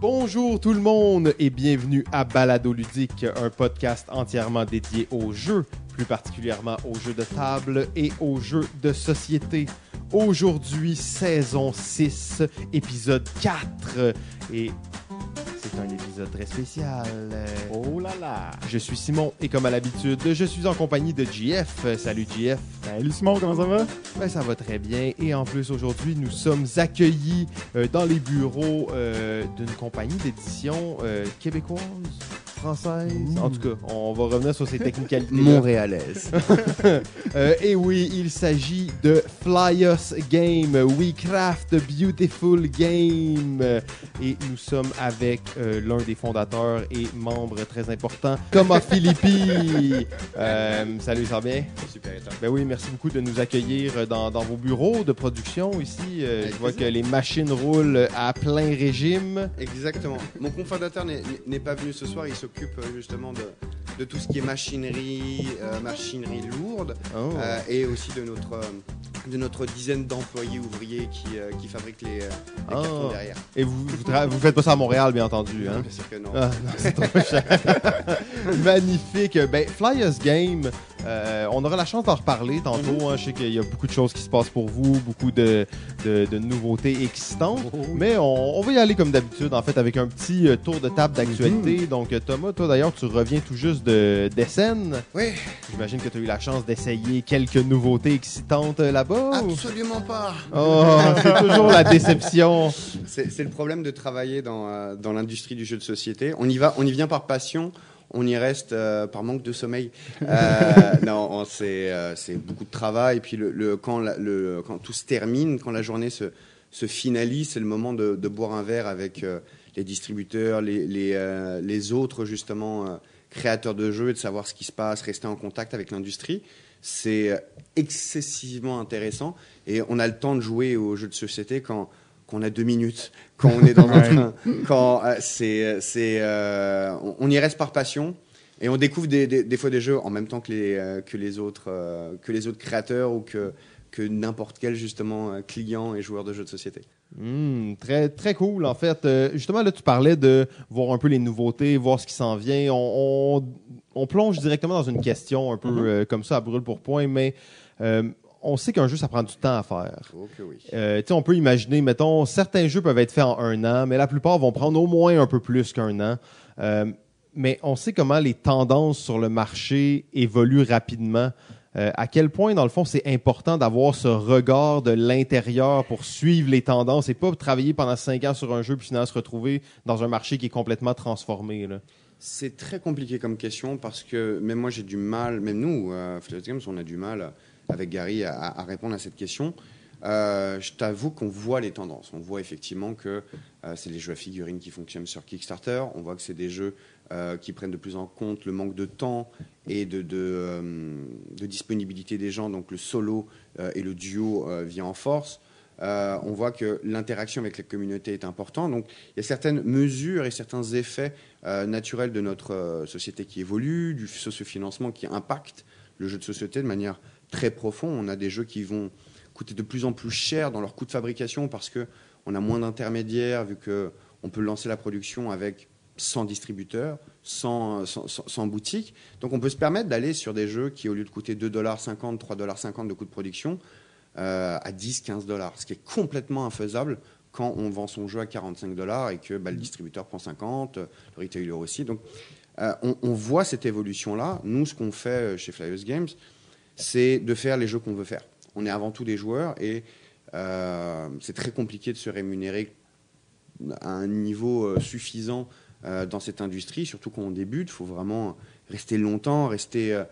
Bonjour tout le monde et bienvenue à Balado Ludique, un podcast entièrement dédié aux jeux, plus particulièrement aux jeux de table et aux jeux de société. Aujourd'hui, saison 6, épisode 4 et c'est un épisode très spécial. Oh là là! Je suis Simon et comme à l'habitude, je suis en compagnie de JF. Salut JF. Salut Simon, comment ça va? Ben, ça va très bien. Et en plus, aujourd'hui, nous sommes accueillis euh, dans les bureaux euh, d'une compagnie d'édition euh, québécoise, française. En tout cas, on va revenir sur ces technicalités. Montréalaise. Euh, et oui, il s'agit de Fly Us Game. We craft a beautiful game. Et nous sommes avec euh, l'un des fondateurs et membre très important, Thomas Philippi. Euh, salut, ça va bien? Super, et? Ben oui, merci beaucoup de nous accueillir dans, dans vos bureaux de production ici. Euh, je vois plaisir. que les machines roulent à plein régime. Exactement. Mon cofondateur n'est pas venu ce soir, il s'occupe euh, justement de, de tout ce qui est machinerie, euh, machinerie lourde, Oh. euh, et aussi de notre, de notre dizaine d'employés ouvriers qui, euh, qui fabriquent les, les Oh. cartons derrière. Et vous, vous, faites pas ça à Montréal, bien entendu. Hein? Bien sûr que non. Ah, non, c'est trop cher. Magnifique. Ben, Fly Us Game, euh, on aura la chance d'en reparler tantôt. hein. Je sais qu'il y a beaucoup de choses qui se passent pour vous, beaucoup de, de- de nouveautés excitantes. Mais on, on va y aller comme d'habitude, en fait, avec un petit tour de table d'actualité. Donc, euh, Thomas, toi d'ailleurs, tu reviens tout juste de d'Essen. Oui, J'imagine que tu as eu la chance d'essayer quelques nouveautés excitantes euh, là-bas. ou- absolument pas. Oh, c'est toujours la déception. C'est le problème de travailler dans, euh, dans l'industrie du jeu de société. On y va, on y vient par passion. On y reste euh, par manque de sommeil. Euh, non, on- c'est euh, c'est beaucoup de travail. Et puis le, le- quand, la- le, quand tout se termine, quand la journée se, se finalise, c'est le moment de, de boire un verre avec euh, les distributeurs, les, les, euh, les autres justement euh, créateurs de jeux, et de savoir ce qui se passe, rester en contact avec l'industrie. C'est euh, excessivement intéressant et on a le temps de jouer aux jeux de société quand quand on a deux minutes, quand on est dans un train, quand c'est c'est euh, on, y reste par passion et on découvre des, des, des fois des jeux en même temps que les que les autres que les autres créateurs ou que que n'importe quel justement client et joueur de jeux de société. Hmm, très, très cool, en fait. Euh, justement, là, tu parlais de voir un peu les nouveautés, voir ce qui s'en vient. On, on- on plonge directement dans une question un peu Mhm. euh, comme ça, à brûle pour point, mais euh, on sait qu'un jeu, ça prend du temps à faire. Oui. Euh, on peut imaginer, mettons, certains jeux peuvent être faits en un an, mais la plupart vont prendre au moins un peu plus qu'un an. Euh, mais on sait comment les tendances sur le marché évoluent rapidement. Euh, à quel point, dans le fond, c'est important d'avoir ce regard de l'intérieur pour suivre les tendances et pas travailler pendant cinq ans sur un jeu puis finalement se retrouver dans un marché qui est complètement transformé. C'est très compliqué comme question parce que même moi j'ai du mal, même nous, euh, Games, on a du mal euh, avec Gary à, répondre à cette question. Euh, je t'avoue qu'on voit les tendances. On voit effectivement que c'est les jeux à figurines qui fonctionnent sur Kickstarter. On voit que c'est des jeux euh, qui prennent de plus en compte le manque de temps et de, euh, disponibilité des gens. Donc le solo euh, et le duo vient en force. On voit que l'interaction avec la communauté est importante. Donc il y a certaines mesures et certains effets naturels de notre société qui évolue, du sociofinancement qui impacte le jeu de société de manière très profonde. On a des jeux qui vont coûter de plus en plus cher dans leur coût de fabrication parce que on a moins d'intermédiaires vu que on peut lancer la production avec 100 distributeurs, 100, 100, 100 100 boutiques. Donc on peut se permettre d'aller sur des jeux qui, au lieu de coûter 2,50$, 3,50$ de coût de production, euh, à 10, 15 dollars, ce qui est complètement infaisable quand on vend son jeu à 45 dollars et que bah, le distributeur prend 50, euh, le retailer aussi. Donc, euh, on, voit cette évolution-là. Nous, ce qu'on fait chez Flyers Games, c'est de faire les jeux qu'on veut faire. On est avant tout des joueurs et c'est très compliqué de se rémunérer à un niveau suffisant dans cette industrie, surtout quand on débute. Il faut vraiment rester longtemps, rester euh,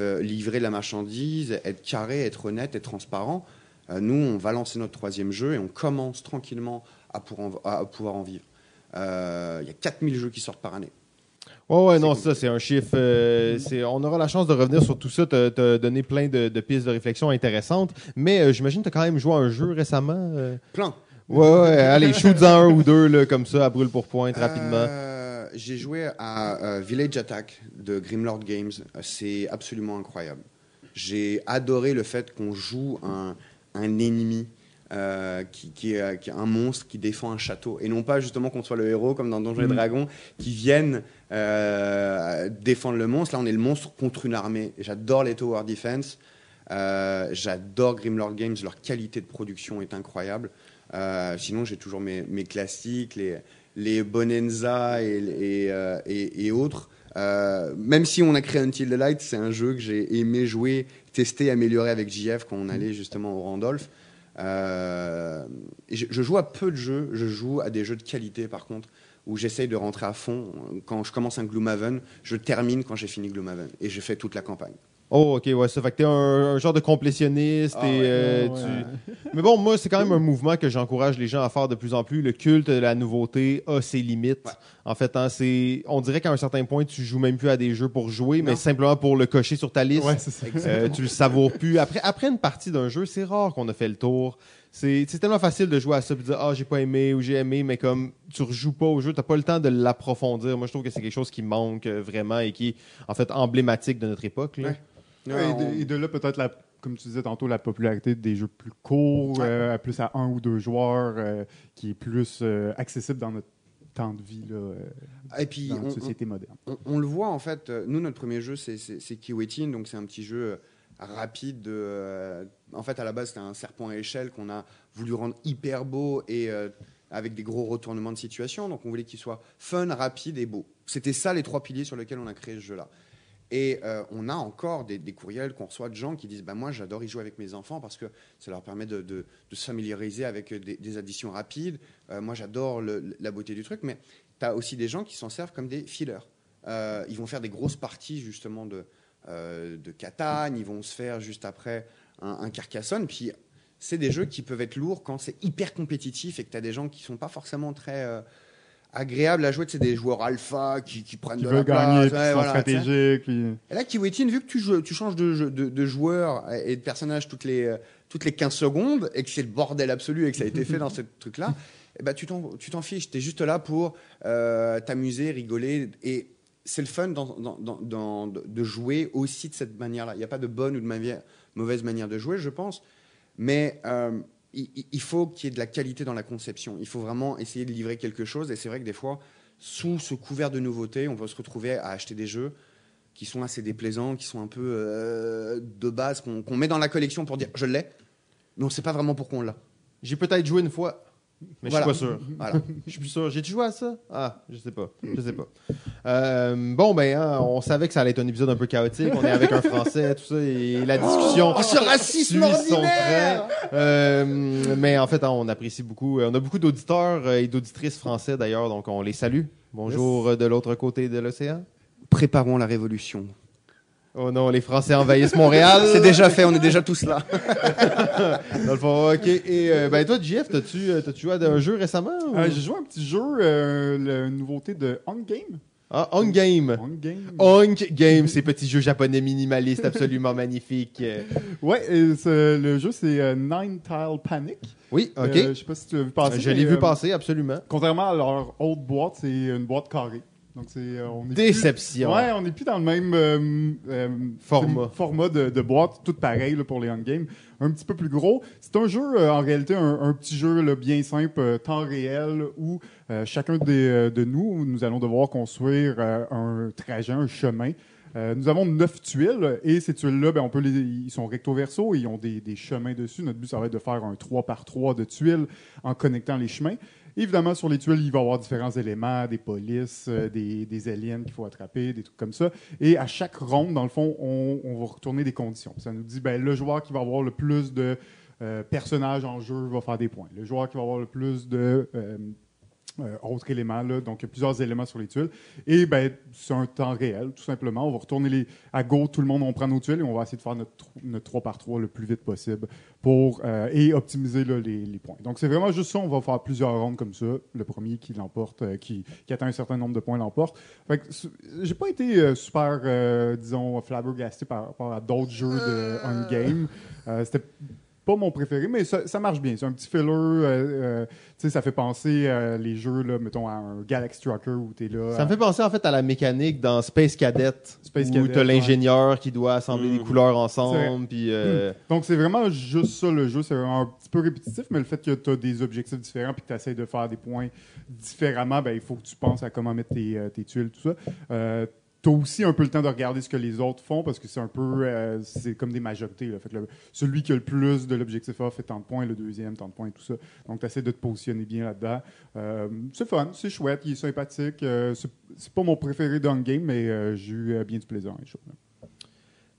euh, livrer la marchandise, être carré, être honnête, être transparent. Euh, nous, on va lancer notre troisième jeu et on commence tranquillement à, pour en- à pouvoir en vivre. Euh, Il y a 4000 jeux qui sortent par année. Ouais, ouais, non, ça, c'est un chiffre. euh, on aura la chance de revenir sur tout ça, te, te donner plein de, de pistes de réflexion intéressantes. Mais euh, j'imagine que tu as quand même joué à un jeu récemment. euh? Plein. Ouais, ouais, allez, shoot-en un ou deux, là, comme ça, à brûle pour pointe, rapidement. Euh, J'ai joué à euh, Village Attack de Grimlord Games. C'est absolument incroyable. J'ai adoré le fait qu'on joue un, un ennemi euh, qui, qui, est, qui est un monstre qui défend un château. Et non pas justement qu'on soit le héros comme dans Donjons et Mhm. Dragons qui viennent euh, défendre le monstre. Là, on est le monstre contre une armée. J'adore les Tower Defense. Euh, J'adore Grimlord Games. Leur qualité de production est incroyable. Euh, sinon, j'ai toujours mes, mes classiques, les, les Bonanza et, et, euh, et- et autres. Euh, même si on a créé Until the Light, c'est un jeu que j'ai aimé jouer, tester, améliorer avec JF quand on allait justement au Randolph. Je, je joue à peu de jeux, je joue à des jeux de qualité par contre, où j'essaye de rentrer à fond. Quand je commence un Gloomhaven, je termine quand j'ai fini Gloomhaven et je fais toute la campagne. Oh, ok, ouais, ça fait que t'es un, un genre de complétionniste. Ah et, ouais, euh, ouais, tu- ouais. Mais bon, moi, c'est quand même un mouvement que j'encourage les gens à faire de plus en plus. Le culte de la nouveauté a ses limites. En fait, hein, c'est, on dirait qu'à un certain point, tu joues même plus à des jeux pour jouer, mais simplement pour le cocher sur ta liste. Ça. Euh, tu le savoures plus. Après, après une partie d'un jeu, c'est rare qu'on a fait le tour. C'est c'est tellement facile de jouer à ça et de dire ah j'ai pas aimé ou j'ai aimé, mais comme tu rejoues pas au jeu, t'as pas le temps de l'approfondir. Moi, je trouve que c'est quelque chose qui manque euh, vraiment et qui est en fait emblématique de notre époque. là. Ouais. Et, de, et de là, peut-être, la- comme tu disais tantôt, la popularité des jeux plus courts, Ouais. euh, plus à un ou deux joueurs, euh, qui est plus euh, accessible dans notre temps de vie là, Et puis, dans on- notre société moderne. on, on le voit en fait. Nous, notre premier jeu, c'est- c'est c'est Kiwetin, donc c'est un petit jeu rapide. De, en fait, à la base, c'était un serpent à échelle qu'on a voulu rendre hyper beau et avec des gros retournements de situation. Donc, on voulait qu'il soit fun, rapide et beau. C'était ça les trois piliers sur lesquels on a créé ce jeu-là. Et euh, on a encore des, courriels qu'on reçoit de gens qui disent bah, Moi, j'adore y jouer avec mes enfants parce que ça leur permet de, de- se familiariser avec des, additions rapides. Euh, moi, j'adore la beauté du truc. Mais tu as aussi des gens qui s'en servent comme des fillers. Euh, ils vont faire des grosses parties justement de, de Catan, ils vont se faire juste après un, Carcassonne. Puis c'est des jeux qui peuvent être lourds quand c'est hyper compétitif et que tu as des gens qui sont pas forcément très agréables à jouer. C'est des joueurs alpha qui, qui prennent Qui de la gagner, place. Ouais, qui sont voilà. Puis... Et là, Kiwetin, vu que tu, joues- tu changes de, jeu- de, de joueur et de personnage toutes les, euh, toutes les 15 secondes et que c'est le bordel absolu et que ça a été fait dans ce truc-là, ben, tu t'en fiches. Tu es juste là pour euh, t'amuser, rigoler. Et c'est le fun dans- dans- dans- dans- de jouer aussi de cette manière-là. Il n'y a pas de bonne ou de manière- mauvaise manière de jouer, je pense. Mais euh, il, faut qu'il y ait de la qualité dans la conception. Il faut vraiment essayer de livrer quelque chose. Et c'est vrai que des fois, sous ce couvert de nouveautés, on peut se retrouver à acheter des jeux qui sont assez déplaisants, qui sont un peu euh, de base, qu'on qu'on met dans la collection pour dire je l'ai, mais on ne sait pas vraiment pourquoi on l'a. J'ai peut-être joué une fois, mais Voilà. je suis pas sûr. Voilà. Je suis plus sûr. J'ai-tu joué à ça? Ah, je sais pas. Je sais pas. Euh, bon, ben, hein, on savait que ça allait être un épisode un peu chaotique. On est avec un Français, tout ça, et la discussion. Oh, ce racisme ordinaire. Euh, mais en fait, hein, on apprécie beaucoup. On a beaucoup d'auditeurs euh, et d'auditrices français d'ailleurs, donc on les salue. Bonjour euh, de l'autre côté de l'océan. Préparons la révolution. Oh non, les Français envahissent Montréal. C'est déjà fait, on est déjà tous là. Dans le fond, ok. Et euh, ben toi, JF, t'as-tu euh, t'as-tu joué à un jeu récemment? ou- Euh, J'ai joué à un petit jeu, euh, la nouveauté de On Game. Ah, On Game. On Game. Honk Game, ces petits jeux japonais minimalistes absolument magnifiques. Ouais, le jeu c'est euh, Nine Tile Panic. Oui, ok. Euh, je sais pas si tu l'as vu passer. je l'ai vu passer, absolument. Contrairement à leur autre boîte, c'est une boîte carrée. Donc c'est euh, on est Déception. Plus, ouais, on n'est plus dans le même euh, euh, Format. format de, de boîte, tout pareil là, pour les on game, un petit peu plus gros. C'est un jeu euh, en réalité un, un petit jeu là, bien simple, temps réel où chacun des, de nous nous allons devoir construire un trajet, un chemin. Euh, nous avons neuf tuiles et ces tuiles-là, ben, on peut les, ils sont recto verso et ils ont des, des chemins dessus. Notre but, ça va être de faire un 3 par 3 de tuiles en connectant les chemins. Évidemment, sur les tuiles, il va y avoir différents éléments, des polices, euh, des, des aliens qu'il faut attraper, des trucs comme ça. Et à chaque ronde, dans le fond, on, va retourner des conditions. Ça nous dit, ben, le joueur qui va avoir le plus de euh, personnages en jeu va faire des points. Le joueur qui va avoir le plus de euh, autres éléments, là, donc il y a plusieurs éléments sur les tuiles. Et ben, c'est un temps réel, tout simplement. On va retourner les, à go, tout le monde, on prend nos tuiles et on va essayer de faire notre, tro- notre 3 par 3 le plus vite possible pour, euh, et optimiser là, les, les points. Donc c'est vraiment juste ça, on va faire plusieurs rondes comme ça. Le premier qui l'emporte, euh, qui, qui atteint un certain nombre de points l'emporte. Fait j'ai pas été super, disons, flabbergasté par rapport à d'autres jeux de on game. C'était pas mon préféré, mais ça, ça marche bien. C'est un petit filler. euh, euh, tu sais, ça fait penser à les jeux, là, mettons, à un Galaxy Tracker où t'es là. Ça me fait penser en fait à la mécanique dans Space Cadet, Space où Cadet, t'as l'ingénieur qui doit assembler des couleurs C'est ensemble, puis euh, Donc, c'est vraiment juste ça, le jeu. C'est vraiment un petit peu répétitif, mais le fait que tu as des objectifs différents puis que tu essaies de faire des points différemment, ben, il faut que tu penses à comment mettre tes, euh, tes tuiles, tout ça. Tu as aussi un peu le temps de regarder ce que les autres font parce que c'est un peu. euh, c'est comme des majorités. là. Fait celui qui a le plus de l'objectif A fait tant de points, le deuxième, tant de points, tout ça. Donc, tu essaies de te positionner bien là-dedans. Euh, c'est fun, c'est chouette, il est sympathique. Euh, c'est- pas mon préféré dans le game, mais euh, j'ai eu bien du plaisir. là.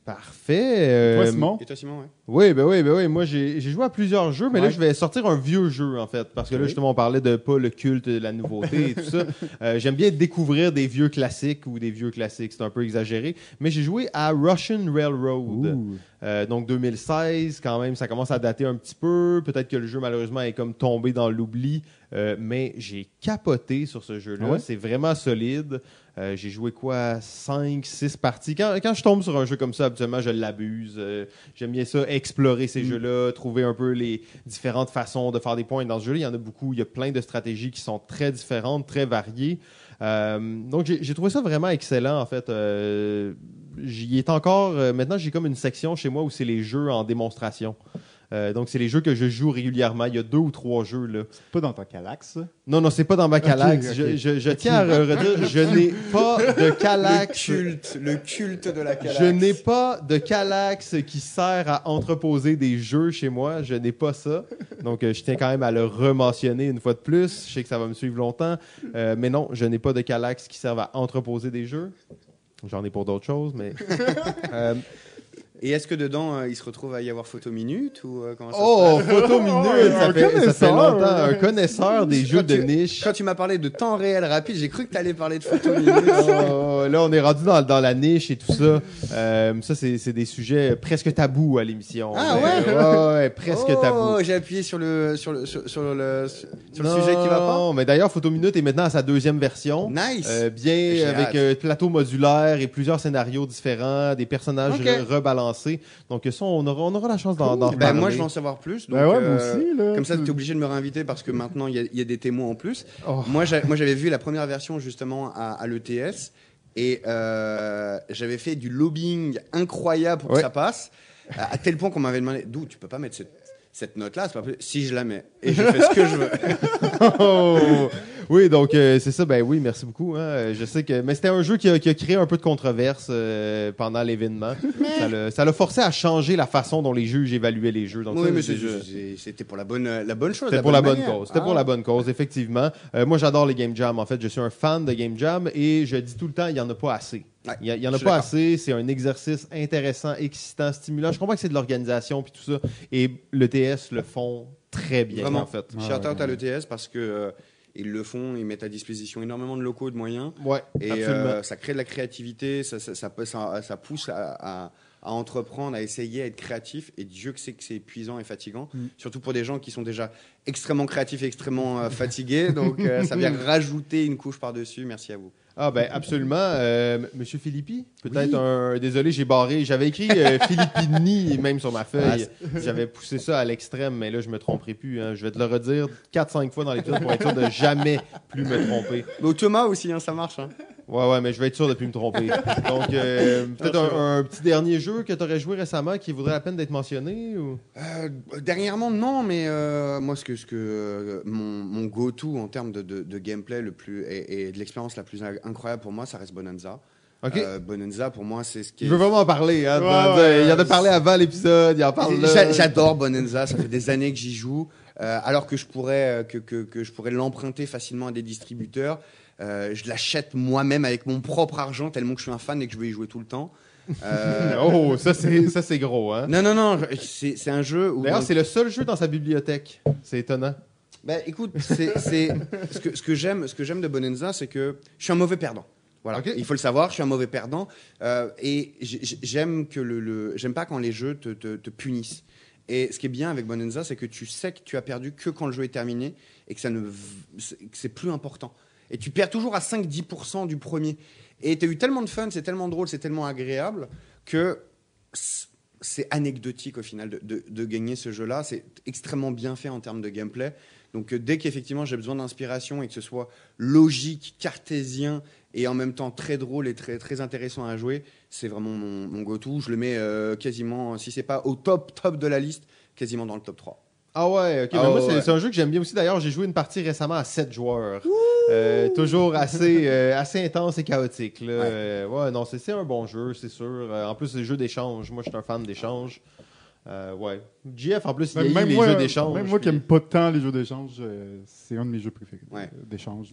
Parfait. euh, Toi, Simon? Et toi, Simon, ouais. Oui, ben oui, ben oui. Moi, j'ai joué à plusieurs jeux, mais là, je vais sortir un vieux jeu, en fait. Parce que là, justement, on parlait de pas le culte de la nouveauté et tout ça. Euh, J'aime bien découvrir des vieux classiques ou des vieux classiques. C'est un peu exagéré. Mais j'ai joué à Russian Railroad. Euh, donc 2016, quand même, ça commence à dater un petit peu. Peut-être que le jeu, malheureusement, est comme tombé dans l'oubli. Euh, mais j'ai capoté sur ce jeu-là. Ah ouais? C'est vraiment solide. Euh, j'ai joué quoi 5, 6 parties. Quand, quand je tombe sur un jeu comme ça, habituellement, je l'abuse. Euh, J'aime bien ça, explorer ces Mm. jeux-là, trouver un peu les différentes façons de faire des points. Dans ce jeu-là, il y en a beaucoup. Il y a plein de stratégies qui sont très différentes, très variées. Euh, donc, j'ai trouvé ça vraiment excellent, en fait. J'y est encore. maintenant, j'ai comme une section chez moi où c'est les jeux en démonstration. Euh, donc, c'est les jeux que je joue régulièrement. Il y a deux ou trois jeux. Là. Pas dans ta calax? Non, non, c'est pas dans ma calax. Je, je- je tiens à re- redire, je n'ai pas de Le calax. culte, le culte de la Calax. Je n'ai pas de calax qui sert à entreposer des jeux chez moi. Je n'ai pas ça. Donc, euh, je tiens quand même à le rementionner une fois de plus. Je sais que ça va me suivre longtemps. Euh, mais non, je n'ai pas de calax qui servent à entreposer des jeux. J'en ai pour d'autres choses, mais. Euh, Et est-ce que dedans, euh, il se retrouve à y avoir photo minute ou euh, comment ça se oh, passe photo minute, ça fait, ça fait connaisseur. longtemps. Un connaisseur des jeux Quand de tu- niche. Quand tu m'as parlé de temps réel rapide, j'ai cru que tu allais parler de photo minute. Oh, là, on est rendu dans, dans la niche et tout ça. Euh, ça, c'est c'est des sujets presque tabous à l'émission. Ah ouais, ouais, presque oh, tabous. J'ai appuyé sur le sur le sur, sur le sur le sujet qui va pas? mais d'ailleurs, Photo Minute est maintenant à sa deuxième version. Nice. Euh, bien J'ai avec hâte. plateau modulaire et plusieurs scénarios différents, des personnages Ok. re- Donc ça, on aura, on aura la chance d'en d'en ben, moi, je veux en savoir plus. Donc, Ben ouais, euh, aussi, là. Comme ça, tu es obligé de me réinviter parce que maintenant, il y, a- il y a des témoins en plus. Oh. Moi, j'a- moi, j'avais vu la première version justement à, à l'ETS et euh, j'avais fait du lobbying incroyable pour que ça passe, à, à tel point qu'on m'avait demandé d'où tu peux pas mettre cette, cette note-là? c'est pas possible. Si je la mets et je fais ce que je veux. Oh! Oui, donc euh, c'est ça. Ben oui, merci beaucoup. hein. Je sais que, mais c'était un jeu qui a, qui a créé un peu de controverse euh, pendant l'événement. Ça l'a- Ça l'a forcé à changer la façon dont les juges évaluaient les jeux. Donc oui, ça, mais c'est- c'est- c'est- c'était pour la bonne, la bonne chose. C'était pour la bonne manière. cause. C'était pour Ah. la bonne cause, effectivement. Euh, moi, j'adore les game jams. En fait, je suis un fan de game jam et je dis tout le temps, il y en a pas assez. Ouais, Il y, a- il y en a pas d'accord. assez. C'est un exercice intéressant, excitant, stimulant. Je comprends que c'est de l'organisation puis tout ça. Et le TS le font très bien, Vraiment. en fait. Ah, Shout out ouais. à l'ETS parce que euh, ils le font, ils mettent à disposition énormément de locaux et de moyens. Ouais, Et euh, ça crée de la créativité, ça, ça, ça, peut- ça- ça pousse à, à- à entreprendre, à essayer, à être créatif. Et Dieu que c'est que c'est épuisant et fatigant, Mm. surtout pour des gens qui sont déjà extrêmement créatifs et extrêmement euh, fatigués. Donc euh, ça vient rajouter une couche par-dessus. Merci à vous. Ah ben absolument. Euh, Monsieur Philippi, peut-être Oui. un... Désolé, j'ai barré. J'avais écrit euh, Philippini même sur ma feuille. Ah, J'avais poussé ça à l'extrême, mais là, je me tromperai plus. hein. Je vais te le redire 4-5 fois dans l'épisode pour être sûr de jamais plus me tromper. Mais au Thomas aussi, hein, ça marche. hein. Ouais, ouais, mais je vais être sûr de plus me tromper. Donc, euh, peut-être un, un petit dernier jeu que tu aurais joué récemment qui vaudrait la peine d'être mentionné ou... Euh, dernièrement, non, mais euh, moi, ce que, ce que mon, mon go-to en termes de, de- de gameplay le plus et, et de l'expérience la plus in- incroyable pour moi, ça reste Bonanza. Ok. Euh, Bonanza, pour moi, c'est ce qui Je veux vraiment en parler. Hein, Ouais, de- de- ouais, il en a parlé avant l'épisode, il en parle J'adore Bonanza, ça fait des années que j'y joue, euh, alors que je pourrais que, que, que je pourrais l'emprunter facilement à des distributeurs. Euh, je l'achète moi-même avec mon propre argent tellement que je suis un fan et que je veux y jouer tout le temps. Euh, Oh, ça c'est ça c'est gros. Hein. non, non, non, c'est un jeu où. D'ailleurs, c'est le seul jeu dans sa bibliothèque. C'est étonnant. Bah, écoute, c'est ce que, ce que j'aime, ce que j'aime de Bonanza, c'est que je suis un mauvais perdant. Voilà, il faut le savoir, je suis un mauvais perdant euh, et j'ai- j'ai- j'aime que le, le- j'aime pas quand les jeux te, te- te punissent. Et ce qui est bien avec Bonanza, c'est que tu sais que tu as perdu que quand le jeu est terminé et que ça ne, que c'est plus important. Et tu perds toujours à 5-10% du premier. Et tu as eu tellement de fun, c'est tellement drôle, c'est tellement agréable que c'est anecdotique au final de, gagner ce jeu-là. C'est extrêmement bien fait en termes de gameplay. Donc euh, dès qu'effectivement j'ai besoin d'inspiration et que ce soit logique, cartésien et en même temps très drôle et très, très intéressant à jouer, c'est vraiment mon, mon go-to. Je le mets euh, quasiment, si c'est pas au top top de la liste, quasiment dans le top 3. Ah ouais, ok. Ah ben moi, c'est ouais. c'est un jeu que j'aime bien aussi. D'ailleurs, j'ai joué une partie récemment à 7 joueurs. Euh, toujours assez, euh, assez intense et chaotique. Là. Ouais. Euh, ouais, non, c'est c'est un bon jeu, c'est sûr. En plus, c'est des jeux d'échange. Moi, je suis un fan d'échange. Euh, ouais. GF, en plus, il Même, y a même les moi, jeux d'échange. même moi qui n'aime pas tant les jeux d'échange, euh, c'est un de mes jeux préférés Ouais. euh, d'échange.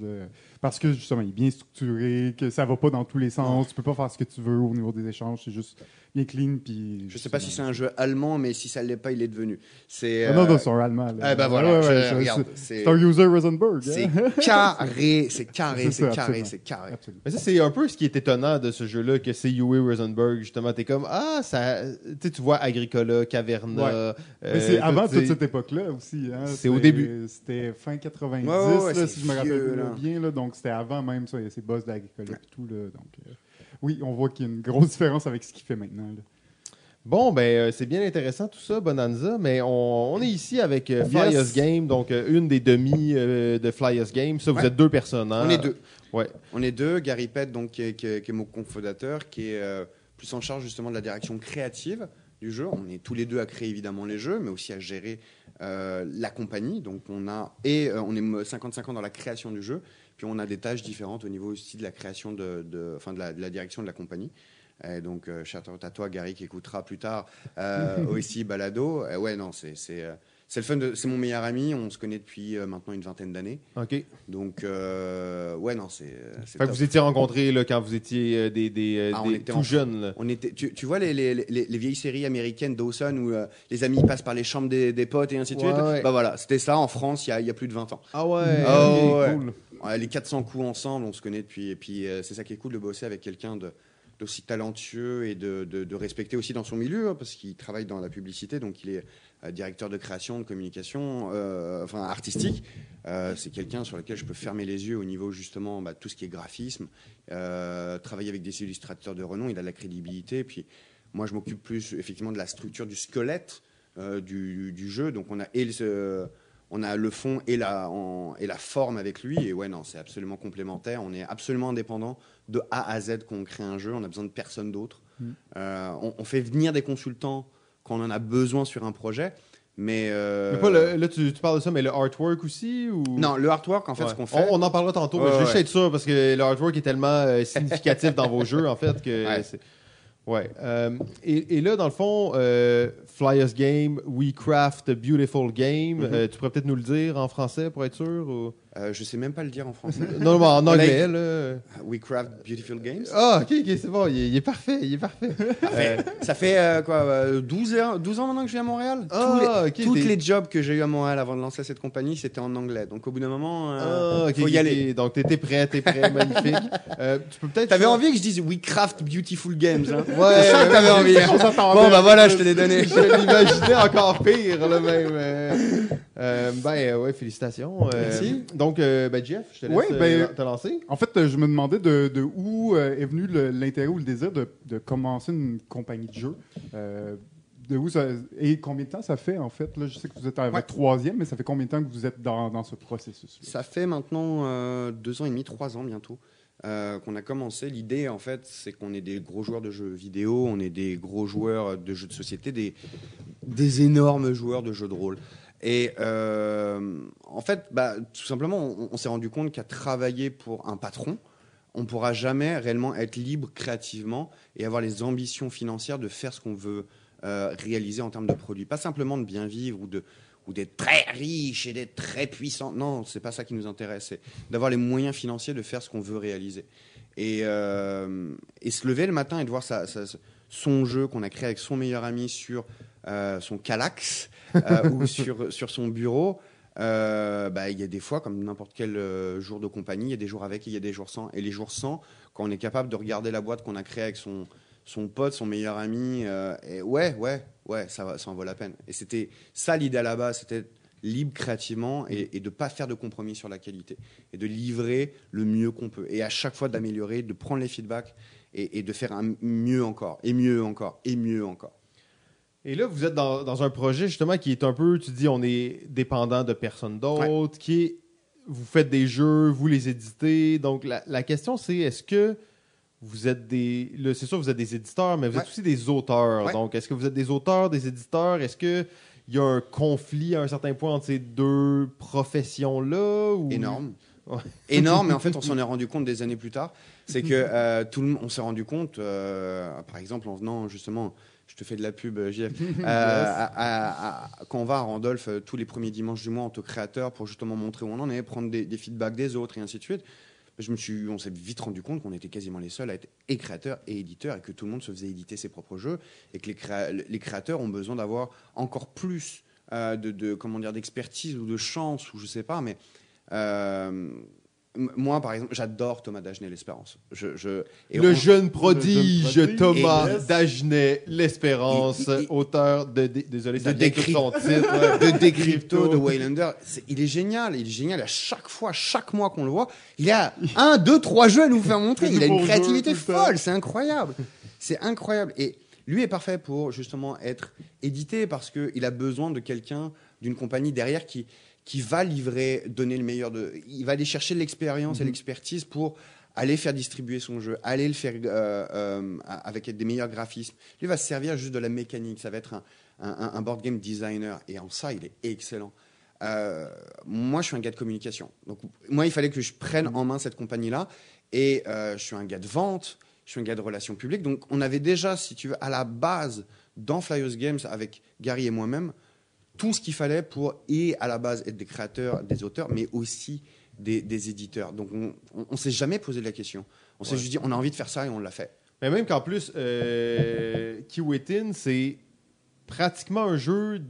Parce que justement, il est bien structuré, que ça va pas dans tous les sens, tu peux pas faire ce que tu veux au niveau des échanges, c'est juste bien clean. Puis Je sais pas si c'est un jeu allemand, mais si ça l'est pas, il est devenu. C'est Ah non, euh, non, c'est un allemand. là. ah bah voilà, Ouais, c'est- c'est c'est un user Rosenberg. c'est hein. carré, c'est carré, C'est c'est ça, carré, c'est carré. Absolument. Mais ça, c'est un peu ce qui est étonnant de ce jeu-là, que c'est Uwe Rosenberg, justement. T'es comme, ah, ça. Tu vois Agricola, Caverna. Euh, Mais c'est avant toute cette époque-là aussi. hein. C'est au C'était- début. C'était fin 90, Ouais, ouais, là, si je me rappelle vieux, là. bien. Là, donc c'était avant même ça, ces boss d'Agricola et tout. Là, donc, euh, oui, on voit qu'il y a une grosse différence avec ce qu'il fait maintenant. là. Bon, ben, euh, c'est bien intéressant tout ça, Bonanza, mais on, on est ici avec euh, Fly Yes. Us Game, donc euh, une des demi euh, de Fly Us Game. Ça, vous Ouais. êtes deux personnes. hein? On est deux. Ouais. On est deux. Gary Pett, donc, qui est, qui est- qui est mon cofondateur, qui est euh, plus en charge justement de la direction créative du jeu. On est tous les deux à créer évidemment les jeux, mais aussi à gérer euh, la compagnie. Donc on a et euh, on est 50-50 dans la création du jeu. Puis on a des tâches différentes au niveau aussi de la création de, de, enfin de, la, de la direction de la compagnie. Et donc, euh, à toi, Gary, qui écoutera plus tard euh, aussi Balado. Ouais, non, c'est c'est le fun. de- C'est mon meilleur ami. On se connaît depuis euh, maintenant une vingtaine d'années. OK. Donc, euh, ouais, non, c'est. Fait que vous étiez rencontrés là, quand vous étiez euh, des, des, Ah, des tout en- jeunes. là. On était, tu, tu vois les, les, les, les vieilles séries américaines Dawson où les amis passent par les chambres des, des potes et ainsi de Ouais, suite? ouais. Bah voilà, c'était ça en France il y y a plus de 20 ans. Ah ouais. Ah ok, ouais. cool. Ouais, les 400 coups ensemble, on se connaît depuis. Et puis euh, c'est ça qui est cool de bosser avec quelqu'un de d'aussi talentueux et de, de, de respecter aussi dans son milieu hein, parce qu'il travaille dans la publicité donc il est directeur de création de communication euh, enfin artistique Euh, c'est quelqu'un sur lequel je peux fermer les yeux au niveau justement bah, tout ce qui est graphisme euh, travailler avec des illustrateurs de renom il a de la crédibilité puis moi je m'occupe plus effectivement de la structure du squelette euh, du, du jeu donc on a et le- on a le fond et la, en- et la forme avec lui. Et ouais, non, c'est absolument complémentaire. On est absolument indépendant de A à Z quand on crée un jeu. On a besoin de personne d'autre. Mm. Euh, on, on fait venir des consultants quand on en a besoin sur un projet. Mais, euh, Mais pas le- là, tu, tu parles de ça, mais le artwork aussi ou... non, le artwork, en fait, Ouais. ce qu'on fait. On, on en parlera tantôt, mais Ouais, je vais juste être sûr parce que le artwork est tellement euh, significatif dans vos jeux, en fait, que Ouais. Euh, et, et là, dans le fond, Fly Us Game, We Craft a Beautiful Game. Mhm. euh, tu pourrais peut-être nous le dire en français pour être sûr ou... Euh, je sais même pas le dire en français. Non, non, en anglais, l'a- là. We craft beautiful games. Ah, ok, ok, c'est bon, il est, il est parfait, il est parfait. Euh, Ça fait euh, quoi, euh, 12, ans, 12 ans maintenant que je vis à Montréal? Tous ok, les, tous t'es- les jobs que j'ai eu à Montréal avant de lancer cette compagnie, c'était en anglais. Donc au bout d'un moment, euh, Ah, ok, faut y aller. Donc, t'étais prêt, t'es prêt, magnifique. Euh, tu peux peut-être. T'avais envie que je dise We craft beautiful games. Hein? Ouais, C'est ça que t'avais envie. hein. Bon, bah voilà, je te l'ai donné. Je l'imaginais encore pire, là, même. Euh, ben, euh, ouais, félicitations. Euh, Merci. Donc, euh, ben, Jeff, je te laisse Ouais, ben, te lancer. En fait, je me demandais de, de où est venu l'intérêt ou le désir de, de commencer une compagnie de jeux. Euh, de où ça, et combien de temps ça fait, en fait? Là, je sais que vous êtes à Ouais. votre troisième, mais ça fait combien de temps que vous êtes dans, dans ce processus Ça fait maintenant euh, deux ans et demi, trois ans bientôt euh, qu'on a commencé. L'idée, en fait, c'est qu'on est des gros joueurs de jeux vidéo, on est des gros joueurs de jeux de société, des, des énormes joueurs de jeux de rôle. Et euh, en fait, bah, tout simplement, on, s'est rendu compte qu'à travailler pour un patron, on ne pourra jamais réellement être libre créativement et avoir les ambitions financières de faire ce qu'on veut euh, réaliser en termes de produits. Pas simplement de bien vivre ou d'être très riche et d'être très puissant. Non, c'est pas ça qui nous intéresse. C'est d'avoir les moyens financiers de faire ce qu'on veut réaliser. Et, euh, se lever le matin et de voir son jeu qu'on a créé avec son meilleur ami sur son Calax ou sur, sur son bureau. euh, bah, il y a des fois, comme n'importe quel euh, jour de compagnie, il y a des jours avec et il y a des jours sans. Et les jours sans, quand on est capable de regarder la boîte qu'on a créée avec son, son pote, son meilleur ami, euh, ouais, ouais, ouais, ça, ça en vaut la peine. Et c'était ça l'idée à la base, c'était libre créativement et, de pas faire de compromis sur la qualité et de livrer le mieux qu'on peut et à chaque fois d'améliorer, de prendre les feedbacks et, et de faire un mieux encore et mieux encore et mieux encore. Et là, vous êtes dans, dans un projet justement qui est un peu, tu dis, on est dépendant de personne d'autre, qui est, vous faites des jeux, vous les éditez. Donc la, la question c'est, est-ce que vous êtes des, là, c'est sûr, vous êtes des éditeurs, mais vous Ouais. êtes aussi des auteurs. Ouais. Donc, est-ce que vous êtes des auteurs, des éditeurs? Est-ce que il y a un conflit à un certain point entre ces deux professions-là ou... énorme. Énorme, mais en fait, on s'en est rendu compte des années plus tard. C'est que euh, tout le monde, on s'est rendu compte, euh, par exemple, en venant justement, je te fais de la pub, euh, JF, euh, à- à- à- quand on va à Randolph euh, tous les premiers dimanches du mois en tant que créateur pour justement montrer où on en est, prendre des, des feedbacks des autres et ainsi de suite. Je me suis, on s'est vite rendu compte qu'on était quasiment les seuls à être et créateurs et éditeurs et que tout le monde se faisait éditer ses propres jeux et que les, créa- les créateurs ont besoin d'avoir encore plus euh, de, de- comment dire d'expertise ou de chance ou je sais pas mais euh, moi par exemple j'adore Thomas Dagenet l'Espérance. Je, je- Le on- jeune prodige prodige. Thomas Et- Dagenet, l'Espérance, auteur de, dé- désolé, de son titre. de Decrypto, de Waylander, il est génial, il est génial à chaque fois, chaque mois qu'on le voit, il a un, deux, trois jeux à nous faire montrer, il a une créativité folle, c'est incroyable, c'est incroyable. Et lui est parfait pour justement être édité parce que il a besoin de quelqu'un, d'une compagnie derrière qui qui va livrer, donner le meilleur de, il va aller chercher l'expérience et l'expertise pour aller faire distribuer son jeu, aller le faire euh, euh, avec des meilleurs graphismes. Lui va se servir juste de la mécanique. Ça va être un, un- un board game designer. Et en ça, il est excellent. Euh, moi, je suis un gars de communication. Donc, moi, il fallait que je prenne en main cette compagnie-là. Et je suis un gars de vente, je suis un gars de relations publiques. Donc, on avait déjà, si tu veux, à la base, dans Flyers Games, avec Gary et moi-même, tout ce qu'il fallait pour, et à la base, être des créateurs, des auteurs, mais aussi des, des éditeurs. Donc, on ne s'est jamais posé la question. On s'est Ouais. juste dit, on a envie de faire ça et on l'a fait. Mais même qu'en plus, euh, Kiwitin, c'est pratiquement un jeu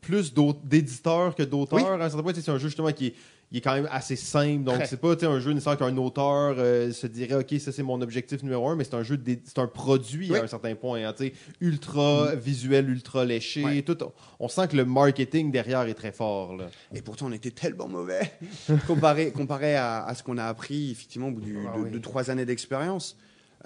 plus d'éditeurs que d'auteurs. Oui. À un certain point, tu sais, c'est un jeu justement qui est, il est quand même assez simple. Donc, c'est pas un jeu nécessaire qu'un auteur euh, se dirait, OK, ça c'est mon objectif numéro un, mais c'est un jeu, c'est un produit Oui. à un certain point. hein, ultra visuel, ultra léché. Ouais. Tout, on sent que le marketing derrière est très fort. Là. Et pourtant, on était tellement mauvais comparé, comparé à, à ce qu'on a appris effectivement au bout du- Ah de, oui. de trois années d'expérience.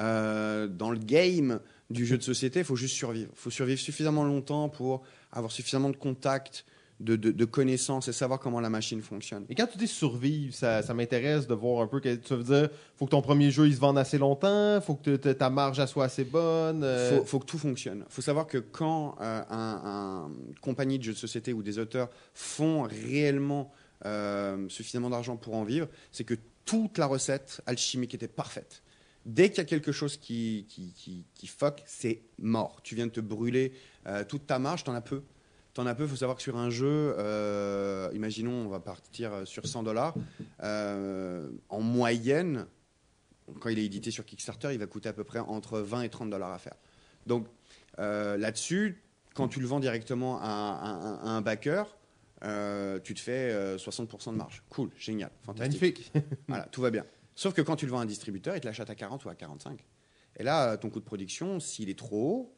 Euh, dans le game du jeu de société, il faut juste survivre. Il faut survivre suffisamment longtemps pour avoir suffisamment de contacts, de, de- de connaissances et savoir comment la machine fonctionne. Et quand tu dis survivre, ça, ça m'intéresse de voir un peu. Que, ça veut dire, faut que ton premier jeu il se vende assez longtemps, faut que te- ta marge soit assez bonne. euh, faut, faut que tout fonctionne. Il faut savoir que quand euh, un, compagnie de jeux de société ou des auteurs font réellement euh, suffisamment d'argent pour en vivre, c'est que toute la recette alchimique était parfaite. Dès qu'il y a quelque chose qui, qui, qui, qui fuck, c'est mort. Tu viens de te brûler euh, toute ta marge, t'en as peu. T'en as peu, il faut savoir que sur un jeu, euh, imaginons, on va partir euh, sur 100 dollars, euh, en moyenne, quand il est édité sur Kickstarter, il va coûter à peu près entre 20 et 30 dollars à faire. Donc euh, là-dessus, quand tu le vends directement à, à- à un backer, tu te fais euh, 60% de marge. Cool, génial, fantastique. Magnifique. Voilà, tout va bien. Sauf que quand tu le vends à un distributeur, il te l'achète à 40 ou à 45. Et là, ton coût de production, s'il est trop haut,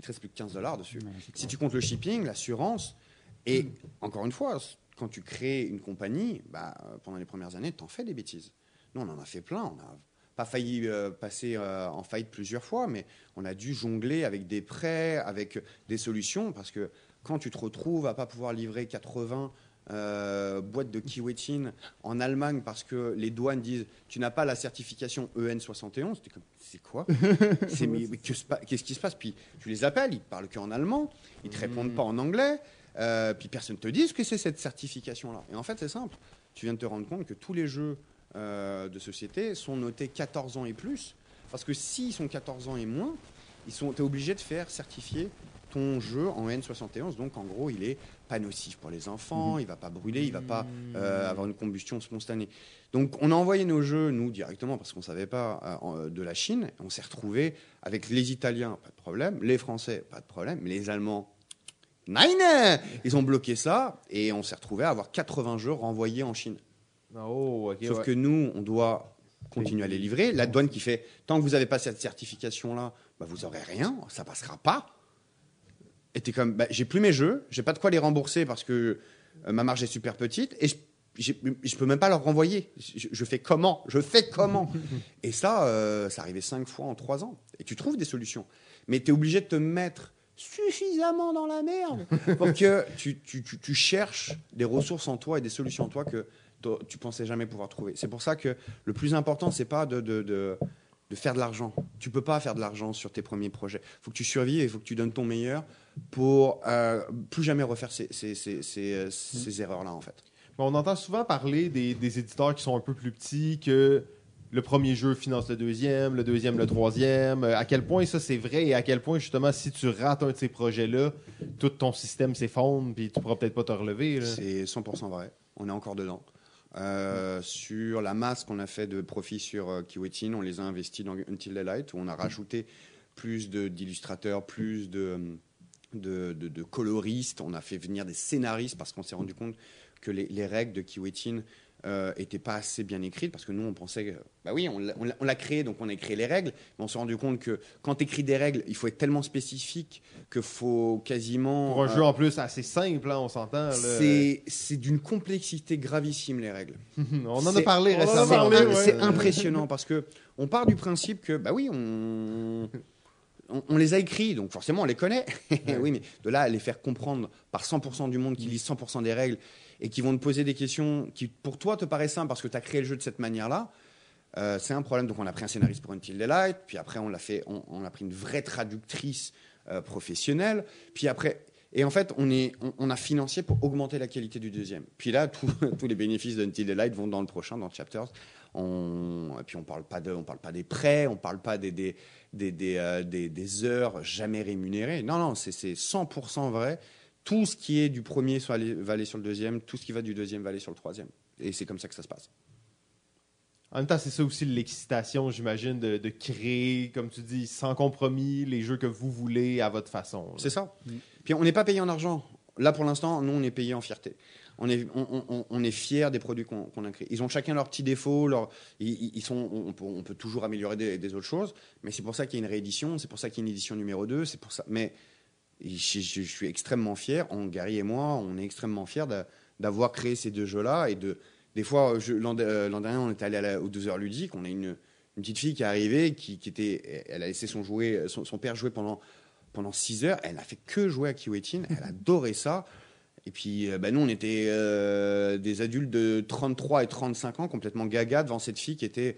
il te reste plus que 15 dollars dessus. Si tu comptes le shipping, l'assurance, et encore une fois, quand tu crées une compagnie, bah, pendant les premières années, tu en fais des bêtises. Nous, on en a fait plein. On n'a pas failli euh, passer euh, en faillite plusieurs fois, mais on a dû jongler avec des prêts, avec des solutions, parce que quand tu te retrouves à pas pouvoir livrer 80 euh, boîtes de kiwetin en Allemagne parce que les douanes disent tu n'as pas la certification EN71, c'était comme c'est quoi? Qu'est-ce qui se passe? Puis tu les appelles, ils parlent qu'en allemand, ils te répondent pas en anglais, euh, puis personne te dit ce que c'est cette certification-là. Et en fait, c'est simple. Tu viens de te rendre compte que tous les jeux euh, de société sont notés 14 ans et plus, parce que s'ils sont 14 ans et moins, ils sont, es obligé de faire certifier ton jeu en N71. Donc, en gros, il est pas nocif pour les enfants, il va pas brûler, il va pas euh, avoir une combustion spontanée. Donc, on a envoyé nos jeux, nous, directement, parce qu'on savait pas, euh, en- de la Chine. On s'est retrouvé avec les Italiens, pas de problème, les Français, pas de problème, mais les Allemands, Nein Ils ont bloqué ça, et on s'est retrouvé à avoir 80 jeux renvoyés en Chine. Oh, ok. Sauf ouais. que nous, on doit continuer à les livrer. La douane qui fait tant que vous n'avez pas cette certification-là, bah, vous n'aurez rien, ça passera pas. Et t'es comme, bah, j'ai plus mes jeux, j'ai pas de quoi les rembourser parce que euh, ma marge est super petite et je, peux même pas leur renvoyer. Je, je fais comment? Je fais comment? Et ça, euh, ça arrivait cinq fois en trois ans. Et tu trouves des solutions. Mais tu es obligé de te mettre suffisamment dans la merde pour que tu, tu, tu, tu cherches des ressources en toi et des solutions en toi que tu pensais jamais pouvoir trouver. C'est pour ça que le plus important, c'est pas de, de, de, de faire de l'argent. Tu peux pas faire de l'argent sur tes premiers projets. Il faut que tu survives et il faut que tu donnes ton meilleur pour euh, plus jamais refaire ces, ces, ces, ces, euh, ces erreurs-là, en fait. On entend souvent parler des, des éditeurs qui sont un peu plus petits que le premier jeu finance le deuxième, le deuxième le troisième. Euh, À quel point ça c'est vrai et à quel point justement si tu rates un de ces projets-là, tout ton système s'effondre puis tu pourras peut-être pas te relever. C'est 100% vrai. On est encore dedans. Euh, sur la masse qu'on a fait de profits sur euh, Kiwetin, on les a investis dans Until Daylight, où on a rajouté plus de- d'illustrateurs, plus de, de, de- de coloristes. On a fait venir des scénaristes parce qu'on s'est rendu compte que les, les règles de Kiwetin euh, étaient pas assez bien écrites parce que nous on pensait bah oui on l'a- créé donc on a créé les règles mais on s'est rendu compte que quand tu écris des règles il faut être tellement spécifique que faut quasiment Pour un euh, jeu en plus assez simple, hein, on s'entend. c'est d'une complexité gravissime les règles. on en a parlé récemment. Ouais. c'est impressionnant parce que on part du principe que bah oui on on, on les a écrits donc forcément on les connaît. oui mais de là à les faire comprendre par 100% du monde qui lisent 100% des règles et qui vont te poser des questions qui pour toi te paraissent simples parce que tu as créé le jeu de cette manière-là. euh, c'est un problème. Donc, on a pris un scénariste pour Until Daylight, puis après, on l'a fait, on, on a pris une vraie traductrice euh, professionnelle, puis après, et en fait, on, est, on, on a financé pour augmenter la qualité du deuxième. Puis là, tout- tous les bénéfices d'Until Daylight vont dans le prochain, dans Chapters. On, et puis, on parle pas de, on parle pas des prêts, on parle pas des, des, des, des, euh, des- des heures jamais rémunérées. Non, non, c'est c'est 100% vrai. Tout ce qui est du premier va aller sur le deuxième, tout ce qui va du deuxième va aller sur le troisième. Et c'est comme ça que ça se passe. En même temps, c'est ça aussi l'excitation, j'imagine, de, de créer, comme tu dis, sans compromis, les jeux que vous voulez à votre façon. C'est ça. Puis on n'est pas payé en argent. Là, pour l'instant, nous, on est payé en fierté. On est, est fiers des produits qu'on a créés. Ils ont chacun leurs petits défauts. Ils, sont, on, peut, toujours améliorer des, autres choses. Mais c'est pour ça qu'il y a une réédition. C'est pour ça qu'il y a une édition numéro 2. C'est pour ça. Mais je, je- suis extrêmement fier. On, Gary et moi, on est extrêmement fiers d'a- d'avoir créé ces deux jeux-là. Et de, des fois, euh, l'an dernier, on était allé aux 12 heures ludiques. On a une, petite fille qui est arrivée, qui, était, elle a laissé son, jouet, son, père jouer pendant pendant 6 heures. Elle a fait que jouer à Kiwetin. Elle adorait ça. Et puis, euh, bah, nous, on était euh, des adultes de 33 et 35 ans, complètement gaga devant cette fille qui était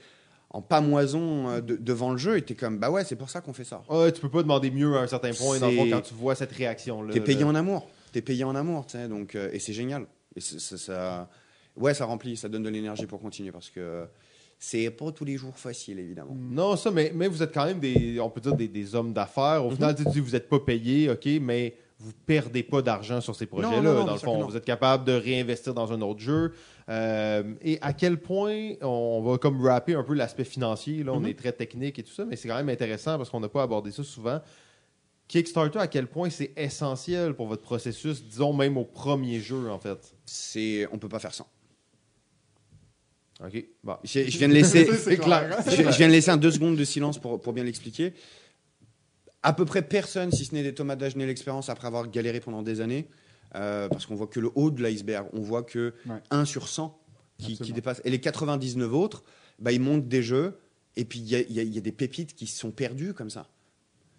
en pamoison euh, de- devant le jeu. Et t'es comme, bah ouais, c'est pour ça qu'on fait ça. Ouais, tu peux pas demander mieux à un certain point, dans le fond, quand tu vois cette réaction-là. T'es payé là. en amour. T'es payé en amour, tu sais. Donc, euh, et c'est génial. Et ça, ça- ouais, ça remplit, ça donne de l'énergie pour continuer parce que c'est pas tous les jours facile, évidemment. Non, ça, mais, mais vous êtes quand même des, on peut dire des, des hommes d'affaires. Au final, tu dis, vous n'êtes pas payé, OK, mais vous perdez pas d'argent sur ces projets-là. dans le fond, vous êtes capable de réinvestir dans un autre jeu. Euh, et à quel point, on va comme rapper un peu l'aspect financier. Là, on Mhm. est très technique et tout ça, mais c'est quand même intéressant parce qu'on n'a pas abordé ça souvent. Kickstarter, à quel point c'est essentiel pour votre processus, disons même au premier jeu, en fait? C'est, on peut pas faire sans. OK, bon. Je, je viens de laisser, clair, je, je viens de laisser un deux secondes de silence pour, pour bien l'expliquer. À peu près personne, si ce n'est des Thomas Dagenet l'expérience après avoir galéré pendant des années, euh, parce qu'on voit que le haut de l'iceberg, on voit que Ouais. 1 sur 100 qui, dépasse. Et les 99 autres, bah, ils montent des jeux, et puis il y a, y y des pépites qui sont perdues comme ça.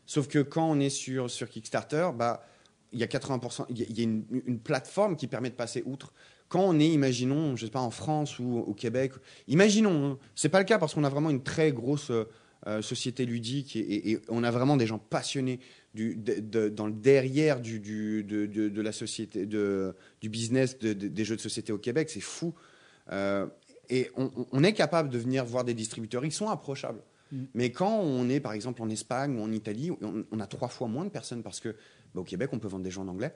Sauf que quand on est sur, sur Kickstarter, bah, il y a 80%, il y a, il y a une, une plateforme qui permet de passer outre. Quand on est, imaginons, je sais pas, en France ou au Québec, imaginons, hein, c'est pas le cas parce qu'on a vraiment une très grosse euh, euh, société ludique et, et- et on a vraiment des gens passionnés du, de- de- dans le derrière du, du- de, la société, du business de- de- des jeux de société au Québec, c'est fou. Euh, et on, est capable de venir voir des distributeurs, ils sont approchables. Mm. Mais quand on est, par exemple, en Espagne ou en Italie, on, on a trois fois moins de personnes parce que bah, au Québec, on peut vendre des jeux en anglais.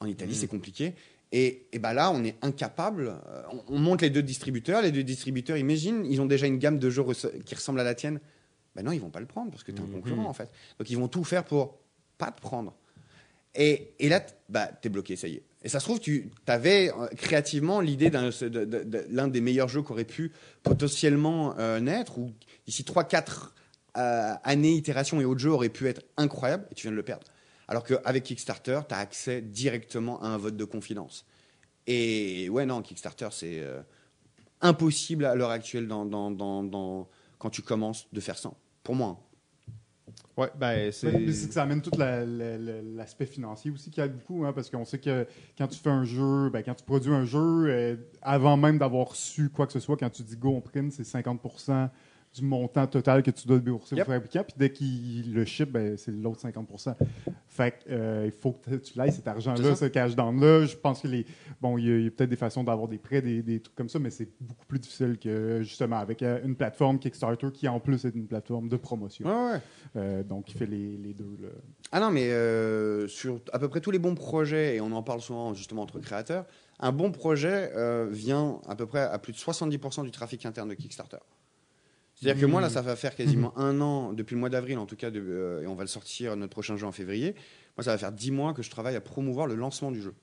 En Italie, Mm. c'est compliqué. Et, et bah là, on est incapable. euh, On, on monte les deux distributeurs. Les deux distributeurs, imagine, ils ont déjà une gamme de jeux qui ressemble à la tienne. Ben non, ils vont pas le prendre parce que tu es un Mhm. concurrent, en fait. Donc, ils vont tout faire pour pas te prendre. Et, et là, bah, tu es bloqué, ça y est. Et ça se trouve, tu avais créativement l'idée d'un de- de- des meilleurs jeux qui aurait pu potentiellement euh, naître, ou d'ici 3-4 euh, années, itérations et autres jeux auraient pu être incroyables, et tu viens de le perdre. Alors qu'avec Kickstarter, tu as accès directement à un vote de confidence. Et ouais, non, Kickstarter, c'est euh, impossible à l'heure actuelle dans, dans- dans- dans- quand tu commences de faire ça. Pour moi. hein. Ouais, ben c'est. Mais c'est que ça amène tout la- la- la- l'aspect financier aussi qui aide beaucoup, hein, parce qu'on sait que quand tu fais un jeu, ben, quand tu produis un jeu, euh, avant même d'avoir su quoi que ce soit, quand tu dis go on print, c'est 50 du montant total que tu dois débourser Yep. au fabricant, puis dès qu'il le ship, ben, c'est l'autre 50 Fait que, euh, il faut que tu l'ailles cet argent-là, ce cash down-là. Je pense que les. Bon, il y a, peut-être des façons d'avoir des prêts, des, des trucs comme ça, mais c'est beaucoup plus difficile que justement avec euh, une plateforme Kickstarter qui en plus est une plateforme de promotion. Ouais, ouais. Euh, donc, il fait les, les deux. Là. Ah non, mais euh, sur à peu près tous les bons projets, et on en parle souvent justement entre créateurs, un bon projet euh, vient à peu près à plus de 70% du trafic interne de Kickstarter. C'est-à-dire que moi, là, ça va faire quasiment un an, depuis le mois d'avril en tout cas, de- euh, et on va le sortir notre prochain jeu en février. Moi, ça va faire 10 mois que je travaille à promouvoir le lancement du jeu.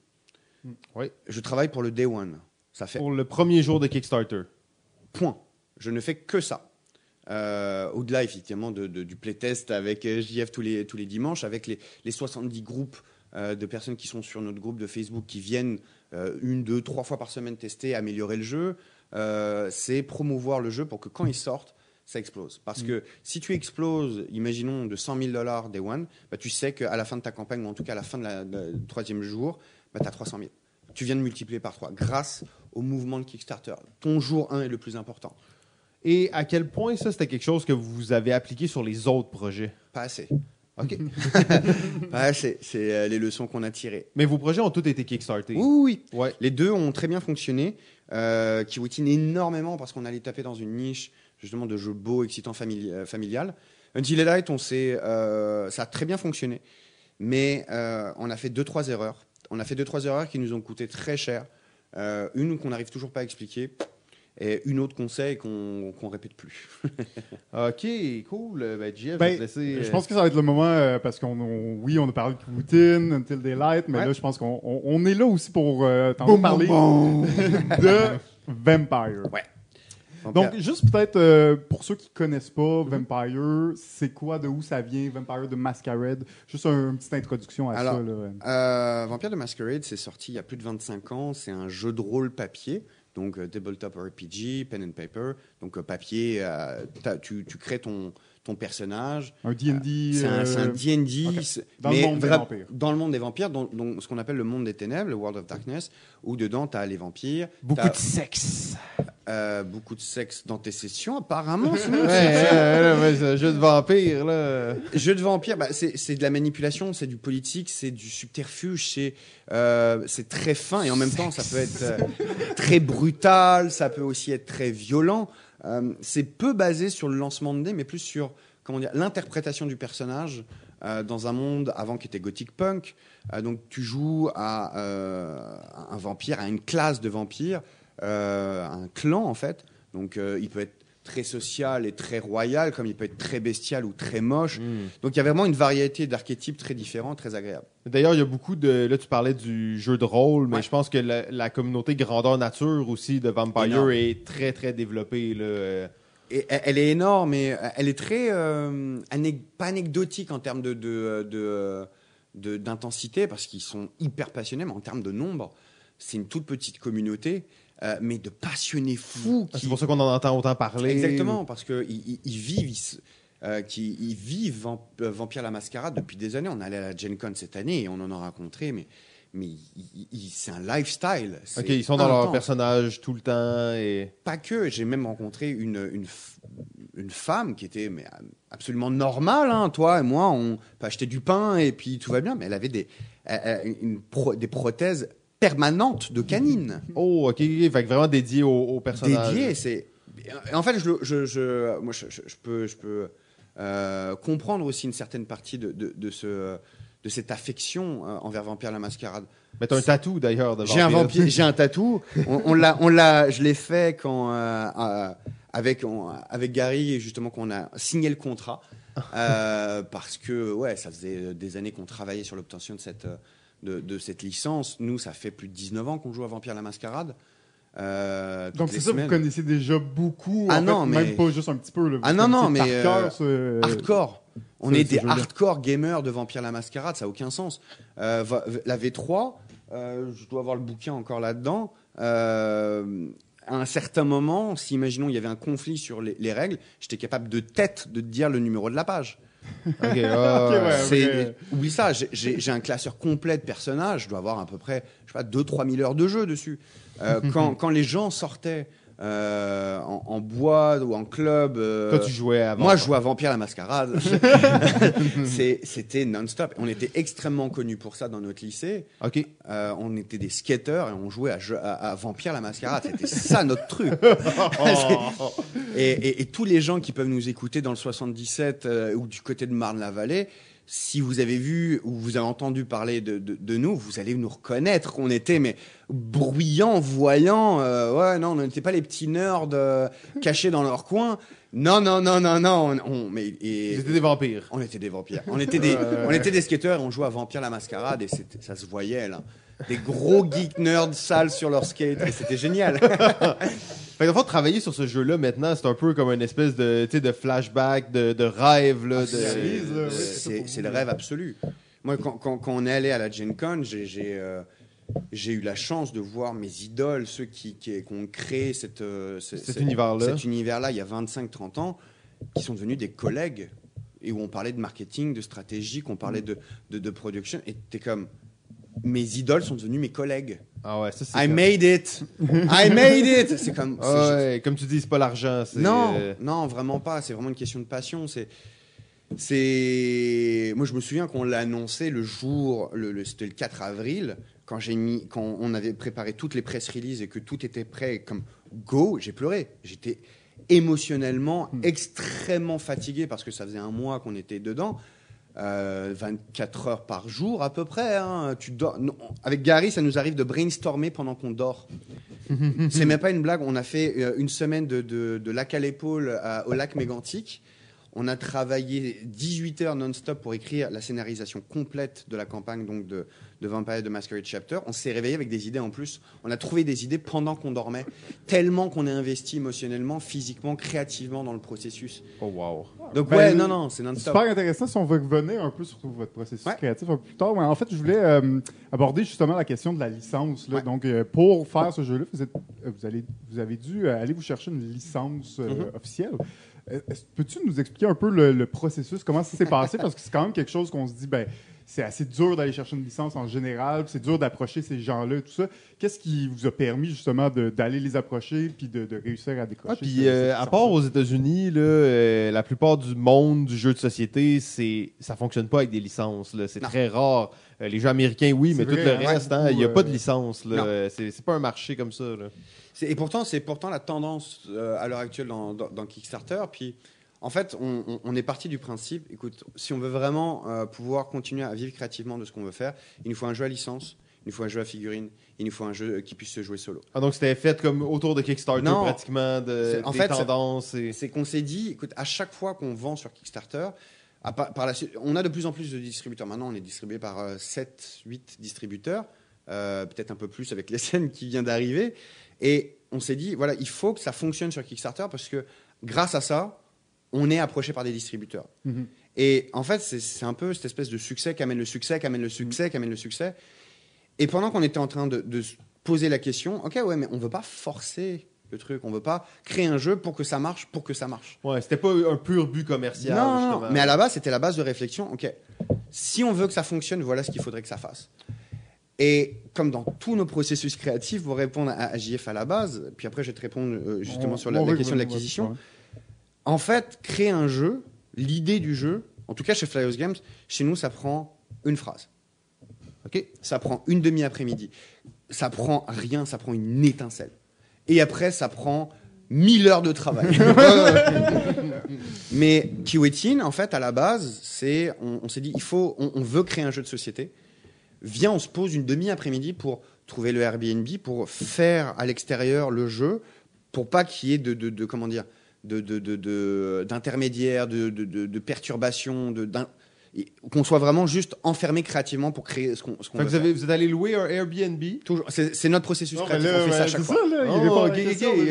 Oui. Je travaille pour le Day One. Ça fait Pour le premier jour de Kickstarter. Point. Je ne fais que ça. Euh, Au-delà, effectivement, de, de- du playtest avec euh, JF tous les, tous les dimanches, avec les, les 70 groupes euh, de personnes qui sont sur notre groupe de Facebook qui viennent euh, une, deux, trois fois par semaine tester, améliorer le jeu, euh, c'est promouvoir le jeu pour que quand il sorte, ça explose. Parce que si tu exploses, imaginons, de 100 000 dollars day one, bah, tu sais qu'à la fin de ta campagne, ou en tout cas à la fin du troisième jour, bah, tu as 300 000. Tu viens de multiplier par 3 grâce au mouvement de Kickstarter. Ton jour 1 est le plus important. Et à quel point ça, c'était quelque chose que vous avez appliqué sur les autres projets? Pas assez. OK. Pas assez. C'est euh, les leçons qu'on a tirées. Mais vos projets ont tous été Kickstartés. Oui, oui, oui. Ouais. Les deux ont très bien fonctionné. Euh, qui énormément parce qu'on allait taper dans une niche justement de jeux beaux, excitants, famili euh, familial. Until Light, on euh, ça a très bien fonctionné, mais euh, on a fait deux trois erreurs. On a fait deux trois erreurs qui nous ont coûté très cher. Euh, une qu'on n'arrive toujours pas à expliquer, et une autre qu'on sait et qu'on qu'on répète plus. OK, cool. Ben, Jeff, Ben, je laisser, Je euh, pense que ça va être le moment euh, parce qu'on, on- oui, on a parlé de routine, Until Daylight, mais Ouais. là, je pense qu'on on, on est là aussi pour euh, t'en parler de Vampire. Ouais. Donc, juste peut-être euh, pour ceux qui connaissent pas Vampire, c'est quoi, de où ça vient, Vampire de Masquerade? Juste un- une petite introduction à Alors, ça. Là. Euh, Vampire de Masquerade, c'est sorti il y a plus de 25 ans. C'est un jeu de rôle papier, donc euh, tabletop RPG, pen and paper. Donc euh, papier, euh, tu, tu crées ton, ton personnage. Un D&D. C'est un, euh, D&D, Dans le mais monde des vampires. Dans le monde des vampires, dans, dans ce qu'on appelle le monde des ténèbres, le World of Darkness, où dedans, tu as les vampires. Beaucoup de sexe. Euh, beaucoup de sexe dans tes sessions, apparemment. Ouais, ouais, ouais, ouais, c'est un jeu de vampire, là. Jeu de vampire, bah, c'est de la manipulation, c'est du politique, c'est du subterfuge, c'est euh, très fin et en même temps ça peut être euh, très brutal, ça peut aussi être très violent. Euh, c'est peu basé sur le lancement de dés, mais plus sur l'interprétation du personnage euh, dans un monde avant qui était gothic punk. Euh, donc tu joues à euh, un vampire, à une classe de vampires, euh, un clan en fait. Donc euh, il peut être très social et très royal, comme il peut être très bestial ou très moche. Donc il y a vraiment une variété d'archétypes très différents, très agréables. D'ailleurs, il y a beaucoup de. Là, tu parlais du jeu de rôle, mais Ouais. je pense que la, la communauté grandeur nature aussi de Vampire Énorme. est très, très développée. Là. Euh, Et elle est énorme, et euh, elle est très euh, pas anecdotique en termes de- d'intensité, parce qu'ils sont hyper passionnés, mais en termes de nombre, c'est une toute petite communauté, euh, mais de passionnés fous. C'est qui- pour ça qu'on en entend autant parler. Exactement, parce qu'ils ils, ils vivent, ils, euh, qui- ils vivent Vamp- euh, Vampire la Mascarade depuis des années. On allait à la Gen Con cette année et on en a rencontré, mais, c'est un lifestyle. C'est Ok, ils sont dans leur personnage tout le temps. Et... Pas que, j'ai même rencontré une, une, une femme qui était mais, absolument normale. hein. Toi et moi, on peut acheter du pain et puis tout va bien, mais elle avait des, euh, une pro- des prothèses permanentes de canines. Oh, ok, ok, fait que vraiment dédié au, au personnage. dédié. C'est en fait, je, je, je- moi, je, peux, je peux euh, comprendre aussi une certaine partie de, de, de ce, de cette affection euh, envers Vampire la Mascarade. Mais t'as un tatou d'ailleurs de J'ai un vampire. j'ai un tatou. On, on l'a, on l'a, je l'ai fait quand euh, avec on- avec Gary justement qu'on a signé le contrat parce que ouais, ça faisait des années qu'on travaillait sur l'obtention de cette de, de cette licence. Nous, ça fait plus de 19 ans qu'on joue à Vampire la Mascarade. Euh, Donc, c'est ça, vous connaissez déjà beaucoup. Ah en non, fait, mais- Même pas juste un petit peu. Là. Ah non, non, mais, par euh, ce- hardcore. On est des hardcore gamers de Vampire la Mascarade, ça n'a aucun sens. Euh, la V3, euh, je dois avoir le bouquin encore là-dedans. À un certain moment, si imaginons il y avait un conflit sur les, les règles, j'étais capable de tête de dire le numéro de la page. Ok, ouais, Ok, ouais. vrai. Oublie ça, j'ai un classeur complet de personnages, je dois avoir à peu près, je sais pas, 2-3 000 heures de jeu dessus. Euh, quand, quand les gens sortaient euh, en, en bois ou en club, euh, Toi, tu jouais avant. moi je jouais à Vampire la Mascarade. C'était non-stop. On était extrêmement connus pour ça dans notre lycée. Ok. Euh, on était des skateurs et on jouait à, jeu- à- à Vampire la Mascarade. C'était ça notre truc. Et, et- et tous les gens qui peuvent nous écouter dans le 77 euh, ou du côté de Marne-la-Vallée, si vous avez vu ou vous avez entendu parler de, de- de nous, vous allez nous reconnaître qu'on était mais bruyants, voyants. euh, ouais, non, on n'était pas les petits nerds euh, cachés dans leur coin. Non, non, non, non, non. On, on- mais, et- C'était des vampires. on était des vampires. On était des, on était des skateurs et on jouait à Vampire la Mascarade et ça se voyait là. Des gros geeks nerds sales sur leur skate et c'était génial. Fait que, dans le fond, travailler sur ce jeu-là maintenant, c'est un peu comme une espèce de, tu sais, de flashback, de, de rêve. Là, de... Ah, oui, c'est le rêve absolu. Moi, quand, quand- quand on est allé à la Gen Con, j'ai j'ai, euh, j'ai eu la chance de voir mes idoles, ceux qui, qui, qui ont créé cette, euh, ce- Cet univers-là. cet il y a 25-30 ans, qui sont devenus des collègues et où on parlait de marketing, de stratégie, qu'on parlait Mm. de, de, de production. Et t'es comme, mes idoles sont devenus mes collègues. Ah ouais, ça c'est. I comme- made it! I made it! C'est comme. Ah ouais, comme tu dis, c'est pas l'argent. non, euh, non, vraiment pas. C'est vraiment une question de passion. C'est, c'est. Moi, je me souviens qu'on l'a annoncé le jour, le, le- c'était le 4 avril, quand j'ai mis, quand on avait préparé toutes les press releases et que tout était prêt, comme go, j'ai pleuré. J'étais émotionnellement extrêmement fatigué parce que ça faisait un mois qu'on était dedans. Euh, 24 heures par jour à peu près. hein. Tu dors. non, avec Gary, ça nous arrive de brainstormer pendant qu'on dort. C'est même pas une blague. On a fait euh, une semaine de, de, de lac à l'épaule à- au lac Mégantic. On a travaillé 18 heures non-stop pour écrire la scénarisation complète de la campagne donc de, de Vampire de Masquerade Chapter. On s'est réveillé avec des idées en plus. On a trouvé des idées pendant qu'on dormait, tellement qu'on est investi émotionnellement, physiquement, créativement dans le processus. Oh wow. Donc Ben, ouais, non, non, c'est non-stop. Super intéressant si on veut revenir un peu sur votre processus Ouais. créatif un peu plus tard. Mais en fait, je voulais euh, aborder justement la question de la licence. là. Ouais. Donc, euh, pour faire ce jeu-là, vous, êtes- euh, vous, allez, vous avez dû euh, aller vous chercher une licence euh, Mm-hmm. officielle. Peux-tu nous expliquer un peu le, le processus, comment ça s'est passé? Parce que c'est quand même quelque chose qu'on se dit, ben, c'est assez dur d'aller chercher une licence en général, c'est dur d'approcher ces gens-là, tout ça. Qu'est-ce qui vous a permis justement d'aller les approcher puis de, de réussir à décrocher? Ah, puis euh, à part aux États-Unis, euh, la plupart du monde du jeu de société, c'est ça fonctionne pas avec des licences. C'est très rare. Euh, les jeux américains, oui, mais tout le hein, reste, hein, il beaucoup, n'y a pas euh, de licence. là. non. Euh, C'est pas un marché comme ça. là. Et pourtant, c'est pourtant la tendance euh, à l'heure actuelle dans, dans- dans Kickstarter. Puis, en fait, on, on- on est parti du principe, écoute, si on veut vraiment euh, pouvoir continuer à vivre créativement de ce qu'on veut faire, il nous faut un jeu à licence, il nous faut un jeu à figurines, il nous faut un jeu qui puisse se jouer solo. Ah, donc c'était fait comme autour de Kickstarter Non. pratiquement, de, C'est- en des fait, tendances. et- C'est qu'on s'est dit, écoute, à chaque fois qu'on vend sur Kickstarter, à par, par la suite, on a de plus en plus de distributeurs. Maintenant, on est distribué par 7, 8 distributeurs, euh, peut-être un peu plus avec les scènes qui vient d'arriver. Et on s'est dit, voilà, il faut que ça fonctionne sur Kickstarter parce que grâce à ça, on est approché par des distributeurs. Mhm. Et en fait, c'est- un peu cette espèce de succès qui amène le succès, qui amène le succès, qui amène le succès. Et pendant qu'on était en train de, de se poser la question, ok, ouais, mais on veut pas forcer le truc, on veut pas créer un jeu pour que ça marche, pour que ça marche. Ouais, c'était pas un pur but commercial. non, non, mais à la base, c'était la base de réflexion. Ok, si on veut que ça fonctionne, voilà ce qu'il faudrait que ça fasse. Et comme dans tous nos processus créatifs, pour répondre à, JF à la base, puis après je vais te répondre euh, justement On- sur la, question de l'acquisition. ouais. En fait, créer un jeu, l'idée du jeu, en tout cas chez Flyers Games, chez nous, ça prend une phrase. Ok? Ça prend une demi-après-midi. Ça prend rien, ça prend une étincelle. Et après, ça prend mille heures de travail. Mais Kiwetin, en fait, à la base, c'est, on, on s'est dit, il faut, on, on veut créer un jeu de société. Viens, on se pose une demi-après-midi pour trouver le Airbnb, pour faire à l'extérieur le jeu, pour pas qu'il y ait de, de, de- comment dire, de, de, de- de- d'intermédiaires, de, de, de, de perturbations, de, qu'on soit vraiment juste enfermé créativement pour créer ce qu'on, veut vous, avez, vous êtes allé louer un Airbnb? c'est, notre processus Non, créatif. là, on fait ça à chaque fois. Oh.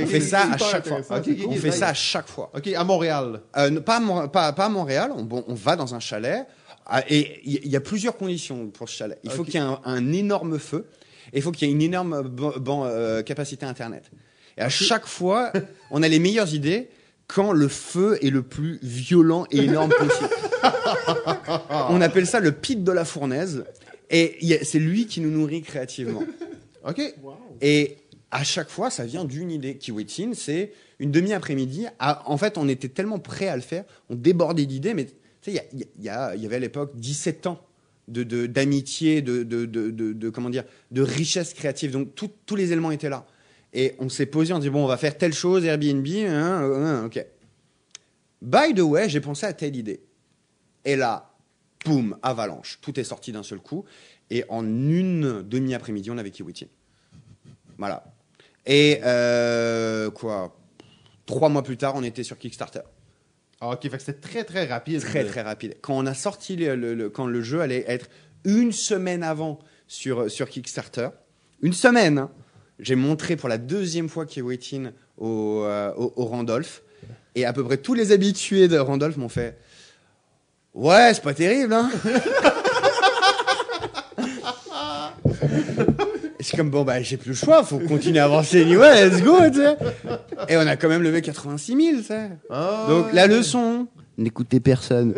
On fait ça à chaque fois. On fait ça à chaque fois. Ok, à Montréal. Euh, pas, à Mont- pas, pas à Montréal, on, bon, on va dans un chalet. ah, Et il y, a plusieurs conditions pour ce chalet. Il faut qu'il y ait un, un énorme feu et il faut qu'il y ait une énorme euh, capacité Internet. Et à chaque fois, on a les meilleures idées quand le feu est le plus violent et énorme possible. On appelle ça le pit de la fournaise. Et c'est lui qui nous nourrit créativement. OK. Et à chaque fois, ça vient d'une idée. Kiwitin, c'est une demi-après-midi. En fait, on était tellement prêts à le faire, on débordait d'idées, mais il y, y avait à l'époque 17 ans d'amitié, de, de, de, de- de- comment dire, de richesse créative. Donc tout- tous les éléments étaient là. Et on s'est posé, on dit bon, on va faire telle chose, Airbnb, hein, hein, ok. By the way, j'ai pensé à telle idée. Et là, boum, avalanche. Tout est sorti d'un seul coup. Et en une demi-après-midi, on avait Kiwitin. Voilà. Et euh, quoi? Trois mois plus tard, on était sur Kickstarter. Ah, OK, fait que c'était très, très rapide. Très très rapide. Quand on a sorti le, le- le- quand le jeu allait être une semaine avant sur sur Kickstarter, une semaine. hein, j'ai montré pour la deuxième fois Kiwitin au, euh, au, au Randolph et à peu près tous les habitués de Randolph m'ont fait ouais c'est pas terrible hein. C'est comme bon bah j'ai plus le choix, faut continuer à avancer anyway, let's go, tu sais. Et on a quand même levé 86 000, tu sais. Ah, Donc ouais. la leçon, n'écoutez personne.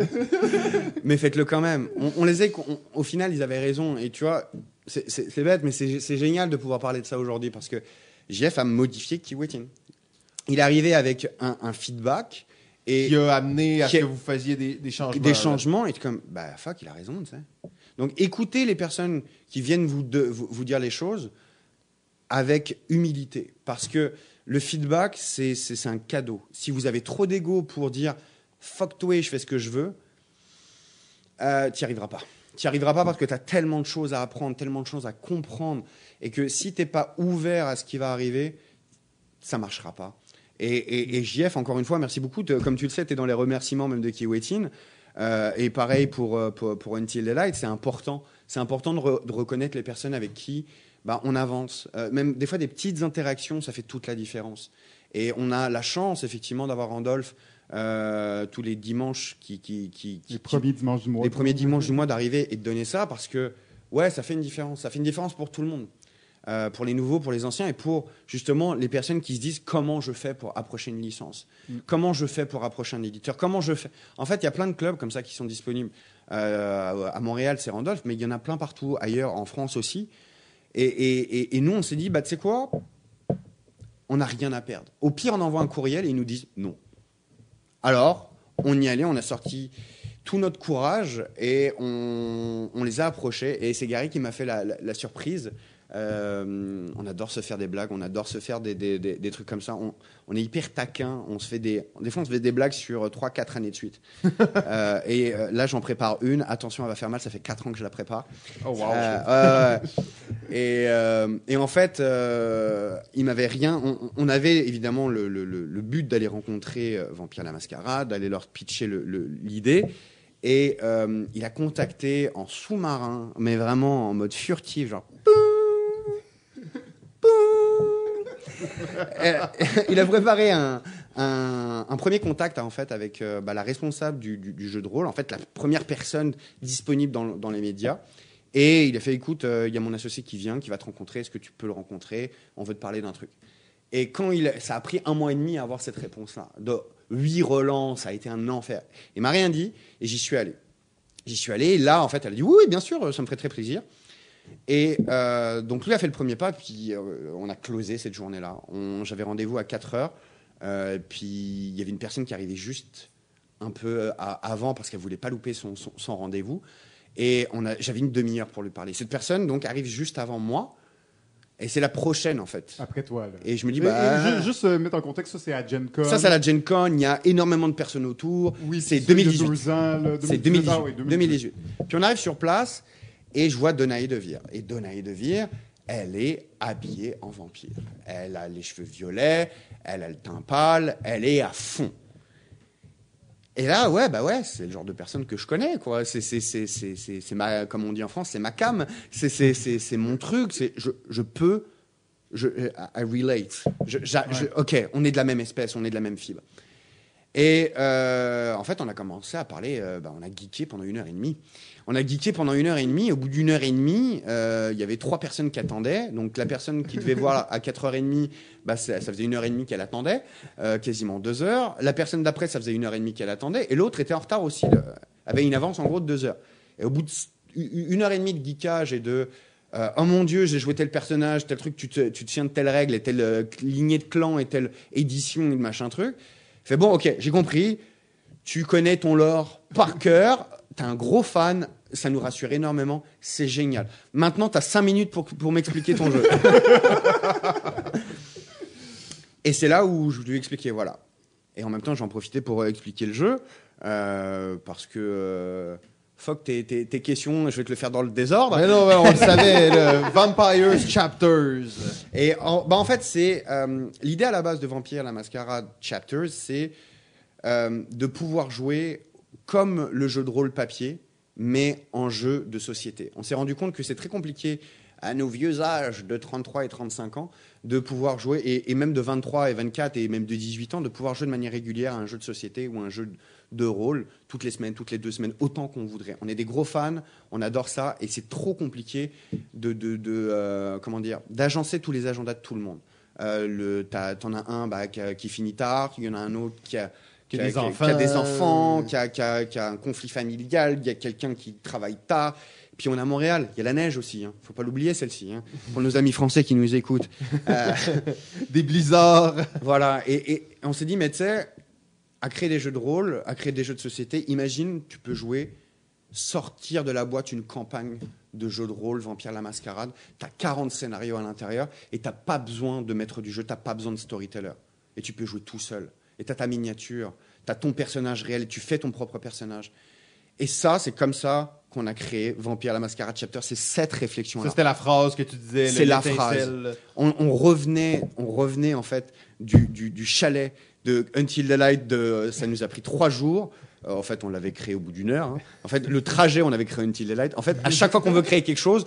mais faites-le quand même. On, on les a, on- au final, ils avaient raison. Et tu vois, c'est- bête, mais c'est génial de pouvoir parler de ça aujourd'hui parce que JF a modifié Kiwitin. Il est arrivé avec un, un feedback et Qui a amené à ce que vous faisiez des, des changements. des là. changements et tu es comme bah fuck il a raison tu sais donc écoutez les personnes qui viennent vous, de- vous, vous dire les choses avec humilité parce que le feedback c'est un cadeau si vous avez trop d'ego pour dire fuck toi je fais ce que je veux euh, tu n'y arriveras pas tu n'y arriveras pas parce que tu as tellement de choses à apprendre tellement de choses à comprendre et que si t'es pas ouvert à ce qui va arriver ça marchera pas. Et, et, et JF, encore une fois, merci beaucoup. Te- comme tu le sais, tu es dans les remerciements même de Kiwetin. Euh, et pareil pour, euh, pour, pour Until Daylight, c'est important. C'est important de, re- de reconnaître les personnes avec qui bah, on avance. Euh, même des fois, des petites interactions, ça fait toute la différence. Et on a la chance, effectivement, d'avoir Randolph euh, tous les dimanches qui, qui, qui, qui- Les premiers dimanches du mois. les premiers dimanches du mois d'arriver et de donner ça parce que ouais ça fait une différence ça fait une différence pour tout le monde Euh, pour les nouveaux pour les anciens et pour justement les personnes qui se disent comment je fais pour approcher une licence? Comment je fais pour approcher un éditeur? Comment je fais? En fait il y a plein de clubs comme ça qui sont disponibles Euh, à Montréal c'est Randolph mais il y en a plein partout ailleurs en France aussi. Et, et- et- et nous on s'est dit bah tu sais quoi? On n'a rien à perdre. Au pire on envoie un courriel et ils nous disent non. Alors, on y allait, on a sorti tout notre courage et on, on les a approchés. Et c'est Gary qui m'a fait la, la- la surprise. Euh, on adore se faire des blagues, on adore se faire des, des- des- des trucs comme ça. On, on est hyper taquin. On se fait des, des fois, on se fait des blagues sur 3-4 années de suite. Euh, et euh, là, j'en prépare une. Attention, elle va faire mal. Ça fait 4 ans que je la prépare. Oh, wow. Euh, et, euh, et en fait, euh, il m'avait rien. On, on avait évidemment le, le- but d'aller rencontrer euh, Vampire la Mascarade, d'aller leur pitcher l'idée. Et euh, il a contacté en sous-marin, mais vraiment en mode furtif, genre. Il a préparé un, premier contact en fait avec euh, bah, la responsable du, jeu de rôle, en fait la première personne disponible dans, les médias. Et il a fait écoute, euh, il y a mon associé qui vient, qui va te rencontrer. Est-ce que tu peux le rencontrer? On veut te parler d'un truc. Et quand il, ça a pris un mois et demi à avoir cette réponse-là, de huit relances, ça a été un enfer. Il m'a rien dit et j'y suis allé. J'y suis allé et là, en fait, elle a dit oui, bien sûr, ça me ferait très plaisir. Et euh, donc lui a fait le premier pas, puis euh, on a closé cette journée-là. J'avais rendez-vous à 4 heures, euh, puis il y avait une personne qui arrivait juste un peu à- avant parce qu'elle voulait pas louper son, son- son rendez-vous. Et j'avais une demi-heure pour lui parler. Cette personne donc arrive juste avant moi, et c'est la prochaine en fait. Après toi. Là. Et je me dis bah juste euh, mettre en contexte, ça c'est à Gen Con. ça c'est la Gen Con, il y a énormément de personnes autour. Oui, c'est ça, il y a 2018. deux ans, là, C'est 2018. 2018. Ah oui, 2018. Puis on arrive sur place et je vois Donaï De Vire. Et Donaï De Vire, elle est habillée en vampire. Elle a les cheveux violets, elle a le teint pâle, elle est à fond. Et là, ouais, bah ouais, c'est le genre de personne que je connais, quoi. C'est, c'est, c'est, c'est, c'est, c'est ma, comme on dit en France, c'est ma cam. C'est, c'est, c'est, c'est mon truc. C'est, je, je peux, je, I relate. Je, j'a- je- ok, on est de la même espèce, on est de la même fibre. Et euh, en fait, on a commencé à parler, euh, bah, on a geeké pendant une heure et demie. On a geeké pendant une heure et demie. Au bout d'une heure et demie, euh, il y avait trois personnes qui attendaient. Donc la personne qui devait voir à 4h30, bah, ça, ça faisait une heure et demie qu'elle attendait, euh, quasiment deux heures. La personne d'après, ça faisait une heure et demie qu'elle attendait. Et l'autre était en retard aussi, avait une avance en gros de deux heures. Et au bout de s- u- une heure et demie de geekage et de euh, oh mon dieu, j'ai joué tel personnage, tel truc, tu te, tu te tiens de telle règle et telle lignée de clan et telle édition et machin truc. Fait bon, ok, j'ai compris. Tu connais ton lore par cœur. T'es un gros fan. Ça nous rassure énormément. C'est génial. Maintenant, t'as cinq minutes pour, pour m'expliquer ton jeu. et c'est là où je lui ai expliqué, voilà. Et en même temps, j'en profitais pour euh, expliquer le jeu. euh, parce que. Euh, fuck tes, tes, tes questions, je vais te le faire dans le désordre. Mais non, on le savait, le Vampires Chapters. Et en, bah en fait, c'est euh, l'idée à la base de Vampire la Mascarade Chapters, c'est de pouvoir jouer comme le jeu de rôle papier, mais en jeu de société. On s'est rendu compte que c'est très compliqué à nos vieux âges de 33 et 35 ans de pouvoir jouer, et, même de 23 et 24 et même de 18 ans, de pouvoir jouer de manière régulière à un jeu de société ou un jeu de rôle toutes les semaines, toutes les deux semaines, autant qu'on voudrait. On est des gros fans, on adore ça, et c'est trop compliqué de, euh, comment dire, d'agencer tous les agendas de tout le monde. Euh, t'en as un bah, qui finit tard, il y en a un autre qui a, Qui a des qui enfants. qui a des enfants, qui a, qui a- a un conflit familial, il y a quelqu'un qui travaille tard. Puis on a Montréal, il y a la neige aussi. Hein. Faut pas l'oublier celle-ci. Hein. Pour nos amis français qui nous écoutent. Euh, Des blizzards. voilà. Et, et on s'est dit, mais tu sais, à créer des jeux de rôle, à créer des jeux de société, imagine, tu peux jouer, sortir de la boîte une campagne de jeux de rôle, Vampire la Mascarade. Tu as 40 scénarios à l'intérieur et tu pas besoin de maître du jeu, tu pas besoin de storyteller. Et tu peux jouer tout seul. Et tu as ta miniature, tu as ton personnage réel tu fais ton propre personnage. Et ça, c'est comme ça qu'on a créé Vampire la Mascarade Chapter. C'est cette réflexion-là Ça, c'était la phrase que tu disais. C'est la l'étincelle. on, on revenait, on revenait en fait du, du- du chalet de Until the Light. De, ça nous a pris trois jours. Euh, en fait, on l'avait créé au bout d'une heure. hein. En fait, le trajet, on avait créé Until the Light. En fait, à chaque fois qu'on veut créer quelque chose,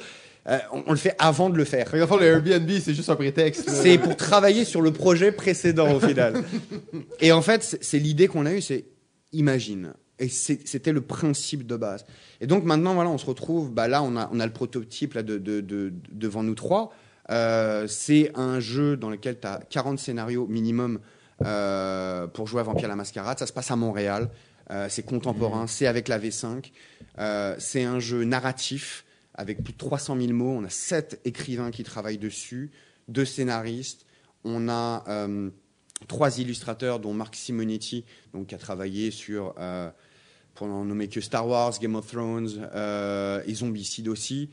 euh, on, on le fait avant de le faire. Que, dans le Airbnb, c'est juste un prétexte. C'est pour travailler sur le projet précédent au final. Et en fait, c'est l'idée qu'on a eue, c'est imagine. Et c'était le principe de base. Et donc maintenant, voilà, on se retrouve. Bah là, on a, on a le prototype là, de, de- de- devant nous trois. Euh, c'est un jeu dans lequel tu as 40 scénarios minimum euh, pour jouer à Vampire la Mascarade. Ça se passe à Montréal. Euh, c'est contemporain. C'est avec la V5. Euh, c'est un jeu narratif avec plus de 300 000 mots. On a sept écrivains qui travaillent dessus, deux scénaristes. On a euh, trois illustrateurs, dont Marc Simonetti, donc, qui a travaillé sur, euh, pour n'en nommer que Star Wars, Game of Thrones euh, et Zombicide aussi.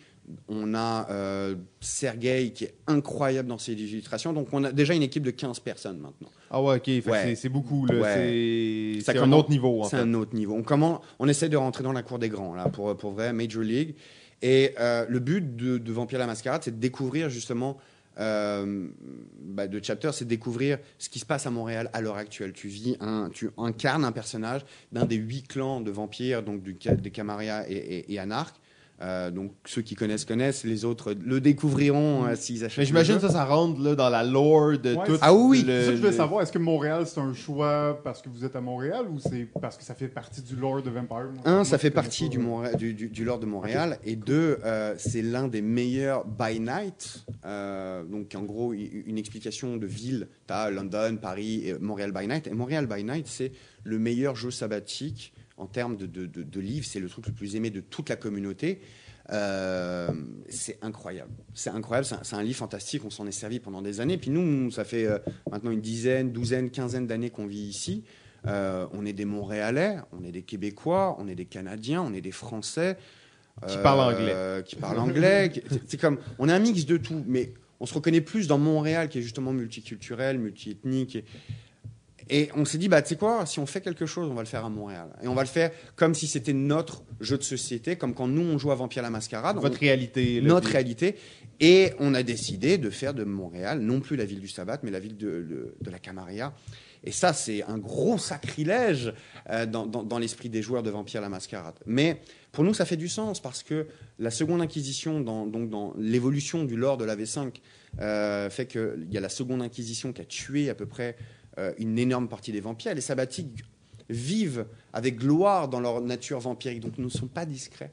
On a euh, Sergei qui est incroyable dans ses illustrations. Donc on a déjà une équipe de 15 personnes maintenant. Ah ouais, ok. Ouais. c'est- beaucoup. Ouais. C'est un commence- autre niveau, C'est un autre niveau. On, comment, on essaie de rentrer dans la cour des grands, là, pour, pour vrai, Major League. Et euh, le but de, Vampire la Mascarade, c'est de découvrir justement, euh, bah, de Chapter, c'est de découvrir ce qui se passe à Montréal à l'heure actuelle. Tu vis un, tu incarnes un personnage d'un des huit clans de vampires, donc des Camarilla et, et, et Anarch. Euh, donc ceux qui connaissent connaissent, les autres le découvriront euh, s'ils achètent. Mais j'imagine ça, ça rentre là, dans la lore de Ouais, tout. Ah oui, le- C'est ça que je voulais le- savoir. Est-ce que Montréal, c'est un choix parce que vous êtes à Montréal ou c'est parce que ça fait partie du lore de Vampire? Moi, Un, moi, ça fait partie du, Monré- du, du, du lore de Montréal. Et deux, euh, c'est l'un des meilleurs by night. Euh, donc, en gros, i- une explication de ville. Tu as London, Paris et Montréal by night. Et Montréal by night, c'est le meilleur jeu sabbatique en termes de, de, de- de livres. C'est le truc le plus aimé de toute la communauté. Euh, c'est incroyable. C'est incroyable. C'est un, un livre fantastique. On s'en est servi pendant des années. Puis nous, ça fait euh, maintenant une dizaine, douzaine, quinzaine d'années qu'on vit ici. Euh, on est des Montréalais, on est des Québécois, on est des Canadiens, on est des Français. Qui parlent anglais. Qui parlent anglais. c'est- C'est comme, on est un mix de tout, mais on se reconnaît plus dans Montréal, qui est justement multiculturel, multiethnique. Et, et on s'est dit, bah, tu sais quoi, si on fait quelque chose, on va le faire à Montréal. Et on va le faire comme si c'était notre jeu de société, comme quand nous, on joue à Vampire la Mascarade. On- Votre réalité. notre réalité. Et on a décidé de faire de Montréal, non plus la ville du sabbat, mais la ville de, la Camarilla. Et ça, c'est un gros sacrilège euh, dans, dans- dans l'esprit des joueurs de Vampire la Mascarade. Mais pour nous, ça fait du sens parce que la Seconde Inquisition, dans, donc dans l'évolution du lore de la V5, euh, fait qu'il y a la Seconde Inquisition qui a tué à peu près une énorme partie des vampires. Les sabbatiques vivent avec gloire dans leur nature vampirique, donc ne sont pas discrets.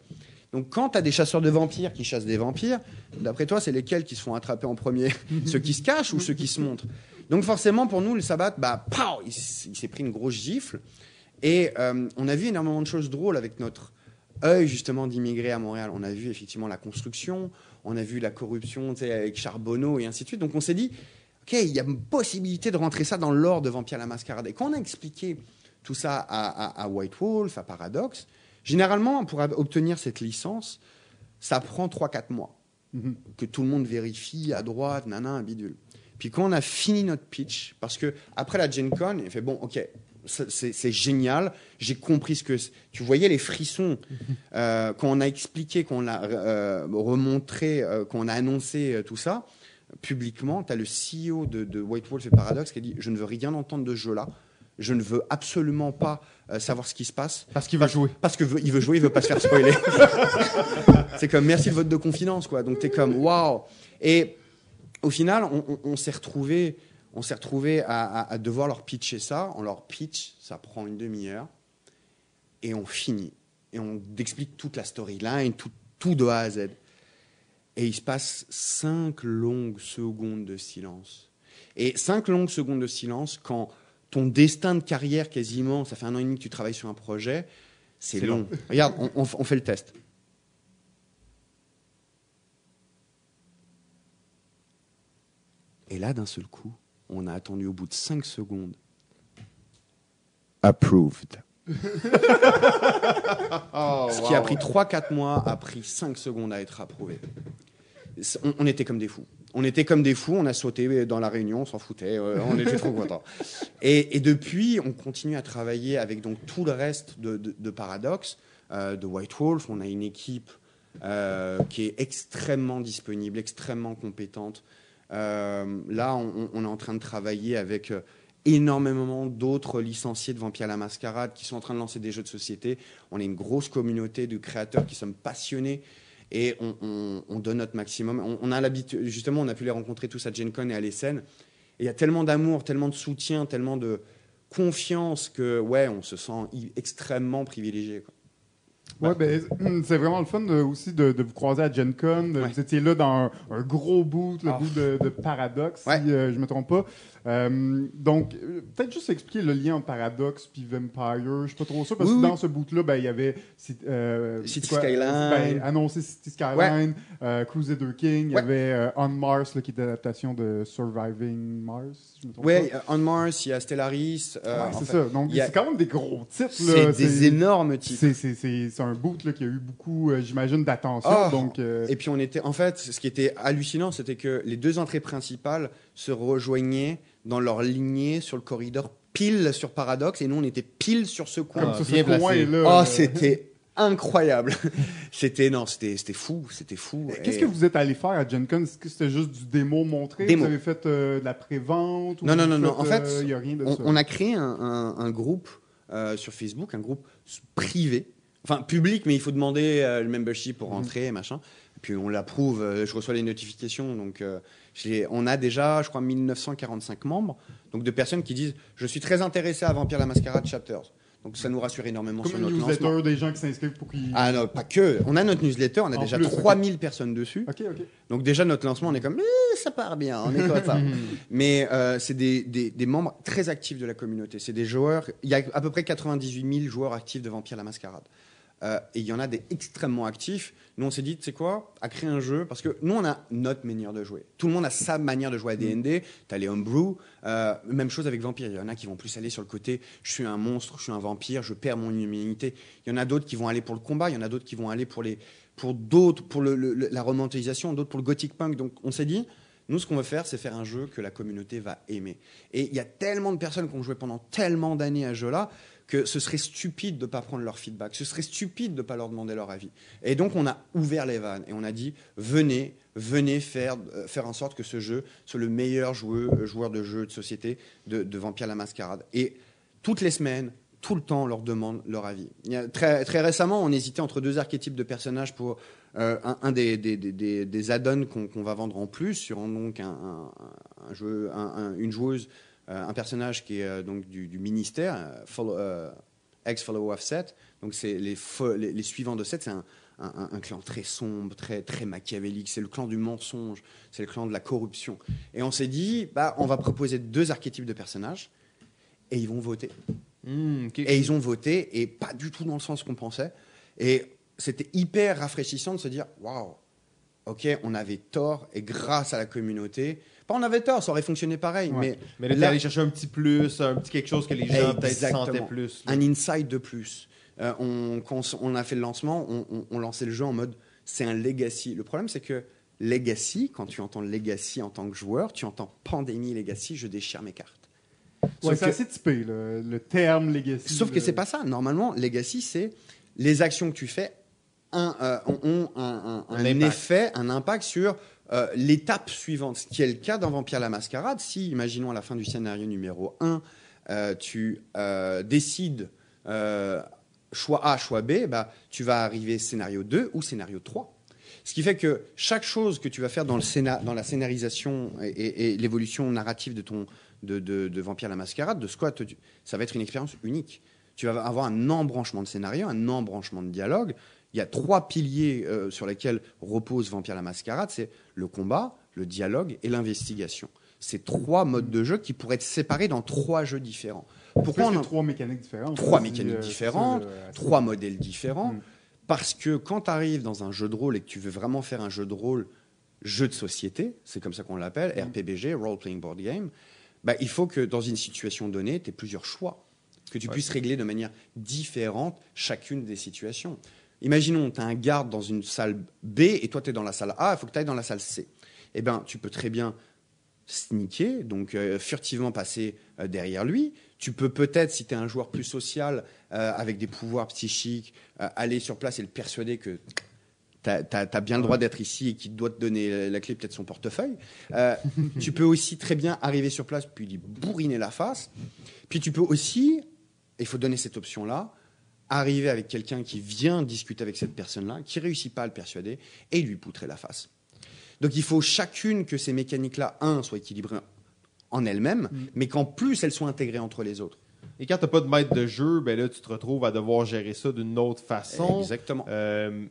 Donc quand tu as des chasseurs de vampires qui chassent des vampires, d'après toi, c'est lesquels qui se font attraper en premier? Ceux qui se cachent ou ceux qui se montrent? Donc forcément, pour nous, le sabbat, bah, pow, il, s'est pris une grosse gifle. Et euh, on a vu énormément de choses drôles avec notre œil justement d'immigrés à Montréal. On a vu effectivement la construction, on a vu la corruption tu sais, avec Charbonneau et ainsi de suite. Donc on s'est dit, OK, il y a une possibilité de rentrer ça dans l'or de Vampire la Mascarade. Et quand on a expliqué tout ça à, à- à White Wolf, à Paradox, généralement, pour obtenir cette licence, ça prend 3-4 mois. Mhm. Que tout le monde vérifie à droite, nana, un bidule. Puis quand on a fini notre pitch, parce que après la Gen Con, il fait bon, ok, c'est génial, j'ai compris ce que. Tu voyais les frissons euh, quand on a expliqué, quand on a euh, remontré, euh, quand on a annoncé euh, tout ça publiquement. Tu as le CEO de, de White Wolf et Paradox qui a dit Je ne veux rien entendre de ce jeu-là. Je ne veux absolument pas euh, savoir ce qui se passe. Parce qu'il va jouer. Parce que veut- il veut jouer, il veut pas se faire spoiler. c'est comme merci le vote de confidence, quoi. Donc t'es comme waouh. Et au final, on, on- on s'est retrouvé, on s'est retrouvé à, à- à devoir leur pitcher ça. On leur pitch, ça prend une demi-heure, et on finit. Et on explique toute la storyline, tout, tout de A à Z. Et il se passe cinq longues secondes de silence. Et cinq longues secondes de silence quand ton destin de carrière quasiment, ça fait un an et demi que tu travailles sur un projet, c'est long. long. Regarde, on, on f- on fait le test. Et là, d'un seul coup, on a attendu au bout de 5 secondes. Approved. Ce qui a pris 3-4 mois a pris 5 secondes à être approuvé. On, on était comme des fous. On était comme des fous, on a sauté dans la réunion, on s'en foutait, euh, on était trop contents. Et, et depuis, on continue à travailler avec donc tout le reste de, de- de Paradox, euh, de White Wolf. On a une équipe euh, qui est extrêmement disponible, extrêmement compétente. Là, on, on est en train de travailler avec énormément d'autres licenciés de Vampire la Mascarade qui sont en train de lancer des jeux de société. On est une grosse communauté de créateurs qui sommes passionnés et on, on- on donne notre maximum. On, on a l'habitude, justement, on a pu les rencontrer tous à Gen Con et à l'ESN. Et il y a tellement d'amour, tellement de soutien, tellement de confiance que, ouais, on se sent extrêmement privilégié. quoi. Ouais, ben, c'est vraiment le fun de- aussi de, de vous croiser à Gen Con. Ouais. Vous étiez là dans un, un gros boot, le Ah. bout de, de Paradox, Ouais. si euh, je me trompe pas. Euh, donc, euh, peut-être juste expliquer le lien entre Paradox puis Vampire. Je suis pas trop sûr, parce Oui, que oui. dans ce boot-là, ben, il y avait euh, City quoi, Skyline. ben, annoncé City Skyline, euh, Crusader King, il y Ouais. avait On Mars, là, qui est l'adaptation de Surviving Mars, si Ouais, euh, On Mars, il y a Stellaris. Ouais, c'est ça. Donc, a- c'est quand même des gros titres. C'est des énormes titres. C'est- un boot là, qui a eu beaucoup, j'imagine, d'attention. Ah. donc, Et puis on était, en fait, ce qui était hallucinant, c'était que les deux entrées principales se rejoignaient dans leur lignée sur le corridor pile sur Paradox, et nous on était pile sur ce coin. comme Ah, ce coin placé. est là. Oh, euh, c'était incroyable. c'était non, c'était c'était fou, c'était fou. Qu'est-ce Et- que vous êtes allé faire à Gen Con? Est-ce que c'était juste du démo montré? Démo. Vous avez fait euh, de la pré-vente? Non, non, non, non. En euh, fait, il y a rien de on, ça? on a créé un, un- un groupe euh, sur Facebook, un groupe privé, enfin public, mais il faut demander euh, le membership pour rentrer, machin. Et puis on l'approuve, euh, je reçois les notifications. Donc euh, on a déjà, je crois, 1945 membres, donc de personnes qui disent Je suis très intéressé à Vampire la Mascarade Chapters. Donc ça nous rassure énormément Comme sur notre newsletter lancement. des gens qui s'inscrivent pour qu'ils. Ah non, pas que. On a notre newsletter, on a En déjà plus, ok. 3000 personnes dessus. Donc déjà notre lancement, on est comme Eh, ça part bien, on est content. Mais euh, c'est des, des- des membres très actifs de la communauté. C'est des joueurs. Il y a à peu près 98 000 joueurs actifs de Vampire la Mascarade. Euh, et il y en a des extrêmement actifs. Nous, on s'est dit, tu sais quoi, à créer un jeu, parce que nous, on a notre manière de jouer. Tout le monde a sa manière de jouer à D&D. Tu as les homebrew. Euh, même chose avec Vampire. Il y en a qui vont plus aller sur le côté, je suis un monstre, je suis un vampire, je perds mon immunité. Il y en a d'autres qui vont aller pour le combat. Il y en a d'autres qui vont aller pour les pour d'autres, pour le- la romantisation, d'autres pour le gothic punk. Donc, on s'est dit, nous, ce qu'on veut faire, c'est faire un jeu que la communauté va aimer. Et il y a tellement de personnes qui ont joué pendant tellement d'années à ce jeu-là que ce serait stupide de ne pas prendre leur feedback. Ce serait stupide de ne pas leur demander leur avis. Et donc, on a ouvert les vannes et on a dit venez, venez faire, euh, faire en sorte que ce jeu soit le meilleur joueur, euh, joueur de jeu de société de, de Vampire la Mascarade. Et toutes les semaines, tout le temps, on leur demande leur avis. Très, très récemment, on hésitait entre deux archétypes de personnages pour euh, un, des, des, des- des, add-ons qu'on va vendre en plus sur donc un, un- un jeu, un- un- une joueuse, un personnage qui est euh, donc du, du ministère, euh, follow- euh, X follower of Set. Donc c'est les, fo- les, les suivants de Set, c'est un, un- un- un clan très sombre, très, très machiavélique. C'est le clan du mensonge, c'est le clan de la corruption. Et on s'est dit, bah, on va proposer deux archétypes de personnages et ils vont voter. Hmm. Et ils ont voté, et pas du tout dans le sens qu'on pensait. Et c'était hyper rafraîchissant de se dire waouh, ok, on avait tort, et grâce à la communauté, pas on avait tort, ça aurait fonctionné pareil, Ouais. mais, Mais là, là- allé chercher un petit plus, un petit quelque chose que les gens peut-être sentaient plus. là. un insight de plus. Euh, on, a fait le lancement, on, on- on lançait le jeu en mode c'est un legacy. Le problème, c'est que legacy, quand tu entends legacy en tant que joueur, tu entends pandémie legacy, je déchire mes cartes. Ouais, c'est que- assez typé, le, le terme legacy. Sauf que le- c'est pas ça. Normalement, legacy, c'est les actions que tu fais un, euh, ont un, effet, un impact sur euh, l'étape suivante. Ce qui est le cas dans Vampire la Mascarade. Si, imaginons à la fin du scénario numéro 1, euh, tu euh, décides choix A, choix B, bah, tu vas arriver scénario 2 ou scénario 3. Ce qui fait que chaque chose que tu vas faire dans, la scénarisation et, l'évolution narrative de, ton, de, Vampire la Mascarade, de Squat, ça va être une expérience unique. Tu vas avoir un embranchement de scénario, un embranchement de dialogue. Il y a trois piliers euh, sur lesquels repose Vampire la Mascarade, c'est le combat, le dialogue et l'investigation. C'est trois modes de jeu qui pourraient être séparés dans trois jeux différents. Pourquoi on a trois mécaniques différentes. Trois mécaniques différentes, euh, trois modèles différents Mm. Parce que quand tu arrives dans un jeu de rôle et que tu veux vraiment faire un jeu de rôle, jeu de société, c'est comme ça qu'on l'appelle, Mm. RPBG, Role Playing Board Game, bah, il faut que dans une situation donnée, tu aies plusieurs choix, que tu Ouais. puisses régler de manière différente chacune des situations. Imaginons, tu as un garde dans une salle B et toi tu es dans la salle A, il faut que tu ailles dans la salle C. Eh bien, tu peux très bien sneaker, donc euh, furtivement passer euh, derrière lui. Tu peux peut-être, si tu es un joueur plus social, euh, avec des pouvoirs psychiques, aller sur place et le persuader que tu as, bien le droit d'être ici et qu'il doit te donner la clé, peut-être son portefeuille. Tu peux aussi très bien arriver sur place puis lui bourriner la face. Puis tu peux aussi, il faut donner cette option-là, arriver avec quelqu'un qui vient discuter avec cette personne-là, qui réussit pas à le persuader, et lui poutrer la face. Donc il faut chacune que ces mécaniques-là, un, soient équilibrées en elles-mêmes, mais qu'en plus elles soient intégrées entre les autres. Et quand t'as pas de maître de jeu, ben là, tu te retrouves à devoir gérer ça d'une autre façon. Exactement. Euh,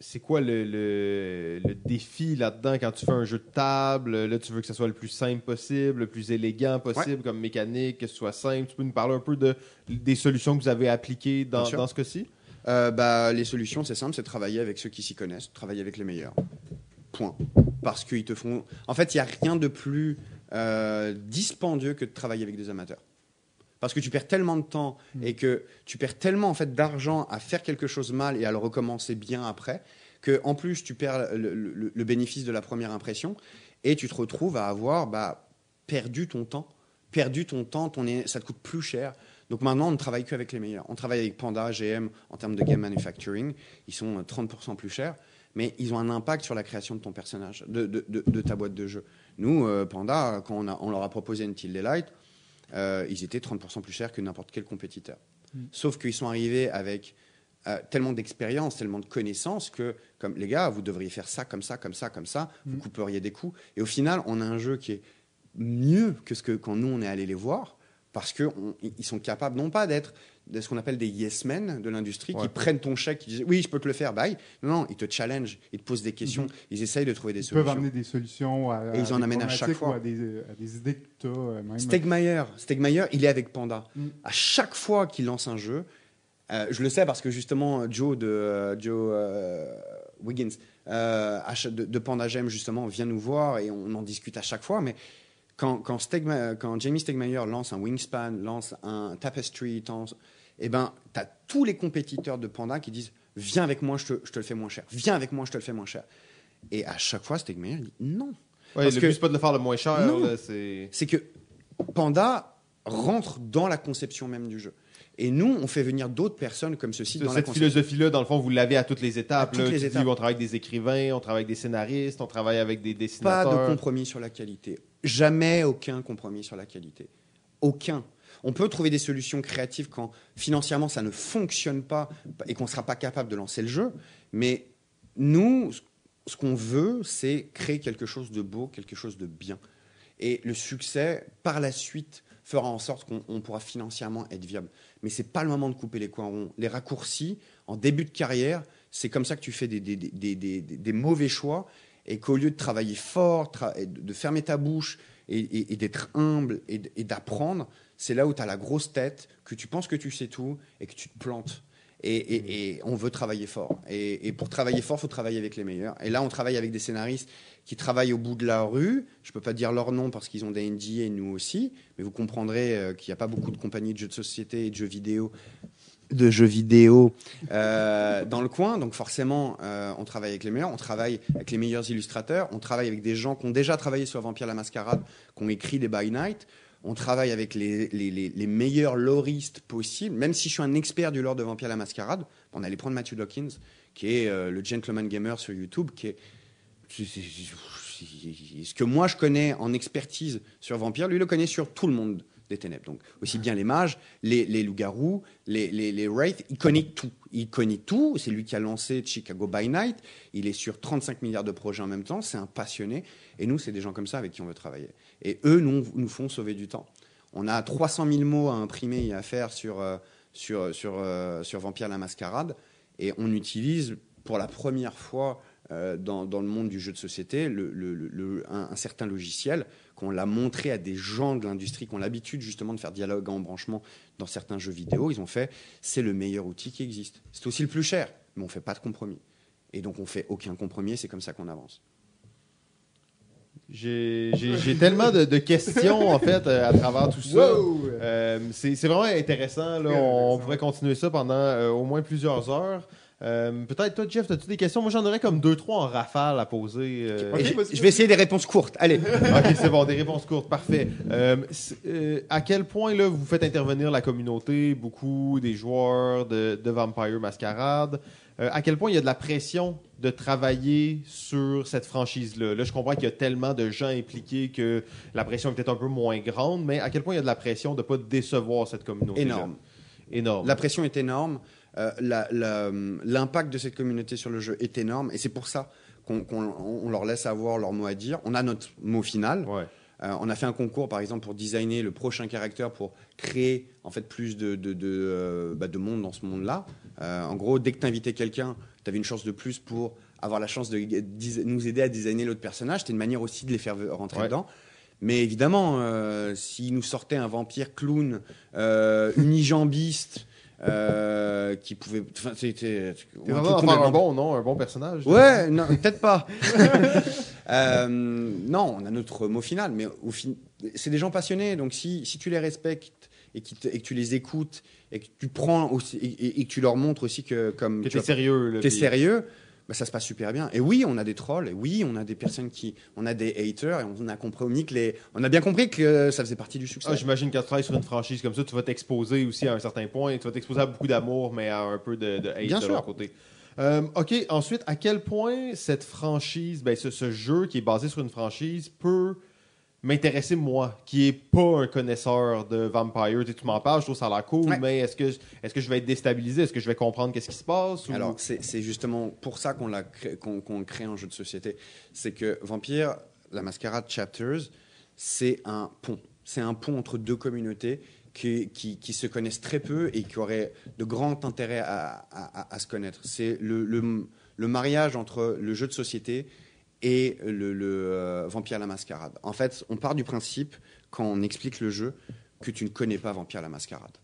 c'est quoi le, le- le défi là-dedans quand tu fais un jeu de table? Là, tu veux que ce soit le plus simple possible, le plus élégant possible comme mécanique, que ce soit simple. Tu peux nous parler un peu de, des solutions que vous avez appliquées dans, dans ce cas-ci? Euh, bah, les solutions, c'est simple, c'est travailler avec ceux qui s'y connaissent, travailler avec les meilleurs. Point. Parce qu'ils te font. En fait, il n'y a rien de plus euh, dispendieux que de travailler avec des amateurs. Parce que tu perds tellement de temps et que tu perds tellement en fait d'argent à faire quelque chose mal et à le recommencer bien après que en plus tu perds le, le- le bénéfice de la première impression et tu te retrouves à avoir bah, perdu ton temps, perdu ton temps, ton ça te coûte plus cher. Donc maintenant, on ne travaille qu'avec les meilleurs. On travaille avec Panda, GM en termes de game manufacturing. Ils sont euh, 30% plus chers, mais ils ont un impact sur la création de ton personnage, de, de- de- de ta boîte de jeu. Nous, euh, Panda, quand on, a- on leur a proposé une Tilde Light, euh, ils étaient 30% plus chers que n'importe quel compétiteur. Sauf qu'ils sont arrivés avec euh, tellement d'expérience, tellement de connaissances que, comme les gars, vous devriez faire ça, comme ça, comme ça, comme ça, vous couperiez des coups. Et au final, on a un jeu qui est mieux que ce que quand nous on est allé les voir, parce qu'ils sont capables non pas d'être de ce qu'on appelle des yes men de l'industrie Ouais. qui prennent ton chèque, qui disent oui, je peux te le faire, bye. Non, non, ils te challenge, ils te posent des questions, ils essayent de trouver des Ils peuvent solutions. amener des solutions à, Et ils en amènent à chaque fois. à des, à des idées que as. Même. Stegmaier, Stegmaier, il est avec Panda. Mm. À chaque fois qu'il lance un jeu, euh, je le sais parce que justement Joe de euh, Joe euh, Wiggins euh, de, de Panda Gem justement vient nous voir et on en discute à chaque fois. Mais quand quand, Stegma- quand Jamie Stegmaier lance un Wingspan, lance un Tapestry, lance- eh ben t'as tous les compétiteurs de Panda qui disent viens avec moi, je te, je te le fais moins cher. Viens avec moi, je te le fais moins cher. Et à chaque fois Stegmaier dit non. Ouais, Parce le que- but, c'est pas de le faire le moins cher. C'est... c'est que Panda rentre dans la conception même du jeu. Et nous, on fait venir d'autres personnes comme ceci dans Cette philosophie-là, dans le fond, vous l'avez à toutes les étapes. À toutes là. les Tu dis, étapes. on travaille avec des écrivains, on travaille avec des scénaristes, on travaille avec des Pas dessinateurs. de compromis sur la qualité. Jamais aucun compromis sur la qualité. Aucun. On peut trouver des solutions créatives quand financièrement ça ne fonctionne pas et qu'on ne sera pas capable de lancer le jeu. Mais nous, ce qu'on veut, c'est créer quelque chose de beau, quelque chose de bien. Et le succès, par la suite, fera en sorte qu'on on pourra financièrement être viable. Mais c'est pas le moment de couper les coins ronds. Les raccourcis, en début de carrière, c'est comme ça que tu fais des, mauvais choix et qu'au lieu de travailler fort, de fermer ta bouche et, d'être humble et d'apprendre, c'est là où tu as la grosse tête, que tu penses que tu sais tout et que tu te plantes. Et, et- et on veut travailler fort. Et, et pour travailler fort, il faut travailler avec les meilleurs. Et là, on travaille avec des scénaristes qui travaillent au bout de la rue. Je ne peux pas dire leur nom parce qu'ils ont des NDA et nous aussi. Mais vous comprendrez euh, qu'il n'y a pas beaucoup de compagnies de jeux de société et de jeux vidéo de jeux vidéo euh, dans le coin. Donc forcément, euh, on travaille avec les meilleurs, on travaille avec les meilleurs illustrateurs, on travaille avec des gens qui ont déjà travaillé sur Vampire la Mascarade, qui ont écrit des By Night. On travaille avec les, meilleurs loristes possibles. Même si je suis un expert du lore de Vampire la Mascarade, on allait prendre Matthew Dawkins, qui est euh, le Gentleman Gamer sur YouTube, qui est ce que moi je connais en expertise sur Vampire, lui le connaît sur tout le monde des ténèbres. Donc aussi bien les mages, les, loups-garous, les, les, les wraiths, il connaît tout. Il connaît tout. C'est lui qui a lancé Chicago by Night. Il est sur 35 milliards de projets en même temps. C'est un passionné. Et nous, c'est des gens comme ça avec qui on veut travailler. Et eux nous, nous font sauver du temps. On a 300 000 mots à imprimer et à faire sur, euh, sur, sur, euh, sur Vampire la Mascarade. Et on utilise pour la première fois euh, dans, dans le monde du jeu de société un, certain logiciel qu'on l'a montré à des gens de l'industrie qui ont l'habitude justement de faire dialogue en branchement dans certains jeux vidéo. Ils ont fait c'est le meilleur outil qui existe. C'est aussi le plus cher, mais on fait pas de compromis. Et donc on fait aucun compromis. C'est comme ça qu'on avance. J'ai tellement de, de questions, en fait, euh, à travers tout ça. Euh, c'est vraiment intéressant. Là. On intéressant. pourrait continuer ça pendant euh, au moins plusieurs heures. Euh, Peut-être toi, Jeff, as-tu des questions? Moi, j'en aurais comme deux, trois en rafale à poser. euh. Je- vais essayer des réponses courtes. Allez. ok, c'est bon, des réponses courtes, parfait. Euh, euh, à quel point là, vous faites intervenir la communauté, beaucoup des joueurs de, de Vampire Masquerade? Euh, à quel point il y a de la pression de travailler sur cette franchise-là? Là, je comprends qu'il y a tellement de gens impliqués que la pression est peut-être un peu moins grande, mais à quel point il y a de la pression de ne pas décevoir cette communauté? Énorme. Énorme. La pression est énorme. Euh, L'impact de cette communauté sur le jeu est énorme. Et c'est pour ça qu'on qu'on- on leur laisse avoir leur mot à dire. On a notre mot final. Ouais. Euh, on a fait un concours, par exemple, pour designer le prochain caractère, pour créer en fait plus de, de, de, euh, bah, de monde dans ce monde-là. Euh, en gros, dès que tu invitais quelqu'un, tu avais une chance de plus pour avoir la chance de nous aider à designer l'autre personnage. C'était une manière aussi de les faire rentrer Ouais. dedans. Mais évidemment, s'ils nous sortaient un vampire clown, unijambiste, euh, qui pouvait. Enfin, c'était. Un bon, non? Un bon personnage? Ouais, non, peut-être pas. Euh, non, on a notre mot final, mais au fin... c'est des gens passionnés. Donc si, si tu les respectes et, qui te- et que tu les écoutes et que tu prends aussi, et, et- et que tu leur montres aussi que comme Que tu t'es sérieux. là, es sérieux, bah, ça se passe super bien. Et oui, on a des trolls, et oui, on a des personnes qui, on a des haters, et on a compris que les, on a bien compris que ça faisait partie du succès. Ah, J'imagine quand tu travailles sur une franchise comme ça, tu vas t'exposer aussi à un certain point. Tu vas t'exposer à beaucoup d'amour, mais à un peu de, de hate Bien de sûr. leur côté. Euh, ok, ensuite, à quel point cette franchise, ben, ce, ce jeu qui est basé sur une franchise peut m'intéresser moi, qui est pas un connaisseur de Vampire. Tu, sais, tu m'en parles, je trouve ça a l'air cool, Ouais. mais est-ce que, est que je vais être déstabilisé? Est-ce que je vais comprendre qu'est-ce qui se passe? ou- Alors, c'est justement pour ça qu'on l'a cré- qu'on qu'on crée un jeu de société. C'est que Vampire, la Mascarade Chapters, c'est un pont. C'est un pont entre deux communautés qui, qui, qui se connaissent très peu et qui auraient de grands intérêts à, à- à- à se connaître. C'est le, le- le mariage entre le jeu de société et le, le, euh, Vampire la Mascarade. En fait, on part du principe, quand on explique le jeu, que tu ne connais pas Vampire la Mascarade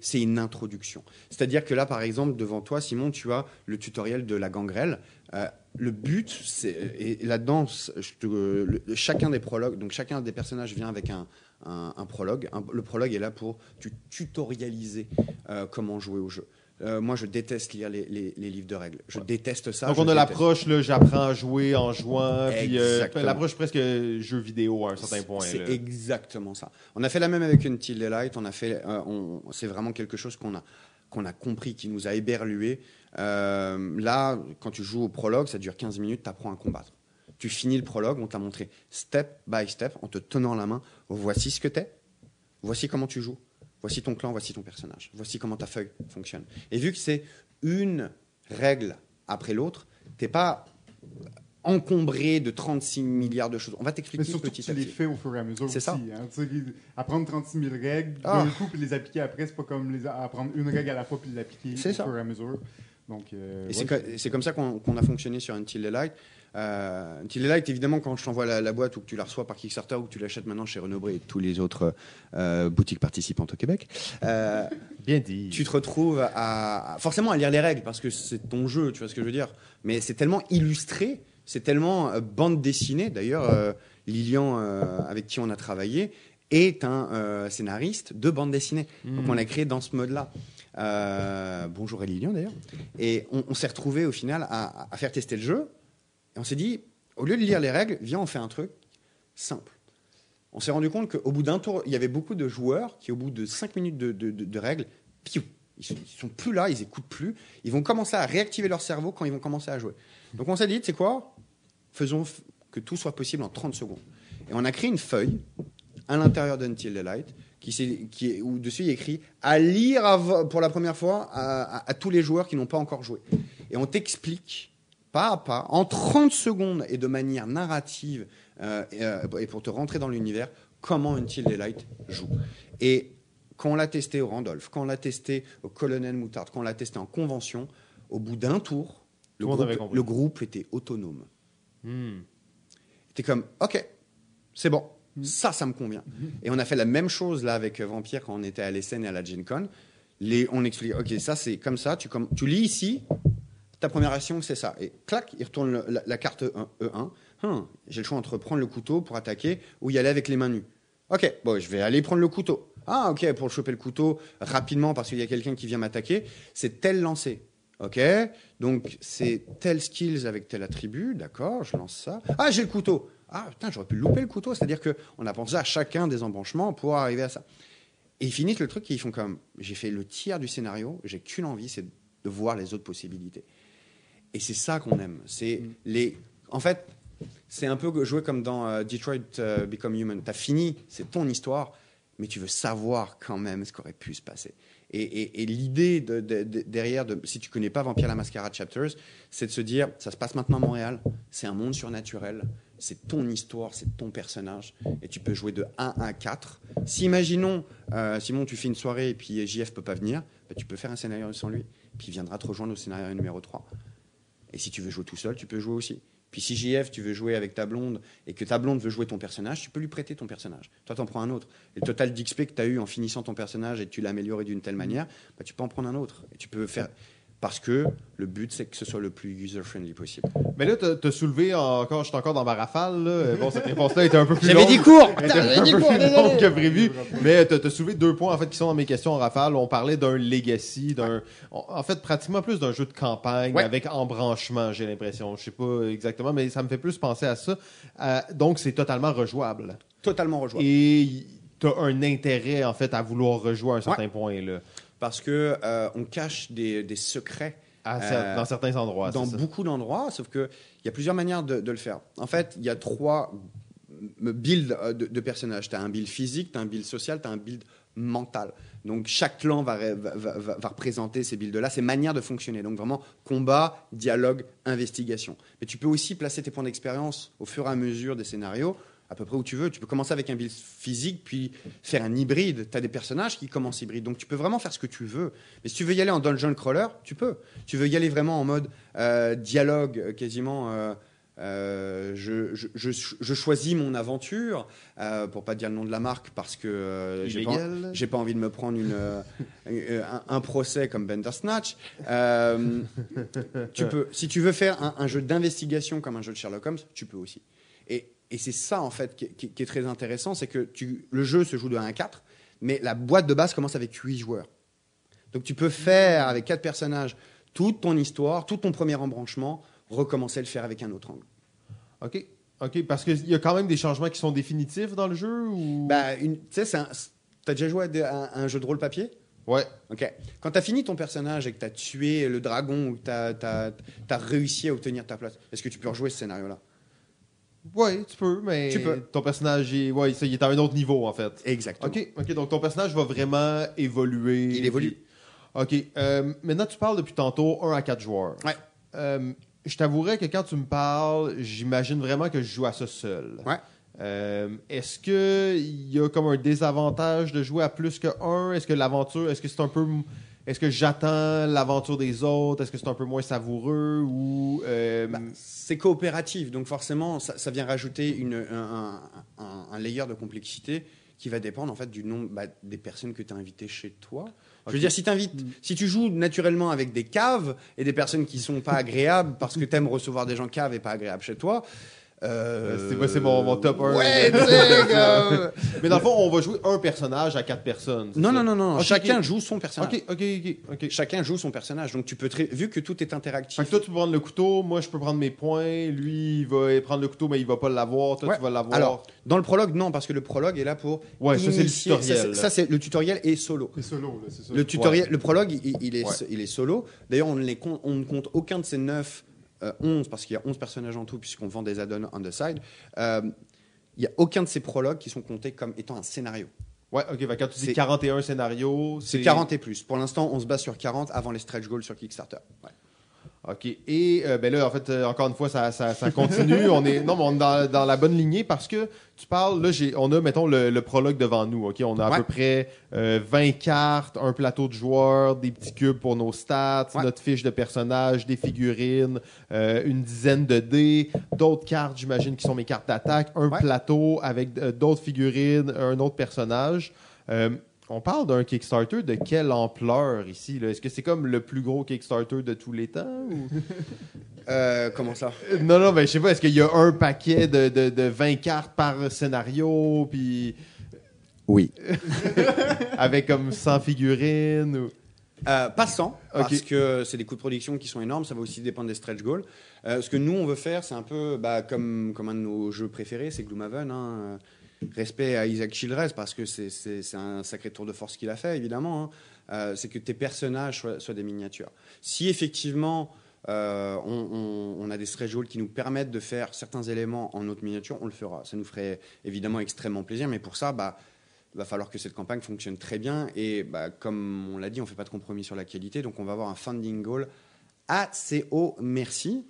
c'est une introduction. C'est-à-dire que là, par exemple, devant toi, Simon, tu as le tutoriel de la gangrel. Euh, le but, c'est et là-dedans, chacun des prologues, donc chacun des personnages vient avec un, un- un prologue. Un- le prologue est là pour tu tutorialiser euh, comment jouer au jeu. Euh, moi, je déteste lire les, les- les livres de règles. Je déteste ça. Donc on a l'approche, j'apprends à jouer en jouant, puis euh, l'approche presque jeu vidéo à un certain point. C'est exactement ça. On a fait la même avec Until Daylight. On a fait, euh, c'est vraiment quelque chose qu'on a qu'on a compris, qui nous a éberlué. Euh, là, quand tu joues au prologue, ça dure 15 minutes, tu apprends à combattre. Tu finis le prologue, on t'a montré step by step, en te tenant la main, voici ce que t'es, voici comment tu joues, voici ton clan, voici ton personnage, voici comment ta feuille fonctionne. Et vu que c'est une règle après l'autre, t'es pas encombré de 36 milliards de choses. On va t'expliquer que petit tu à les petit. fais au fur et à mesure C'est aussi. ça. Hein. Apprendre 36 000 règles Ah. d'un coup puis les appliquer après, c'est pas comme les a- apprendre une règle à la fois puis l'appliquer au C'est ça. fur et à mesure. Donc, euh, Et c'est ouais, co- c'est comme ça qu'on qu'on a fonctionné sur Until Daylight. Euh, Until Daylight, évidemment, quand je t'envoie la, la boîte ou que tu la reçois par Kickstarter ou que tu l'achètes maintenant chez Renaud et tous les autres euh, boutiques participantes au Québec, euh, Bien dit. tu te retrouves à, à- forcément à lire les règles parce que c'est ton jeu, tu vois ce que je veux dire. Mais c'est tellement illustré, c'est tellement euh, bande dessinée. D'ailleurs, euh, Lilian, euh, avec qui on a travaillé, est un scénariste de bande dessinée. Donc on l'a créé dans ce mode-là. Euh, bonjour à Lilian d'ailleurs. Et on, on s'est retrouvé au final à, à faire tester le jeu. Et on s'est dit, au lieu de lire les règles, viens on fait un truc simple. On s'est rendu compte qu'au bout d'un tour, il y avait beaucoup de joueurs qui, au bout de 5 minutes de, de- de- de règles, piou, ils sont, ils sont plus là, ils écoutent plus. Ils vont commencer à réactiver leur cerveau quand ils vont commencer à jouer. Donc on s'est dit, c'est quoi Faisons que tout soit possible en 30 secondes. Et on a créé une feuille à l'intérieur d'Until qui, s'est- qui est, où dessus il a écrit à lire pour la première fois à, tous les joueurs qui n'ont pas encore joué. Et on t'explique pas à pas, en 30 secondes et de manière narrative, euh, et, euh, et pour te rentrer dans l'univers, comment Until Daylight joue. Et quand on l'a testé au Randolph, quand on l'a testé au Colonel Moutard, quand on l'a testé en convention, au bout d'un tour, le avait groupe, compris. le groupe était autonome. Hmm. T'es comme, ok, c'est bon, Mm. ça, ça me convient. Et on a fait la même chose là avec euh, Vampire quand on était à l'ESN et à la Gen Con. Les, on explique, ok, ça c'est comme ça, tu, comme, tu lis ici, ta première action c'est ça. Et clac, il retourne le- la, la carte E1. E1. Hum, J'ai le choix entre prendre le couteau pour attaquer ou y aller avec les mains nues. Ok, bon, je vais aller prendre le couteau. Ah, ok, pour choper le couteau rapidement parce qu'il y a quelqu'un qui vient m'attaquer, c'est tel lancer. Ok, donc c'est tel skills avec tel attribut, d'accord, je lance ça. Ah, j'ai le couteau. Ah, putain, j'aurais pu louper le couteau. C'est-à-dire qu'on a pensé à chacun des embranchements pour arriver à ça. Et ils finissent le truc et ils font comme j'ai fait le tiers du scénario, j'ai qu'une envie, c'est de voir les autres possibilités. Et c'est ça qu'on aime. C'est les. En fait, c'est un peu jouer comme dans euh, Detroit euh, Become Human. T'as fini, c'est ton histoire, mais tu veux savoir quand même ce qui aurait pu se passer. Et, l'idée de- de- de- derrière, de, si tu connais pas Vampire la Mascarade Chapters, c'est de se dire, ça se passe maintenant à Montréal, c'est un monde surnaturel, c'est ton histoire, c'est ton personnage, et tu peux jouer de 1 à 4. Si imaginons, euh, Simon, tu fais une soirée et puis JF peut pas venir, bah, tu peux faire un scénario sans lui, puis il viendra te rejoindre au scénario numéro 3. Et si tu veux jouer tout seul, tu peux jouer aussi. Puis si JF, tu veux jouer avec ta blonde et que ta blonde veut jouer ton personnage, tu peux lui prêter ton personnage. Toi, t'en prends un autre. Et le total d'XP que tu as eu en finissant ton personnage et que tu l'as amélioré d'une telle manière, bah, tu peux en prendre un autre. Et tu peux faire. Parce que le but, c'est que ce soit le plus user-friendly possible. Mais là, t'as t'as soulevé encore, je suis encore dans ma rafale. Là. Bon, cette réponse-là était un peu plus J'avais longue. dit court j'avais dit un peu court, plus désolé. que prévu. Mais t'as as soulevé deux points en fait qui sont dans mes questions en rafale. On parlait d'un legacy, d'un, en fait pratiquement plus d'un jeu de campagne Ouais. avec embranchement. J'ai l'impression. Je sais pas exactement, mais ça me fait plus penser à ça. Euh, donc c'est totalement rejouable. Totalement rejoint. Et t'as un intérêt en fait à vouloir rejouer à un certain point là, Parce que euh, on cache des, des secrets à Euh, dans certains endroits. dans ça. beaucoup d'endroits, sauf qu'il y a plusieurs manières de, de le faire. En fait, il y a trois builds euh, de, de personnages. Tu as un build physique, tu as un build social, tu as un build mental. Donc chaque clan va- va représenter ces builds-là, ces manières de fonctionner. Donc vraiment combat, dialogue, investigation. Mais tu peux aussi placer tes points d'expérience au fur et à mesure des scénarios à peu près où tu veux. Tu peux commencer avec un build physique, puis faire un hybride. Tu as des personnages qui commencent hybride. Donc tu peux vraiment faire ce que tu veux. Mais si tu veux y aller en dungeon crawler, tu peux. Tu veux y aller vraiment en mode euh, dialogue, euh, quasiment. euh, euh, je, je- je- je choisis mon aventure, euh, pour pas dire le nom de la marque, parce que euh, j'ai pas, pas envie de me prendre une, euh, un, un procès comme Bandersnatch. Euh, tu peux, si tu veux faire un, un jeu d'investigation comme un jeu de Sherlock Holmes, tu peux aussi. Et, et c'est ça en fait qui, qui- qui est très intéressant, c'est que tu, le jeu se joue de 1 à 4, mais la boîte de base commence avec 8 joueurs. Donc tu peux faire avec 4 personnages toute ton histoire, tout ton premier embranchement, recommencer à le faire avec un autre angle. Ok, ok, parce qu'il y a quand même des changements qui sont définitifs dans le jeu ou? Bah, tu sais, t'as déjà joué à un, jeu de rôle papier? Ouais. Ok. Quand tu as fini ton personnage et que tu as tué le dragon ou que tu as, réussi à obtenir ta place, est-ce que tu peux rejouer ce scénario-là? Ouais, tu peux, mais Tu peux. ton personnage est, ouais, ça, il est à un autre niveau en fait. Exactement. Ok, ok, donc ton personnage va vraiment évoluer. Il évolue. Puis- Ok, euh, maintenant tu parles depuis tantôt 1 à 4 joueurs. Ouais. Euh, je t'avouerais que quand tu me parles, j'imagine vraiment que je joue à ça seul. Ouais. Euh, est-ce que il y a comme un désavantage de jouer à plus que un? Est-ce que l'aventure, est-ce que c'est un peu, est-ce que j'attends l'aventure des autres? Est-ce que c'est un peu moins savoureux ou euh, Bah, c'est coopératif, donc forcément, ça, ça vient rajouter une, un, un- un layer de complexité qui va dépendre en fait du nombre bah, des personnes que tu as invitées chez toi. Je veux dire, si, t'invites- si tu joues naturellement avec des caves et des personnes qui sont pas agréables parce que tu aimes recevoir des gens caves et pas agréables chez toi. Euh, C'est- c'est mon- mon top un. Ouais, tu sais, comme- Mais dans le fond, on va jouer un personnage à quatre personnes. Non, non, non, non. Ok, Chacun joue son personnage. Ok, ok, ok. Chacun joue son personnage. Donc tu peux très... vu que tout est interactif. Fait que toi, tu peux prendre le couteau, moi, je peux prendre mes points. Lui, il va prendre le couteau, mais il va pas l'avoir. Toi, Ouais. tu vas l'avoir. Alors, dans le prologue, non, parce que le prologue est là pour. Ouais, ça, c'est le initier- tutoriel, ça, c'est-. Ça, c'est le tutoriel est solo. C'est solo, là, c'est ça. Le tutoriel, le prologue, il, il est, Ouais. il est solo. D'ailleurs, on, ne les compte- on ne compte aucun de ces 9, euh, 11, parce qu'il y a 11 personnages en tout, puisqu'on vend des add-ons on the side. Euh, il n'y a aucun de ces prologues qui sont comptés comme étant un scénario. Ouais, ok. que quand tu dis C'est- 41 scénarios, C'est 40 et plus. Pour l'instant, on se base sur 40 avant les stretch goals sur Kickstarter. Ouais. OK. Et euh, ben là, en fait, euh, encore une fois, ça, ça, ça continue. on est, non, mais on est dans, dans la bonne lignée parce que tu parles, là, j'ai, on a, mettons, le, le prologue devant nous. OK? On a à peu près euh, 20 cartes, un plateau de joueurs, des petits cubes pour nos stats, Ouais. notre fiche de personnage, des figurines, euh, une dizaine de dés, d'autres cartes, j'imagine, qui sont mes cartes d'attaque, un Ouais. plateau avec euh, d'autres figurines, un autre personnage. Euh, on parle d'un Kickstarter de quelle ampleur ici? Est-ce que c'est comme le plus gros Kickstarter de tous les temps? ou- Euh, comment ça? Euh, Non, non, ben, je sais pas, est-ce qu'il y a un paquet de, de, de 20 cartes par scénario, puis Oui. avec comme 100 figurines ou... Euh, pas 100, Ok. parce que c'est des coûts de production qui sont énormes, ça va aussi dépendre des stretch goals. Euh, ce que nous, on veut faire, c'est un peu bah, comme, comme un de nos jeux préférés, c'est Gloomhaven. Hein. Respect à Isaac Childress, parce que c'est- un sacré tour de force qu'il a fait, évidemment. hein. Euh, c'est que tes personnages soient, des miniatures. Si effectivement, euh, on, a des goals qui nous permettent de faire certains éléments en notre miniature, on le fera. Ça nous ferait évidemment extrêmement plaisir, mais pour ça, bah, va falloir que cette campagne fonctionne très bien. Et bah, comme on l'a dit, on ne fait pas de compromis sur la qualité. Donc on va avoir un funding goal assez haut, merci.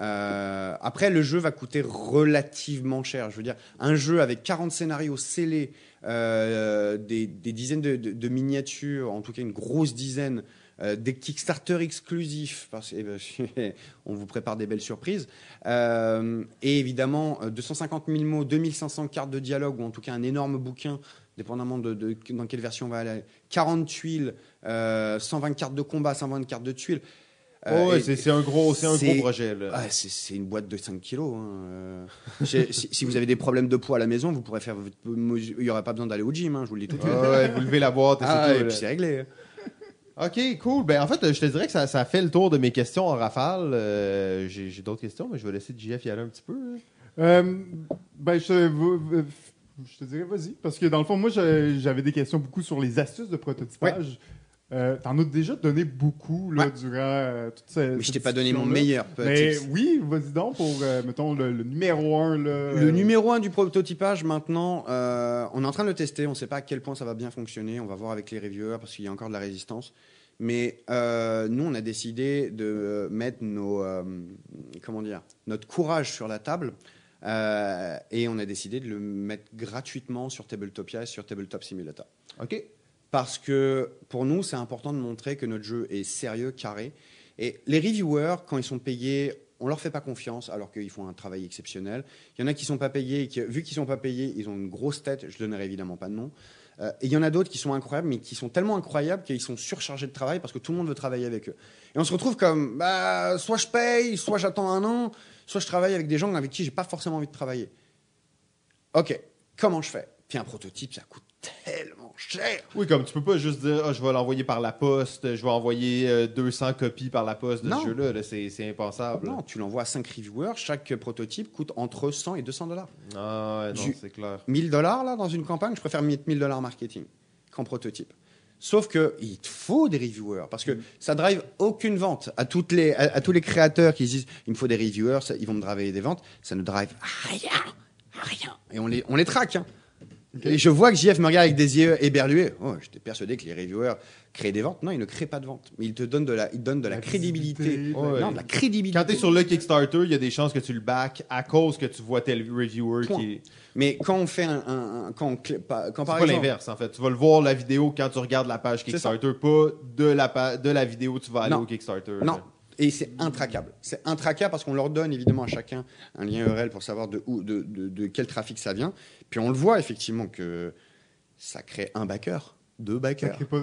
Euh, après, le jeu va coûter relativement cher. Je veux dire, un jeu avec 40 scénarios scellés, euh, des, dizaines de, miniatures, en tout cas une grosse dizaine, euh, des Kickstarter exclusifs, parce que on vous prépare des belles surprises. Et évidemment, euh, 250 000 mots, 2500 cartes de dialogue, ou en tout cas un énorme bouquin, dépendamment de, dans quelle version on va aller. 40 tuiles, euh, 120 cartes de combat, 120 cartes de tuiles. Euh, Oh, ouais, et- c'est c'est un gros, c'est un gros projet ah, c'est c'est une boîte de 5 kilos. hein, euh. Si, si vous avez des problèmes de poids à la maison, vous pourrez faire. votre Il n'y aura pas besoin d'aller au gym, hein, je vous le dis tout de suite. Ouais, vous levez la boîte et Ah, c'est c'est réglé. Ok, cool. Ben, en fait, je te dirais que ça, ça fait le tour de mes questions en rafale. Euh, J'ai d'autres questions, mais je vais laisser JF y aller un petit peu. Euh, ben, je, te dirais, vas-y. Parce que dans le fond, moi, j'avais des questions beaucoup sur les astuces de prototypage. Euh, T'en as déjà donné beaucoup là, Ouais. durant euh, toute cette. Mais je t'ai pas donné mon meilleur Mais oui, vas-y donc pour, euh, mettons, le, le numéro un. Là, Le euh, numéro un du prototypage, maintenant, euh, on est en train de le tester. On ne sait pas à quel point ça va bien fonctionner. On va voir avec les reviewers parce qu'il y a encore de la résistance. Mais euh, nous, on a décidé de mettre nos, euh, comment dire, notre courage sur la table. euh, et on a décidé de le mettre gratuitement sur Tabletopia et sur Tabletop Simulator. Ok. Parce que pour nous, c'est important de montrer que notre jeu est sérieux, carré. Et les reviewers, quand ils sont payés, on leur fait pas confiance alors qu'ils font un travail exceptionnel. Il y en a qui sont pas payés, et vu qu'ils sont pas payés, ils ont une grosse tête. Je donnerai évidemment pas de nom. Euh, et il y en a d'autres qui sont incroyables, mais qui sont tellement incroyables qu'ils sont surchargés de travail parce que tout le monde veut travailler avec eux. Et on se retrouve comme, bah, soit je paye, soit j'attends un an, soit je travaille avec des gens avec qui j'ai pas forcément envie de travailler. Ok, comment je fais? Puis un prototype, ça coûte tellement cher. Oui, comme tu peux pas juste dire, Ah, je vais l'envoyer par la poste, je vais envoyer euh, 200 copies par la poste de Non. ce jeu-là. là. C'est impensable. Non, tu l'envoies à 5 reviewers, chaque prototype coûte entre 100 et 200 dollars. Ah, non, c'est clair. 1000 dollars là dans une campagne, je préfère mettre 1000 dollars marketing qu'en prototype. Sauf que il te faut des reviewers parce que ça drive aucune vente à toutes les à, à tous les créateurs qui se disent il me faut des reviewers, ça- ils vont me driver des ventes, ça ne drive rien, rien. Et on les on les traque. hein. Et je vois que JF me regarde avec des yeux éberlués. Oh, J'étais persuadé que les reviewers créent des ventes. Non, ils ne créent pas de ventes. Mais ils te donnent de la, ils donnent de la, La crédibilité. Ouais. Non, de la crédibilité. Quand tu es sur le Kickstarter, il y a des chances que tu le back à cause que tu vois tel reviewer Point. qui. Mais quand on fait un, un- un- quand, on pas- quand pas l'inverse, en fait. Tu vas le voir la vidéo quand tu regardes la page Kickstarter, pas de la, pa- de la vidéo tu vas aller Non. au Kickstarter. Non. Et c'est intraquable. C'est intraquable parce qu'on leur donne évidemment à chacun un lien URL pour savoir de, où, de, de- de quel trafic ça vient. Puis on le voit effectivement que ça crée un backer, deux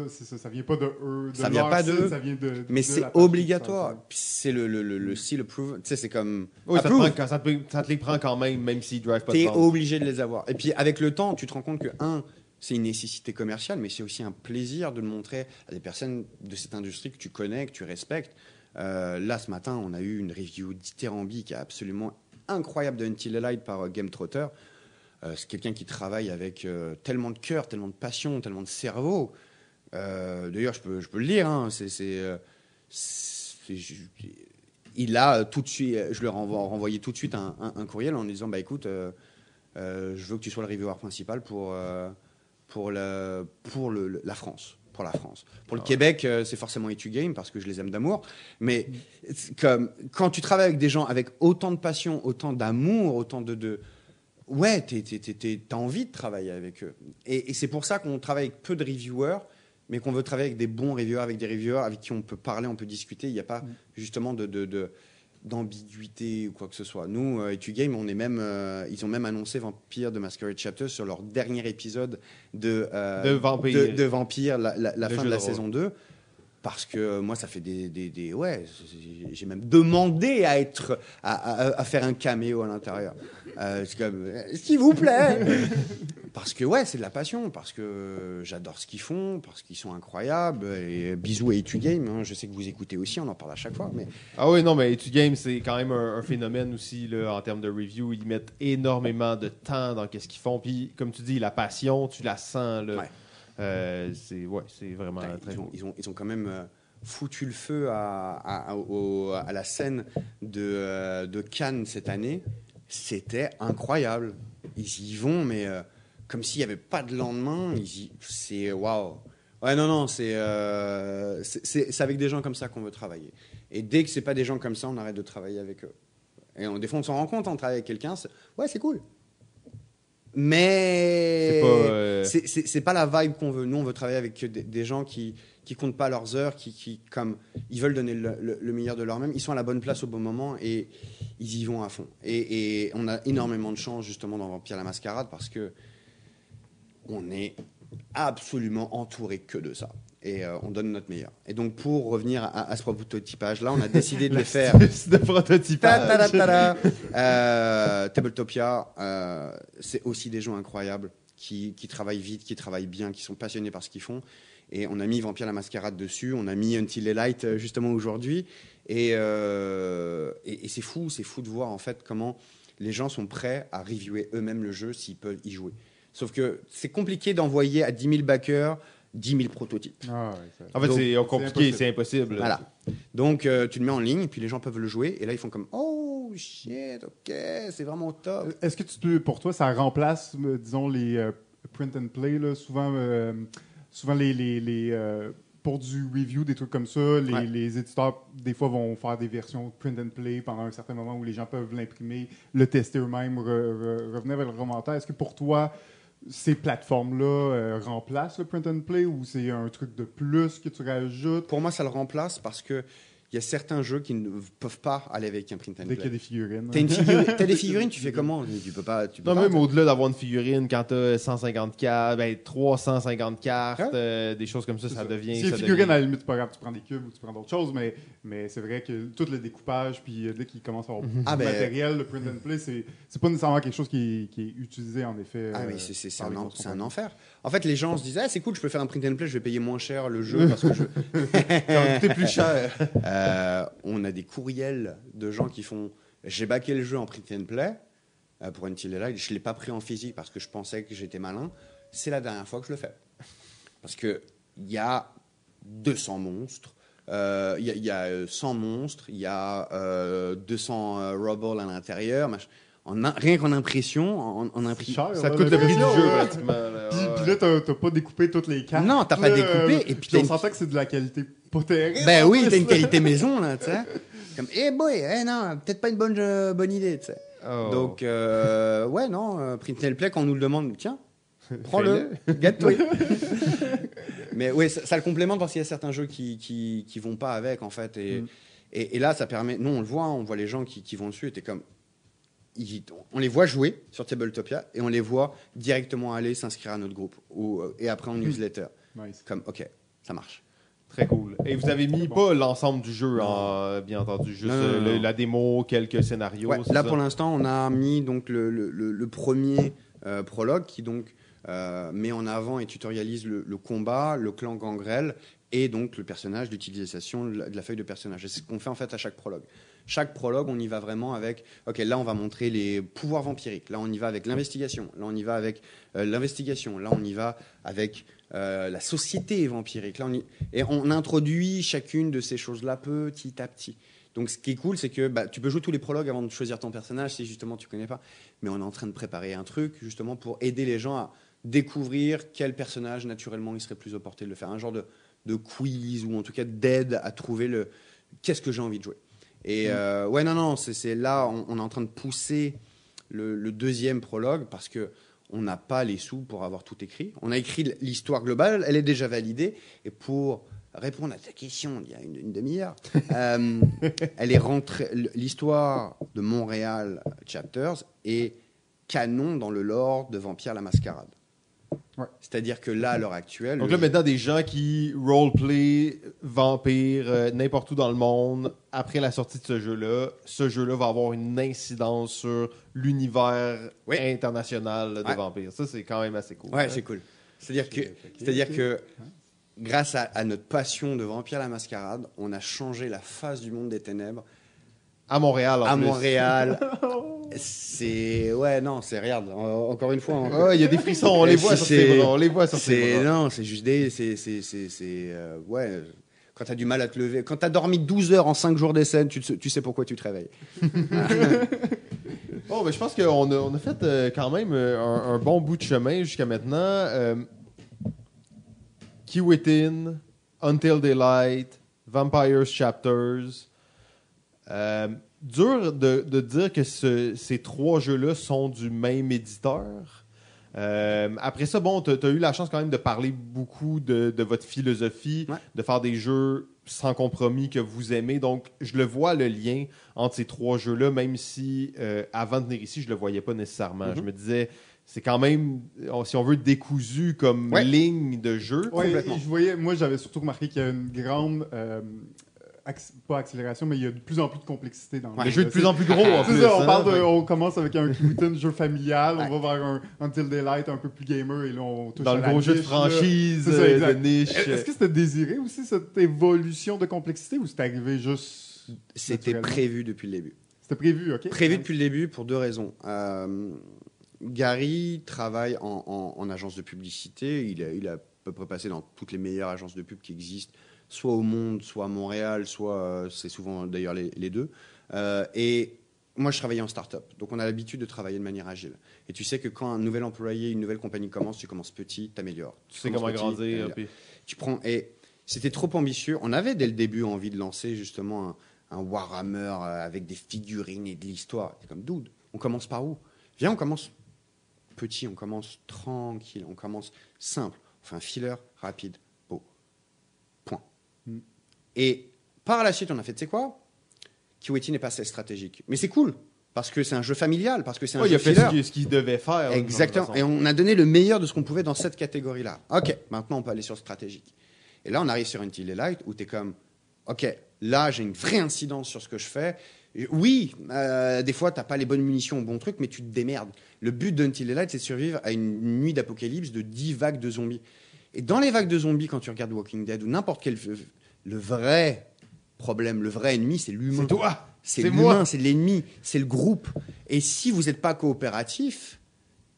c'est ça, ça vient pas de eux. de Ça vient pas d'eux, Ça vient de, Mais de c'est obligatoire. C'est le, le, le, le seal approve. Tu sais, c'est comme. Oui, ça te, prend, ça, te, ça te les prend quand même, même s'ils drive pas de T'es obligé de les avoir. Et puis avec le temps, tu te rends compte que, un, c'est une nécessité commerciale, mais c'est aussi un plaisir de le montrer à des personnes de cette industrie que tu connais, que tu respectes. Euh, là, ce matin, on a eu une review dithyrambique absolument incroyable de Until the Light par euh, Game Trotter. Euh, c'est quelqu'un qui travaille avec tellement de cœur, tellement de passion, tellement de cerveau. D'ailleurs, je peux, je peux le lire. hein, c'est, c'est, euh, c'est- je- il a tout de suite, je leur envoie renvoyé tout de suite un, courriel en disant bah écoute, je veux que tu sois le reviewer principal pour pour la France, pour la France. Pour le Québec, euh, c'est forcément Etu Game parce que je les aime d'amour. Mais comme quand tu travailles avec des gens avec autant de passion, autant d'amour, autant de, de ouais, t'as envie de travailler avec eux. Et, et c'est pour ça qu'on travaille avec peu de reviewers, mais qu'on veut travailler avec des bons reviewers, avec des reviewers avec qui on peut parler, on peut discuter. Il n'y a pas justement de, de- de- d'ambiguïté ou quoi que ce soit. Nous, euh, Etu Game, on est même, euh, ils ont même annoncé Vampire de Masquerade Chapter sur leur dernier épisode de, euh, De Vampire. de, de Vampire, la, la- la Le fin de la rôle. saison 2. Parce que euh, moi, ça fait des, des, des- ouais, j'ai- même demandé à être, à, à- à faire un caméo à l'intérieur. Euh, c'est comme, euh, s'il vous plaît. parce que ouais, c'est de la passion, parce que j'adore ce qu'ils font, parce qu'ils sont incroyables. Et bisous à Etu Game. hein, je sais que vous écoutez aussi, on en parle à chaque fois, mais Ah oui, non, mais Etu Game, c'est quand même un, un phénomène aussi là, en termes de review. Ils mettent énormément de temps dans ce qu'ils font. Puis, comme tu dis, la passion, tu la sens. Là. Ouais. Euh, c'est ouais, c'est vraiment Ouais, très ont, ils, ont, ils ont quand même euh, foutu le feu à, à, à- au- à la scène de, euh, de Cannes cette année. C'était incroyable. Ils y vont, mais euh, comme s'il n'y avait pas de lendemain. y- C'est waouh. Ouais, non, non, c'est euh, avec des gens comme ça qu'on veut travailler. Et dès que c'est pas des gens comme ça, on arrête de travailler avec eux. Et on, des fois, on s'en rend compte, on travaille avec quelqu'un, ouais, c'est cool. Mais C'est pas, euh, pas la vibe qu'on veut. Nous, on veut travailler avec des, des gens qui qui comptent pas leurs heures, qui, qui comme ils veulent donner le, le- le meilleur de leur-même. Ils sont à la bonne place au bon moment et ils y vont à fond. Et, et on a énormément de chance justement dans Vampire la Mascarade parce que on est absolument entouré que de ça. Et euh, on donne notre meilleur. Et donc, pour revenir à, à ce prototypage là, on a décidé de le faire de prototypage. Ta-ta-ta-ta-ta. Euh, Tabletopia, euh, c'est aussi des gens incroyables qui, qui travaillent vite, qui travaillent bien, qui sont passionnés par ce qu'ils font. Et on a mis Vampire la Mascarade dessus, on a mis Until the Light justement aujourd'hui. Et, euh, et, et c'est fou, c'est fou de voir en fait comment les gens sont prêts à reviewer eux-mêmes le jeu s'ils peuvent y jouer. Sauf que c'est compliqué d'envoyer à 10 000 backers 10 000 prototypes. Ah, ouais, ça- En fait, c'est compliqué, c'est impossible. Voilà. Donc, euh, tu le mets en ligne, et puis les gens peuvent le jouer, et là, ils font comme Oh shit, ok, c'est vraiment top. Est-ce que tu te- pour toi, ça remplace, euh, disons, les euh, print and play, là, souvent, euh, souvent les, les, les, euh, pour du review, des trucs comme ça, les, Ouais. les éditeurs, des fois, vont faire des versions print and play pendant un certain moment où les gens peuvent l'imprimer, le tester eux-mêmes, re- re- revenir avec le commentaire. Est-ce que pour toi, ces plateformes-là euh, remplacent le print and play ou c'est un truc de plus que tu rajoutes? Pour moi, ça le remplace parce que il y a certains jeux qui ne peuvent pas aller avec un print and dès qu'il y a play. des figurines? T'as figurine, des figurines, tu fais comment? Tu peux pas. Tu peux Non, pas, même au-delà d'avoir une figurine, quand t'as 150 cartes, ben 350 cartes, Ouais. euh, des choses comme ça, ça, ça. devient. Si ça les figurines, devient- à la limite, c'est pas grave, tu prends des cubes ou tu prends d'autres choses, mais, mais c'est vrai que tout le découpage, puis euh, dès qu'il commence à avoir Ah, ben- matériel, le print and play, c'est c'est pas nécessairement quelque chose qui, qui est utilisé, en effet. Ah euh, oui, c'est- c'est un, en- un enfer. En fait, les gens se disent ah c'est cool, je peux faire un print and play, je vais payer moins cher le jeu parce que je... Coûter plus cher. Euh, on a des courriels de gens qui font j'ai baqué le jeu en print and play euh, pour Until the Light, je l'ai pas pris en physique parce que je pensais que j'étais malin. C'est la dernière fois que je le fais parce que il y a 200 monstres. euh, Il y, a- il y a euh, 100 monstres, il y a euh, 200 euh, rubble à l'intérieur. en rien qu'en impression, en, en impri- cher, Ça coûte le prix du jeu, là. Puis, puis t'as pas découpé toutes les cartes. Non, t'as pas découpé, euh, et puis t'as on une- s'entend que c'est de la qualité pas terrible. Ben en oui, t'as une qualité maison là, tu sais. Comme, eh boy, eh non, peut-être pas une bonne, euh, bonne idée, tu sais. Oh. Donc, euh, ouais, non, euh, Print and Play, quand on nous le demande, tiens, prends-le, gâte-toi. Mais oui, ça, ça le complémente parce qu'il y a certains jeux qui, qui, qui vont pas avec, en fait. Et, Mm. et, et là, ça permet. Nous, on le voit, hein, on voit les gens qui, qui vont dessus et t'es comme. Ils- on les voit jouer sur Tabletopia et on les voit directement aller s'inscrire à notre groupe ou, euh, et après en newsletter. Nice. Comme, ok, ça marche. Très cool. Et vous avez mis pas l'ensemble du jeu, en, bien entendu, juste Non, non, euh, non, le- non. la démo, quelques scénarios. Ouais, là, ça? pour l'instant, on a mis donc le, le- le- le premier euh, prologue qui donc euh, met en avant et tutorialise le, le combat, le clan gangrel et donc le personnage, l'utilisation de la, de la feuille de personnage. Et c'est ce qu'on fait en fait à chaque prologue. Chaque prologue, on y va vraiment avec. Ok, là, on va montrer les pouvoirs vampiriques. Là, on y va avec l'investigation. Là, on y va avec euh, l'investigation. Là, on y va avec euh, la société vampirique. Là, on y- Et on introduit chacune de ces choses-là petit à petit. Donc, ce qui est cool, c'est que bah, tu peux jouer tous les prologues avant de choisir ton personnage si justement tu connais pas. Mais on est en train de préparer un truc justement pour aider les gens à découvrir quel personnage naturellement il serait plus opporté de le faire. Un genre de, de quiz ou en tout cas d'aide à trouver le qu'est-ce que j'ai envie de jouer. Et euh, ouais, non, non, c'est là, on, on est en train de pousser le, le deuxième prologue parce que on n'a pas les sous pour avoir tout écrit. On a écrit l'histoire globale, elle est déjà validée. Et pour répondre à ta question il y a une, une demi-heure, euh, elle est rentrée. L'histoire de Montréal Chapters est canon dans le lore de Vampire la Mascarade. Ouais. C'est-à-dire que là, à l'heure actuelle, Donc là, maintenant, des gens qui roleplay Vampire euh, n'importe où dans le monde, après la sortie de ce jeu-là, ce jeu-là va avoir une incidence sur l'univers Oui. international de Ouais. Vampire. Ça, c'est quand même assez cool. Ouais, hein. c'est cool. C'est-à-dire que, c'est-à-dire que grâce à, à notre passion de Vampire la Mascarade, on a changé la face du monde des ténèbres À Montréal, en à plus. Montréal. C'est ouais, non, c'est regarde. en- Encore une fois, Ouais, il y a des frissons, on les voit sur ses bras. On les voit sur ses bras. non, c'est juste des, c'est c'est c'est c'est euh, ouais. Quand t'as du mal à te lever, quand t'as dormi 12 heures en 5 jours d'essai, tu, tu sais pourquoi tu te réveilles. Bon, ben, je pense qu'on a, on a fait euh, quand même euh, un, un bon bout de chemin jusqu'à maintenant. Euh, Key Within, Until Daylight, Vampires Chapters. Euh, dur de, de dire que ce- ces trois jeux-là sont du même éditeur. Euh, après ça, bon, tu as, eu la chance quand même de parler beaucoup de, de votre philosophie, Ouais. de faire des jeux sans compromis que vous aimez. Donc, je le vois le lien entre ces trois jeux-là, même si euh, avant de venir ici, je le voyais pas nécessairement. Mhm. Je me disais, c'est quand même, si on veut, décousu comme Ouais. ligne de jeu. Et je voyais, moi, j'avais surtout remarqué qu'il y a une grande, euh, pas accélération, mais il y a de plus en plus de complexité dans Les le jeux de plus en plus gros, en plus. ça, on hein. parle de, on commence avec un Witten jeu familial, Ouais. on va vers un Until Daylight un peu plus gamer, et là, on touche Dans à le gros jeu de niche, franchise, ça, euh, exact. de niche. Est-ce que c'était désiré aussi, cette évolution de complexité, ou c'est arrivé juste... C'était prévu depuis le début. C'était prévu, ok? Prévu depuis le début pour deux raisons. Euh, Gary travaille en, en- en agence de publicité. Il a, il a à peu près passé dans toutes les meilleures agences de pub qui existent, soit au monde, soit à Montréal, soit euh, c'est souvent d'ailleurs les, les deux. Euh, et moi, je travaillais en start-up, donc on a l'habitude de travailler de manière agile. Et tu sais que quand un nouvel employé, une nouvelle compagnie commence, tu commences petit, t'améliores. Tu sais comment grandir. puis- Tu prends et c'était trop ambitieux. On avait dès le début envie de lancer justement un, un Warhammer euh, avec des figurines et de l'histoire. C'est comme dude, on commence par où? Viens, on commence petit, on commence tranquille, on commence simple. On fait un filler rapide. Mm. Et par la suite, on a fait, tu sais quoi? Kiweti n'est pas assez stratégique. Mais c'est cool, parce que c'est un jeu familial, parce que c'est un Ouais, il jeu a fait ce qu'il devait faire. Exactement. Et on a donné le meilleur de ce qu'on pouvait dans cette catégorie-là. OK, maintenant on peut aller sur stratégique. Et là, on arrive sur une Light où tu es comme, OK, là, j'ai une vraie incidence sur ce que je fais. Oui, euh, des fois, tu pas les bonnes munitions au bon truc, mais tu te démerdes. Le but d'Until Light, c'est de survivre à une nuit d'apocalypse de 10 vagues de zombies. Et dans les vagues de zombies, quand tu regardes Walking Dead ou n'importe quel. Le vrai problème, le vrai ennemi, c'est l'humain. C'est toi. C'est l'humain, c'est l'ennemi, c'est le groupe. Et si vous n'êtes pas coopératif,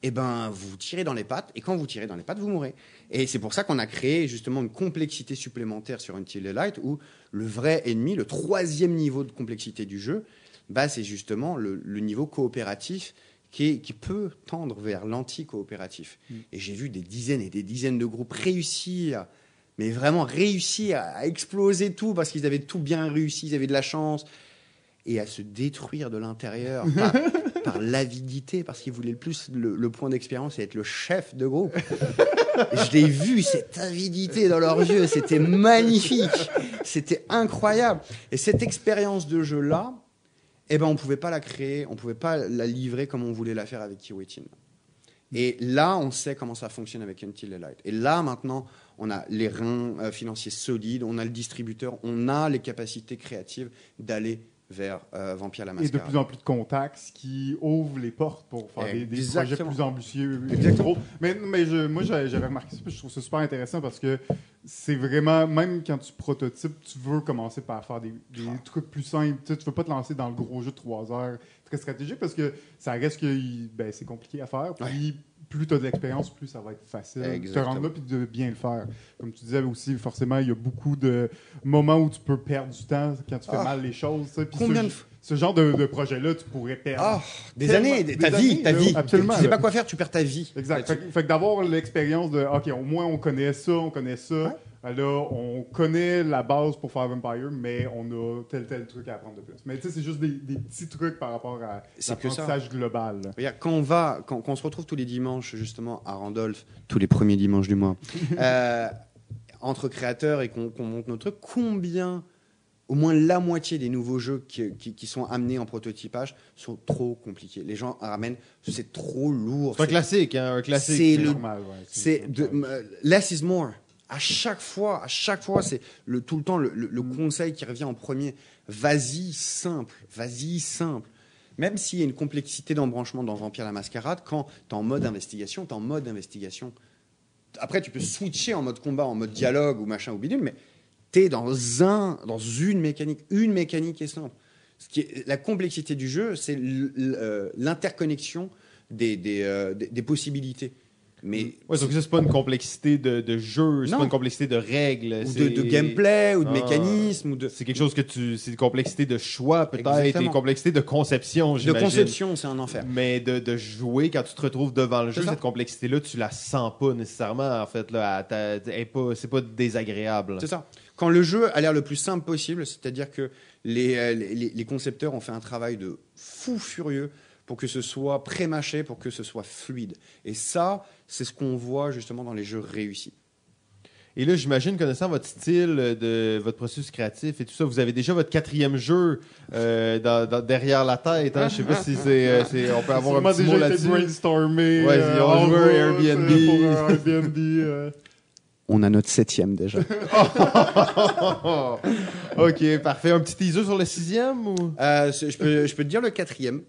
eh ben, vous tirez dans les pattes, et quand vous tirez dans les pattes, vous mourrez. Et c'est pour ça qu'on a créé justement une complexité supplémentaire sur Until Light, où le vrai ennemi, le troisième niveau de complexité du jeu, bah, c'est justement le, le niveau coopératif qui, peut tendre vers l'anti-coopératif. Mm. Et j'ai vu des dizaines et des dizaines de groupes réussir, mais vraiment réussir à exploser tout parce qu'ils avaient tout bien réussi, ils avaient de la chance, et à se détruire de l'intérieur par, par l'avidité, parce qu'ils voulaient le plus le, le point d'expérience et être le chef de groupe. Je l'ai vu, cette avidité dans leurs yeux, c'était magnifique, c'était incroyable. Et cette expérience de jeu-là, eh ben, on ne pouvait pas la créer, on ne pouvait pas la livrer comme on voulait la faire avec Kiwi Team. Et là, on sait comment ça fonctionne avec Until the Light. Et là, maintenant, on a les reins euh, financiers solides, on a le distributeur, on a les capacités créatives d'aller vers euh, Vampire la Et de plus en plus de contacts, qui ouvre les portes pour faire des, des projets Exactement. plus ambitieux. Exactement. Mais, mais je- moi, j'avais remarqué ça, puis je trouve ça super intéressant parce que c'est vraiment, même quand tu prototypes, tu veux commencer par faire des, des Ah. trucs plus simples. Tu tu veux pas te lancer dans le gros jeu de 3 heures très stratégique parce que ça reste que ben, c'est compliqué à faire. Puis plus tu as de l'expérience, plus ça va être facile de te Exactement. rendre là puis de bien le faire. Comme tu disais aussi, forcément, il y a beaucoup de moments où tu peux perdre du temps quand tu fais Ah. mal les choses. Combien ce, de fois? Ce genre de, de projet-là, tu pourrais perdre. Ah, des années, des ta années, vie, ta vie. absolument, Tu sais pas quoi faire, tu perds ta vie. Exact. Fait, que- fait que d'avoir l'expérience de, OK, au moins on connaît ça, on connaît ça. Là, on connaît la base pour faire Vampire, mais on a tel tel truc à apprendre de plus. Mais tu sais, c'est juste des, des petits trucs par rapport à l'apprentissage global. Regarde, quand on va, quand, quand on se retrouve tous les dimanches justement à Randolph, tous les premiers dimanches du mois, euh, entre créateurs et qu'on qu'on monte nos trucs, combien, au moins la moitié des nouveaux jeux qui, qui- qui sont amenés en prototypage sont trop compliqués. Les gens ramènent, c'est trop lourd. C'est un classique, hein, un classique. C'est normal, ouais. C'est de, euh, less is more. À chaque fois, à chaque fois, c'est le, tout le temps le, le- le conseil qui revient en premier. Vas-y simple, vas-y simple. Même s'il y a une complexité d'embranchement dans Vampire la Mascarade, quand tu es en mode investigation, tu es en mode investigation. Après, tu peux switcher en mode combat, en mode dialogue ou machin ou bidule, mais tu es dans, un, dans une mécanique. Une mécanique est simple. Ce qui est, la complexité du jeu, c'est euh, l'interconnexion des, des, euh, des- des possibilités. Mais Ouais, donc ça, c'est pas une complexité de, de jeu, c'est pas une complexité de règles. ou de, de gameplay ou de Ah. mécanisme ou de, C'est quelque chose que tu. C'est une complexité de choix, peut-être, et une complexité de conception, de j'imagine. conception, c'est un enfer. Mais de, de jouer, quand tu te retrouves devant le jeu, ça. cette complexité-là, tu la sens pas nécessairement, en fait. Là, c'est pas désagréable. C'est ça. Quand le jeu a l'air le plus simple possible, c'est-à-dire que les, euh, les, les concepteurs ont fait un travail de fou furieux pour que ce soit pré-mâché, pour que ce soit fluide. Et ça, c'est ce qu'on voit justement dans les jeux réussis. Et là, j'imagine, connaissant votre style, de votre processus créatif et tout ça, vous avez déjà votre quatrième jeu euh, dans- dans- derrière la tête. Hein? Je sais pas si c'est, euh, c'est- on peut avoir un petit mot déjà là-dessus. brainstormé. Ouais, euh, à route, Airbnb. Pour un Airbnb. euh. On a notre septième déjà. ok, parfait. Un petit teaser sur le sixième ou? Euh, je, peux, je peux te dire le quatrième.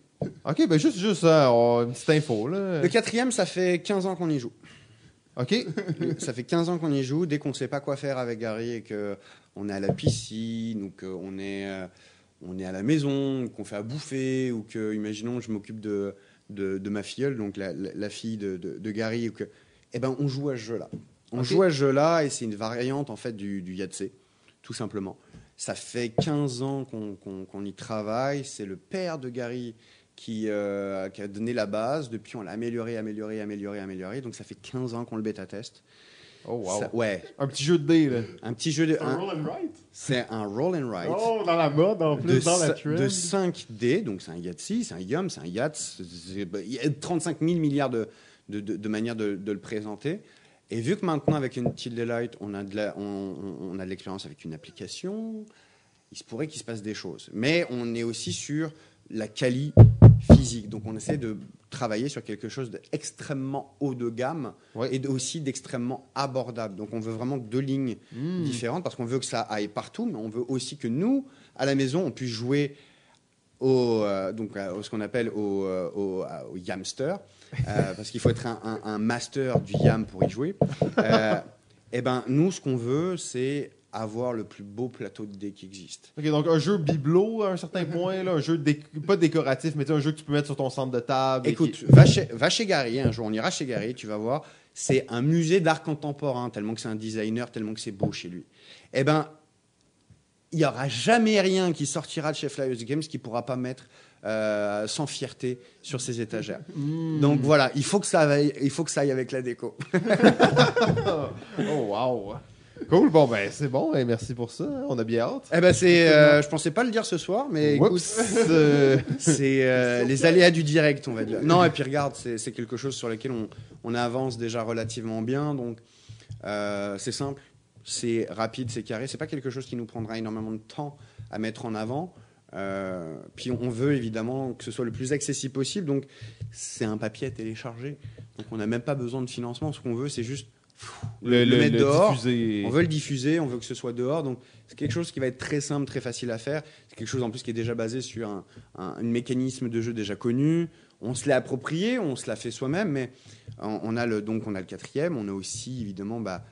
Ok, ben juste, juste ça, on- une petite info là. Le quatrième, ça fait 15 ans qu'on y joue. Ok. ça fait 15 ans qu'on y joue. Dès qu'on ne sait pas quoi faire avec Gary et qu'on est à la piscine ou qu'on est, euh, on est à la maison, ou qu'on fait à bouffer ou que, imaginons, je m'occupe de, de, de ma filleule, donc la, la- la fille de, de- de Gary, ou que, eh ben, on joue à ce jeu-là. On Ok. joue à ce jeu-là et c'est une variante en fait du, du Yahtzee, tout simplement. Ça fait 15 ans qu'on qu'on- qu'on y travaille. C'est le père de Gary qui, euh, qui a donné la base. Depuis, on l'a amélioré, amélioré, amélioré, amélioré. Donc, ça fait 15 ans qu'on le bêta-teste. Oh wow. Ça- ouais, Un petit jeu de dés là. un petit jeu de. Un un- roll and write? C'est un roll and write. Oh, dans la mode, en plus, de, dans la trend. de 5 dés, donc c'est un Yahtzee, c'est un Yum, c'est un Yachts. c'est- bah, Il y a 35 000 milliards de, de, de- de manières de, de le présenter. Et vu que maintenant, avec une Tilde Light, on a de la- on, a de l'expérience avec une application, il se pourrait qu'il se passe des choses. Mais on est aussi sur la quali physique. Donc on essaie de travailler sur quelque chose d'extrêmement haut de gamme Ouais. et aussi d'extrêmement abordable. Donc on veut vraiment deux lignes Hmm. différentes parce qu'on veut que ça aille partout, mais on veut aussi que nous, à la maison, on puisse jouer au, euh, donc, à- au- ce qu'on appelle au, euh, au, au Yamster, euh, parce qu'il faut être un, un- un master du Yam pour y jouer. Euh, et ben, nous, ce qu'on veut, c'est avoir le plus beau plateau de dés qui existe. Ok, donc un jeu bibelot à un certain point, là, un jeu dé- pas décoratif, mais un jeu que tu peux mettre sur ton centre de table. Écoute, qui- va, chez, va chez Gary, un jour on ira chez Gary, tu vas voir, c'est un musée d'art contemporain, tellement que c'est un designer, tellement que c'est beau chez lui. Eh ben, il n'y aura jamais rien qui sortira de chez Flyers Games qui pourra pas mettre euh, sans fierté sur ses étagères. Donc voilà, il faut que ça aille, il faut que ça aille avec la déco. Oh, wow. Cool. Bon, ben, c'est bon. et merci pour ça. hein. On a bien hâte. Eh ben c'est, euh, je pensais pas le dire ce soir, mais écoute. Euh, c'est euh, les aléas du direct, on va dire. Non, et puis regarde, c'est c'est quelque chose sur lequel on, on avance déjà relativement bien, donc euh, c'est simple, c'est rapide, c'est carré. C'est pas quelque chose qui nous prendra énormément de temps à mettre en avant. Euh, puis on veut évidemment que ce soit le plus accessible possible, donc c'est un papier à télécharger. Donc on n'a même pas besoin de financement. Ce qu'on veut, c'est juste le, le le- mettre le dehors. diffuser. On veut le diffuser, on veut que ce soit dehors. Donc, c'est quelque chose qui va être très simple, très facile à faire. C'est quelque chose en plus qui est déjà basé sur un, un- un mécanisme de jeu déjà connu. On se l'a approprié, on se l'a fait soi-même, mais on, on a le, donc on a le quatrième. On a aussi évidemment bah,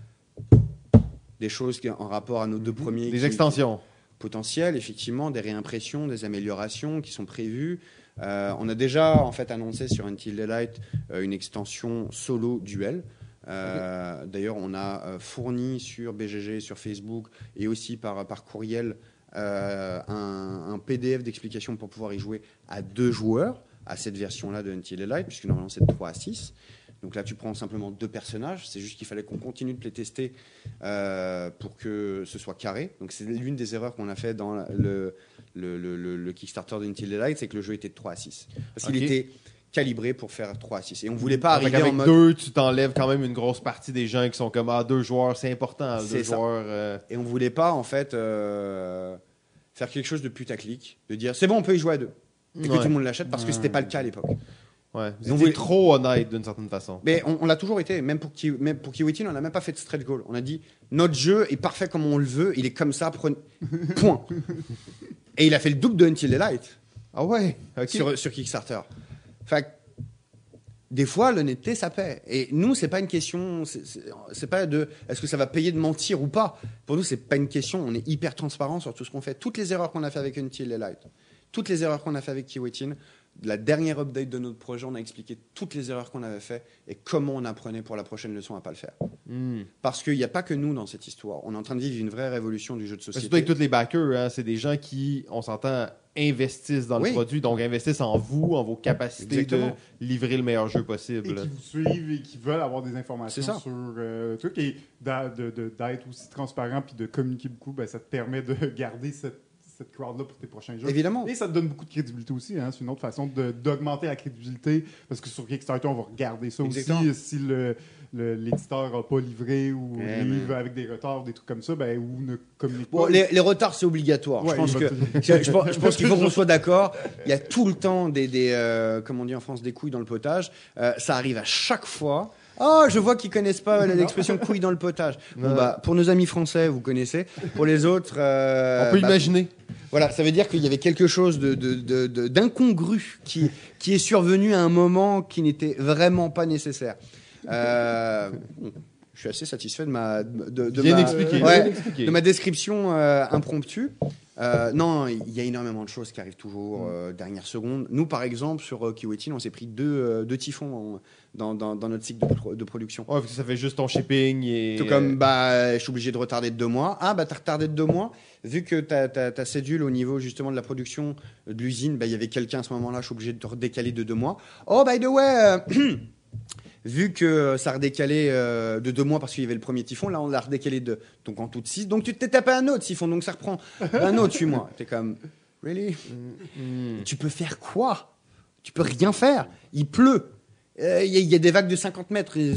des choses qui- en rapport à nos deux premiers. Des qui- extensions. Potentiels, effectivement, des réimpressions, des améliorations qui sont prévues. Euh, on a déjà en fait annoncé sur Until Daylight euh, une extension solo duel. Euh, D'ailleurs, on a fourni sur BGG, sur Facebook et aussi par, par courriel un, un PDF d'explication pour pouvoir y jouer à deux joueurs à cette version-là de Until Daylight, puisque normalement c'est de 3 à 6. Donc là, tu prends simplement deux personnages. C'est juste qu'il fallait qu'on continue de playtester euh, pour que ce soit carré. Donc c'est l'une des erreurs qu'on a fait dans le, le, le- le- le Kickstarter d'Until Daylight, c'est que le jeu était de 3 à 6. Parce qu'il était calibré pour faire 3 à 6. Et on voulait pas arriver en qu'avec mode... deux, tu t'enlèves quand même une grosse partie des gens qui sont comme ah, deux joueurs, c'est important. Deux joueurs. euh, Et on voulait pas, en fait, euh, faire quelque chose de putaclic, de dire c'est bon, on peut y jouer à deux. Et que tout le monde l'achète parce que c'était pas le cas à l'époque. Ouais. Vous étiez trop honnête d'une certaine façon. Mais on, on l'a toujours été, même pour, Ki- même pour Kiwitin, on n'a même pas fait de stretch goal. On a dit notre jeu est parfait comme on le veut, il est comme ça, prenez- point. Et il a fait le double de Until Daylight Ah ouais. Sur, sur Kickstarter. Fait des fois, l'honnêteté, ça paie. Et nous, c'est pas une question, c'est- pas de est-ce que ça va payer de mentir ou pas. Pour nous, c'est pas une question. On est hyper transparent sur tout ce qu'on fait. Toutes les erreurs qu'on a fait avec Until Daylight, toutes les erreurs qu'on a fait avec Kiwitin, la dernière update de notre projet, on a expliqué toutes les erreurs qu'on avait fait et comment on apprenait pour la prochaine leçon à pas le faire. Hmm. Parce qu'il n'y a pas que nous dans cette histoire. On est en train de vivre une vraie révolution du jeu de société. Surtout avec tous les backers, hein, c'est des gens qui, on s'entend, investissent dans Oui. le produit, donc investissent en vous, en vos capacités Exactement. de livrer le meilleur jeu et possible. qui vous suivent et qui veulent avoir des informations ça. sur euh, le truc et d'a- de- de- d'être aussi transparent puis de communiquer beaucoup, ben, ça te permet de garder cette, cette crowd-là pour tes prochains jeux. Évidemment. Et ça te donne beaucoup de crédibilité aussi. Hein. C'est une autre façon d'augmenter la crédibilité parce que sur Kickstarter, on va regarder ça Exactement. aussi. Si l'éditeur n'a pas livré ou Ouais, livre mais- avec des retards, des trucs comme ça, ben, ou ne communique Bon, pas. les, les retards, c'est obligatoire. Ouais, je pense il que va te- je, je pense, je pense qu'il faut qu'on soit d'accord. Il y a tout le temps des, des euh, comme on dit en France, des couilles dans le potage. Euh, ça arrive à chaque fois. Oh, je vois qu'ils connaissent pas l'expression couilles dans le potage. Bon, bah, pour nos amis français, vous connaissez. Pour les autres, euh, on peut bah, imaginer. Voilà, ça veut dire qu'il y avait quelque chose de, de- de- de- d'incongru qui, qui est survenu à un moment qui n'était vraiment pas nécessaire. Euh, je suis assez satisfait de ma, de, ma- ouais, de description euh, impromptue. Euh, non, il y a énormément de choses qui arrivent toujours Mm. euh, dernière seconde. Nous, par exemple, sur Kiwetin, on s'est pris deux, deux typhons en- dans, dans- dans notre cycle de, pro- de production. Ouais, parce que ça fait juste ton shipping et. Tout comme, bah, je suis obligé de retarder de deux mois. Ah, bah, t'as retardé de deux mois. Vu que ta, ta, ta cédule au niveau justement de la production de l'usine, bah, il y avait quelqu'un à ce moment-là, je suis obligé de te redécaler de deux mois. Oh, by the way, vu que ça a redécalé euh, de deux mois parce qu'il y avait le premier typhon, là, on l'a redécalé de, donc en tout de six. Donc tu t'es tapé un autre typhon, donc ça reprend un autre, suis-moi. T'es comme, really? Hmm. Tu peux faire quoi? Tu peux rien faire. Il pleut. Euh, Il y, a- il y a des vagues de 50 mètres. et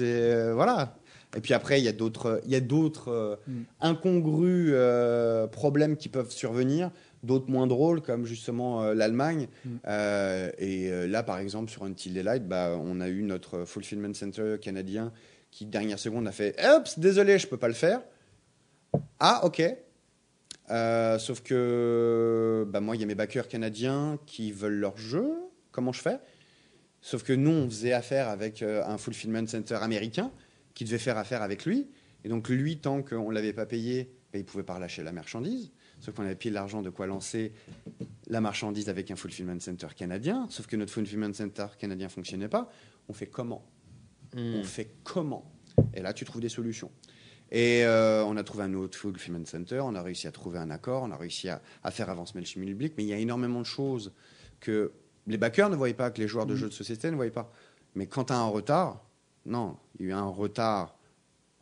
euh, voilà. Et puis après, il y a d'autres, il y a d'autres euh, Mm. incongrus euh, problèmes qui peuvent survenir, d'autres moins drôles, comme justement euh, l'Allemagne. Mm. Euh, et euh, là, par exemple, sur Until Daylight, bah, on a eu notre fulfillment center canadien qui, dernière seconde, a fait Oups, désolé, je peux pas le faire. Ah, ok. Sauf que bah, moi, il y a mes backers canadiens qui veulent leur jeu. Comment je fais? Sauf que nous, on faisait affaire avec un fulfillment center américain qui devait faire affaire avec lui. Et donc, lui, tant qu'on ne l'avait pas payé, bah, il ne pouvait pas relâcher la marchandise. Sauf qu'on avait payé l'argent de quoi lancer la marchandise avec un fulfillment center canadien. Sauf que notre fulfillment center canadien ne fonctionnait pas. On fait comment? Hmm. on fait comment? Et là, tu trouves des solutions. Et euh, on a trouvé un autre fulfillment center, on a réussi à trouver un accord, on a réussi à, à faire avancer Mailchimp Public, mais il y a énormément de choses que les backers ne voyaient pas, que les joueurs de jeux de société ne voyaient pas. Mais quand tu as un retard, non, il y a eu un retard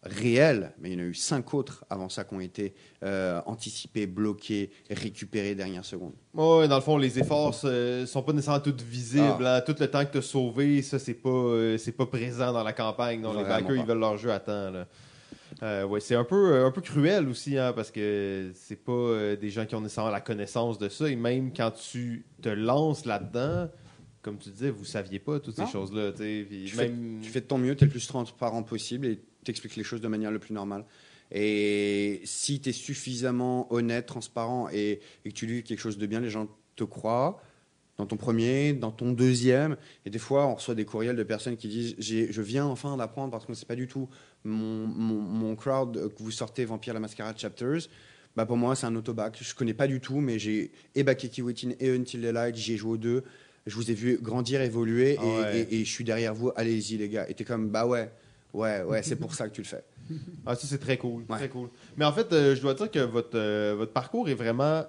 réel, mais il y en a eu cinq autres avant ça qui ont été euh, anticipés, bloqués, récupérés dernière seconde. Ouais, dans le fond, les efforts ne sont pas nécessairement tous visibles. hein. Tout le temps que tu as sauvé, ça, c'est pas, euh, c'est pas présent dans la campagne. Donc, les backers, ils veulent leur jeu à temps. là. Euh, ouais, c'est un peu, un peu cruel aussi, hein, parce que c'est pas euh, des gens qui ont nécessairement la connaissance de ça. Et même quand tu te lances là-dedans, comme tu disais, vous saviez pas toutes Non. ces choses-là. fais, tu fais de ton mieux, tu es le plus transparent possible et t'expliques les choses de manière le plus normale. Et si tu es suffisamment honnête, transparent et, et que tu dis quelque chose de bien, les gens te croient dans ton premier, dans ton deuxième. Et des fois, on reçoit des courriels de personnes qui disent Je viens enfin d'apprendre parce que c'est pas du tout mon, mon, mon crowd que vous sortez Vampire la Mascarade Chapters. Bah pour moi, c'est un autobac. Je connais pas du tout, mais j'ai et backé Kiwitin et Until the Light, j'y ai joué aux deux. Je vous ai vu grandir, évoluer, et, Ah ouais. et- et je suis derrière vous. Allez-y, les gars. Et t'es comme, bah ouais, ouais, ouais, c'est pour ça que tu le fais. Ah, ça, c'est très cool. Ouais. Très cool. Mais en fait, euh, je dois dire que votre, euh, votre parcours est vraiment,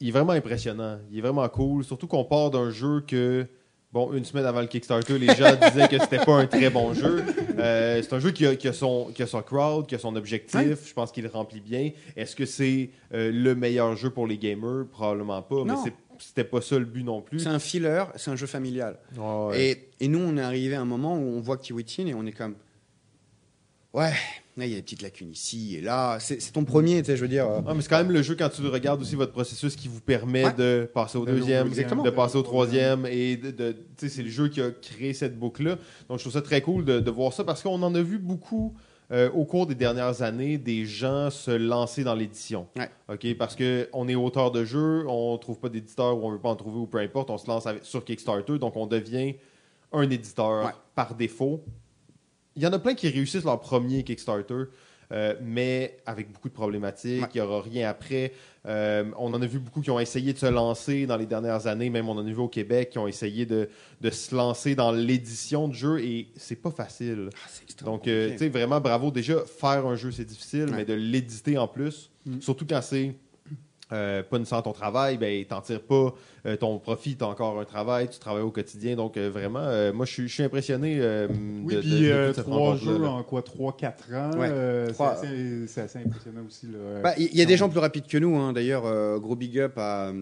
il est vraiment impressionnant. Il est vraiment cool. Surtout qu'on part d'un jeu que, bon, une semaine avant le Kickstarter, les gens disaient que c'était pas un très bon jeu. Euh, c'est un jeu qui a, qui, a son, qui a son crowd, qui a son objectif. Je pense qu'il le remplit bien. Est-ce que c'est le meilleur jeu pour les gamers? Probablement pas. Mais Non. c'est- c'était pas ça le but non plus. C'est un filler, c'est un jeu familial. Ah ouais. Et, et nous, on est arrivé à un moment où on voit Kiwitin et on est comme, ouais, là, il y a des petites lacunes ici et là. C'est ton premier, tu sais, je veux dire. euh, Ah, mais c'est quand même le jeu, quand tu le regardes aussi, votre processus qui vous permet Ouais. de passer au deuxième, de passer au troisième. Et de, de- tu sais, c'est le jeu qui a créé cette boucle-là. Donc, je trouve ça très cool de, de voir ça parce qu'on en a vu beaucoup euh, au cours des dernières années, des gens se lancer dans l'édition. Ouais. OK? Parce qu'on est auteur de jeu, on trouve pas d'éditeur ou on veut pas en trouver ou peu importe, on se lance avec- sur Kickstarter, donc on devient un éditeur Ouais. par défaut. Il y en a plein qui réussissent leur premier Kickstarter, euh, mais avec beaucoup de problématiques. Ouais. Il n'y aura rien après. Euh, on en a vu beaucoup qui ont essayé de se lancer dans les dernières années, même on en a vu au Québec, qui ont essayé de, de se lancer dans l'édition de jeu et c'est pas facile. ah, Donc, euh, tu sais, vraiment bravo. Déjà, faire un jeu, c'est difficile, Ouais. mais de l'éditer en plus, Mm. surtout quand c'est euh, pas nécessairement ton travail, ben, t'en tires pas euh, ton profit, t'as encore un travail, tu travailles au quotidien. Donc, euh, vraiment, euh, moi, je suis- impressionné euh, Oui, de, puis de- de euh, trois jeux là. en quoi 3-4 ans. Ouais. euh, c'est Trois- assez, c'est assez impressionnant aussi. Bah, Il y, a des gens plus rapides que nous. hein. D'ailleurs, euh, gros big up à,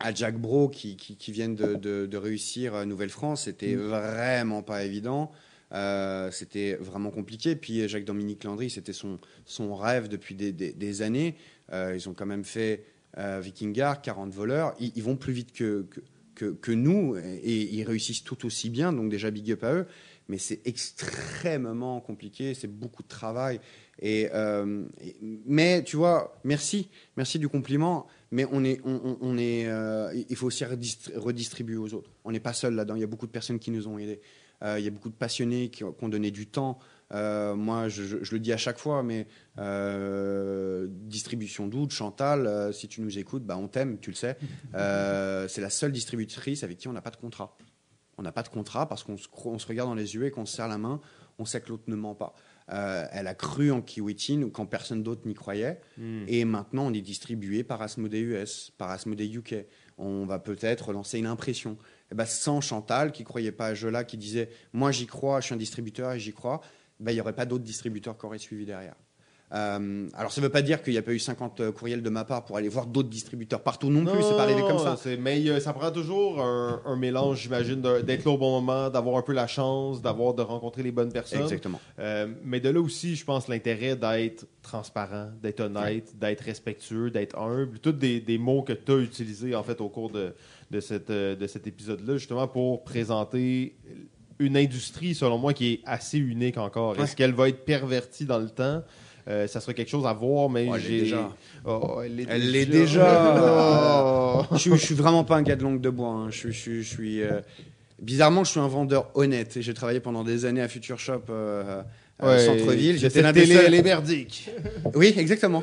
à Jack Bro qui, qui, qui viennent de, de- de réussir à Nouvelle-France. C'était vraiment pas évident. Euh, c'était vraiment compliqué. Puis Jacques-Dominique Landry, c'était son, son rêve depuis des, des- des années. Euh, ils ont quand même fait euh, Vikingar, 40 voleurs. Ils, vont plus vite que, que, nous et, ils réussissent tout aussi bien. Donc déjà big up à eux. Mais c'est extrêmement compliqué. C'est beaucoup de travail. Et, euh, mais tu vois, merci, merci du compliment. Mais on est, on, est, euh, il faut aussi redistri- redistribuer aux autres. On n'est pas seul là-dedans. Il y a beaucoup de personnes qui nous ont aidés. Euh, il y a beaucoup de passionnés qui, qui ont donné du temps. Euh, moi, je, je- je le dis à chaque fois, mais euh, distribution d'août, Chantal, euh, si tu nous écoutes, bah, on t'aime, tu le sais. C'est la seule distributrice avec qui on n'a pas de contrat. On n'a pas de contrat parce qu'on se, cro- on se regarde dans les yeux et qu'on se serre la main. On sait que l'autre ne ment pas. Elle a cru en Kiwitin quand personne d'autre n'y croyait. Mm. Et maintenant, on est distribué par Asmodee US, par Asmodee UK. On va peut-être lancer une impression. Et ben, sans Chantal, qui croyait pas à jeu-là, qui disait Moi, j'y crois, je suis un distributeur et j'y crois, ben, il n'y aurait pas d'autres distributeurs qui auraient suivi derrière. Euh, alors, ça ne veut pas dire qu'il n'y a pas eu 50 courriels de ma part pour aller voir d'autres distributeurs partout non plus. C'est pas arrivé comme ça. Mais euh, ça prend toujours un, un mélange, j'imagine, d'être là au bon moment, d'avoir un peu la chance, d'avoir de rencontrer les bonnes personnes. Exactement. Euh, mais de là aussi, je pense l'intérêt d'être transparent, d'être honnête, d'être respectueux, d'être humble, tous des, des mots que tu as utilisés en fait au cours de, de, cette, euh, de cet épisode-là, justement pour présenter une industrie, selon moi, qui est assez unique encore. Ouais. Est-ce qu'elle va être pervertie dans le temps? Euh, ça sera quelque chose à voir, mais Oh, elle déjà. Oh, elle l'est Elle l'est déjà. je, suis- je suis vraiment pas un gars de langue de bois. hein. Je, suis- je, suis- je suis. euh, Bizarrement, je suis un vendeur honnête. J'ai travaillé pendant des années à Future Shop euh, Ouais, centre-ville. J'étais l'un des télé, seuls-. Oui, exactement.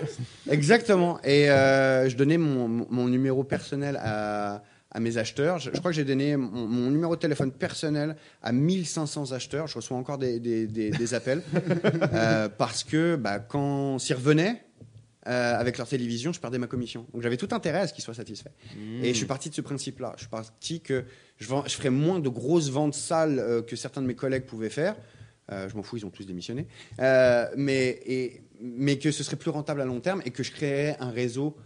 exactement. Et euh, je donnais mon, mon numéro personnel à, à mes acheteurs. Je, je crois que j'ai donné mon, mon numéro de téléphone personnel à 1500 acheteurs. Je reçois encore des, des, des- des appels Euh, parce que bah, quand s'ils revenaient euh, avec leur télévision, je perdais ma commission. Donc j'avais tout intérêt à ce qu'ils soient satisfaits. Et je suis parti de ce principe-là. Je suis parti que je, vends- je ferais moins de grosses ventes sales euh, que certains de mes collègues pouvaient faire. Je m'en fous, ils ont tous démissionné. Mais, et, mais que ce serait plus rentable à long terme et que je créerais un réseau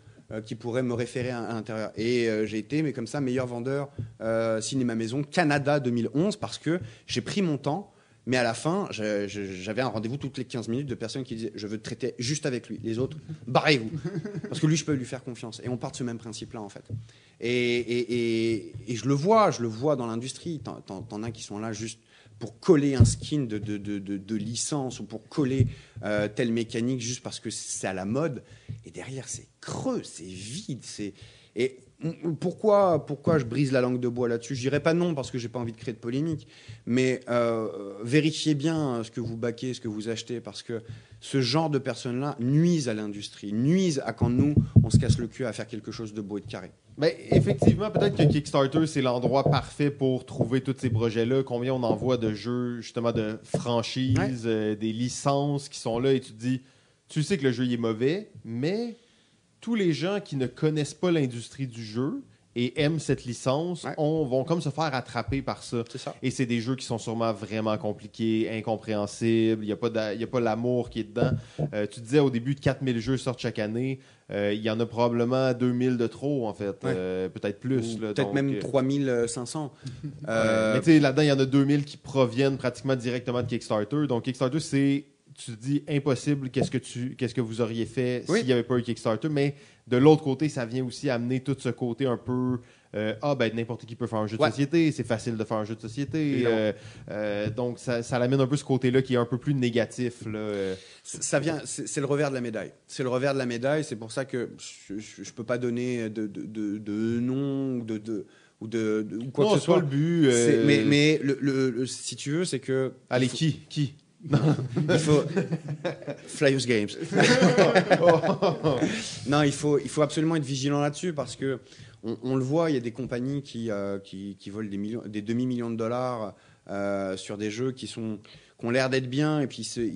qui pourrait me référer à, l'intérieur. Et euh, j'ai été, mais comme ça, meilleur vendeur euh, cinéma maison Canada 2011 parce que j'ai pris mon temps. Mais à la fin, j'avais un rendez-vous toutes les 15 minutes de personnes qui disaient Je veux te traiter juste avec lui. Les autres, barrez-vous. Parce que lui, je peux lui faire confiance. Et on part de ce même principe-là, en fait. Et, et- et- je le vois, je le vois dans l'industrie. T'en as qui sont là juste pour coller un skin de, licence ou pour coller euh, telle mécanique juste parce que c'est à la mode. Et derrière, c'est creux, c'est vide. c'est Et pourquoi, pourquoi je brise la langue de bois là-dessus? Je dirais pas non parce que j'ai pas envie de créer de polémique, mais euh, vérifiez bien ce que vous baquez, ce que vous achetez, parce que ce genre de personnes-là nuisent à l'industrie, nuisent à quand nous, on se casse le cul à faire quelque chose de beau et de carré. Ben, effectivement, peut-être que Kickstarter, c'est l'endroit parfait pour trouver tous ces projets-là. Combien on envoie de jeux, justement, de franchises, Ouais. euh, des licences qui sont là et tu te dis, tu sais que le jeu il est mauvais, mais tous les gens qui ne connaissent pas l'industrie du jeu et aiment cette licence Ouais. on- vont comme se faire attraper par ça. Et c'est des jeux qui sont sûrement vraiment compliqués, incompréhensibles. Il n'y a pas l'amour qui est dedans. Euh, tu disais au début, 4000 jeux sortent chaque année. Euh, il y en a probablement 2000 de trop, en fait. Ouais. Euh, Peut-être plus. Peut-être même euh, 3500. ouais. Euh, Mais tu sais, là-dedans, il y en a 2000 qui proviennent pratiquement directement de Kickstarter. Donc, Kickstarter, c'est, tu te dis, impossible, qu'est-ce que, tu, qu'est-ce que vous auriez fait Oui. s'il n'y avait pas eu Kickstarter. Mais de l'autre côté, ça vient aussi amener tout ce côté un peu. euh, ah, ben n'importe qui peut faire un jeu de Ouais. société, c'est facile de faire un jeu de société. Euh, euh, donc, ça, ça l'amène un peu ce côté-là qui est un peu plus négatif. Là. Ça vient, c'est le revers de la médaille. C'est le revers de la médaille. C'est pour ça que je, je, je peux pas donner de, de, de, de nom ou de, de ou de, de- ou quoi non, que ce soit. le but. Mais, mais le, le- le- si tu veux, c'est que Allez, faut, qui Qui? Il faut Flyers Games. non, il faut, il faut absolument être vigilant là-dessus parce que on, on le voit, il y a des compagnies qui, euh, qui, qui volent des, millions, des demi-millions de dollars euh, sur des jeux qui, sont, qui ont l'air d'être bien et puis se-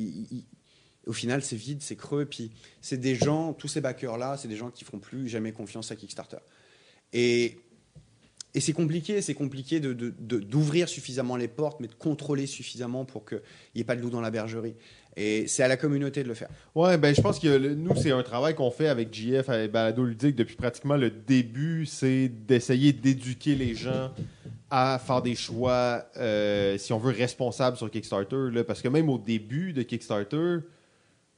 au final c'est vide, c'est creux. Et puis c'est des gens, tous ces backers-là, c'est des gens qui feront plus jamais confiance à Kickstarter. Et, et c'est compliqué, c'est compliqué de- de- d'ouvrir suffisamment les portes, mais de contrôler suffisamment pour qu'il n'y ait pas de loup dans la bergerie. Et c'est à la communauté de le faire. Ouais, ben je pense que nous, c'est un travail qu'on fait avec JF, avec Balado Ludique, depuis pratiquement le début, c'est d'essayer d'éduquer les gens à faire des choix, euh, si on veut, responsables sur Kickstarter. Là, parce que même au début de Kickstarter,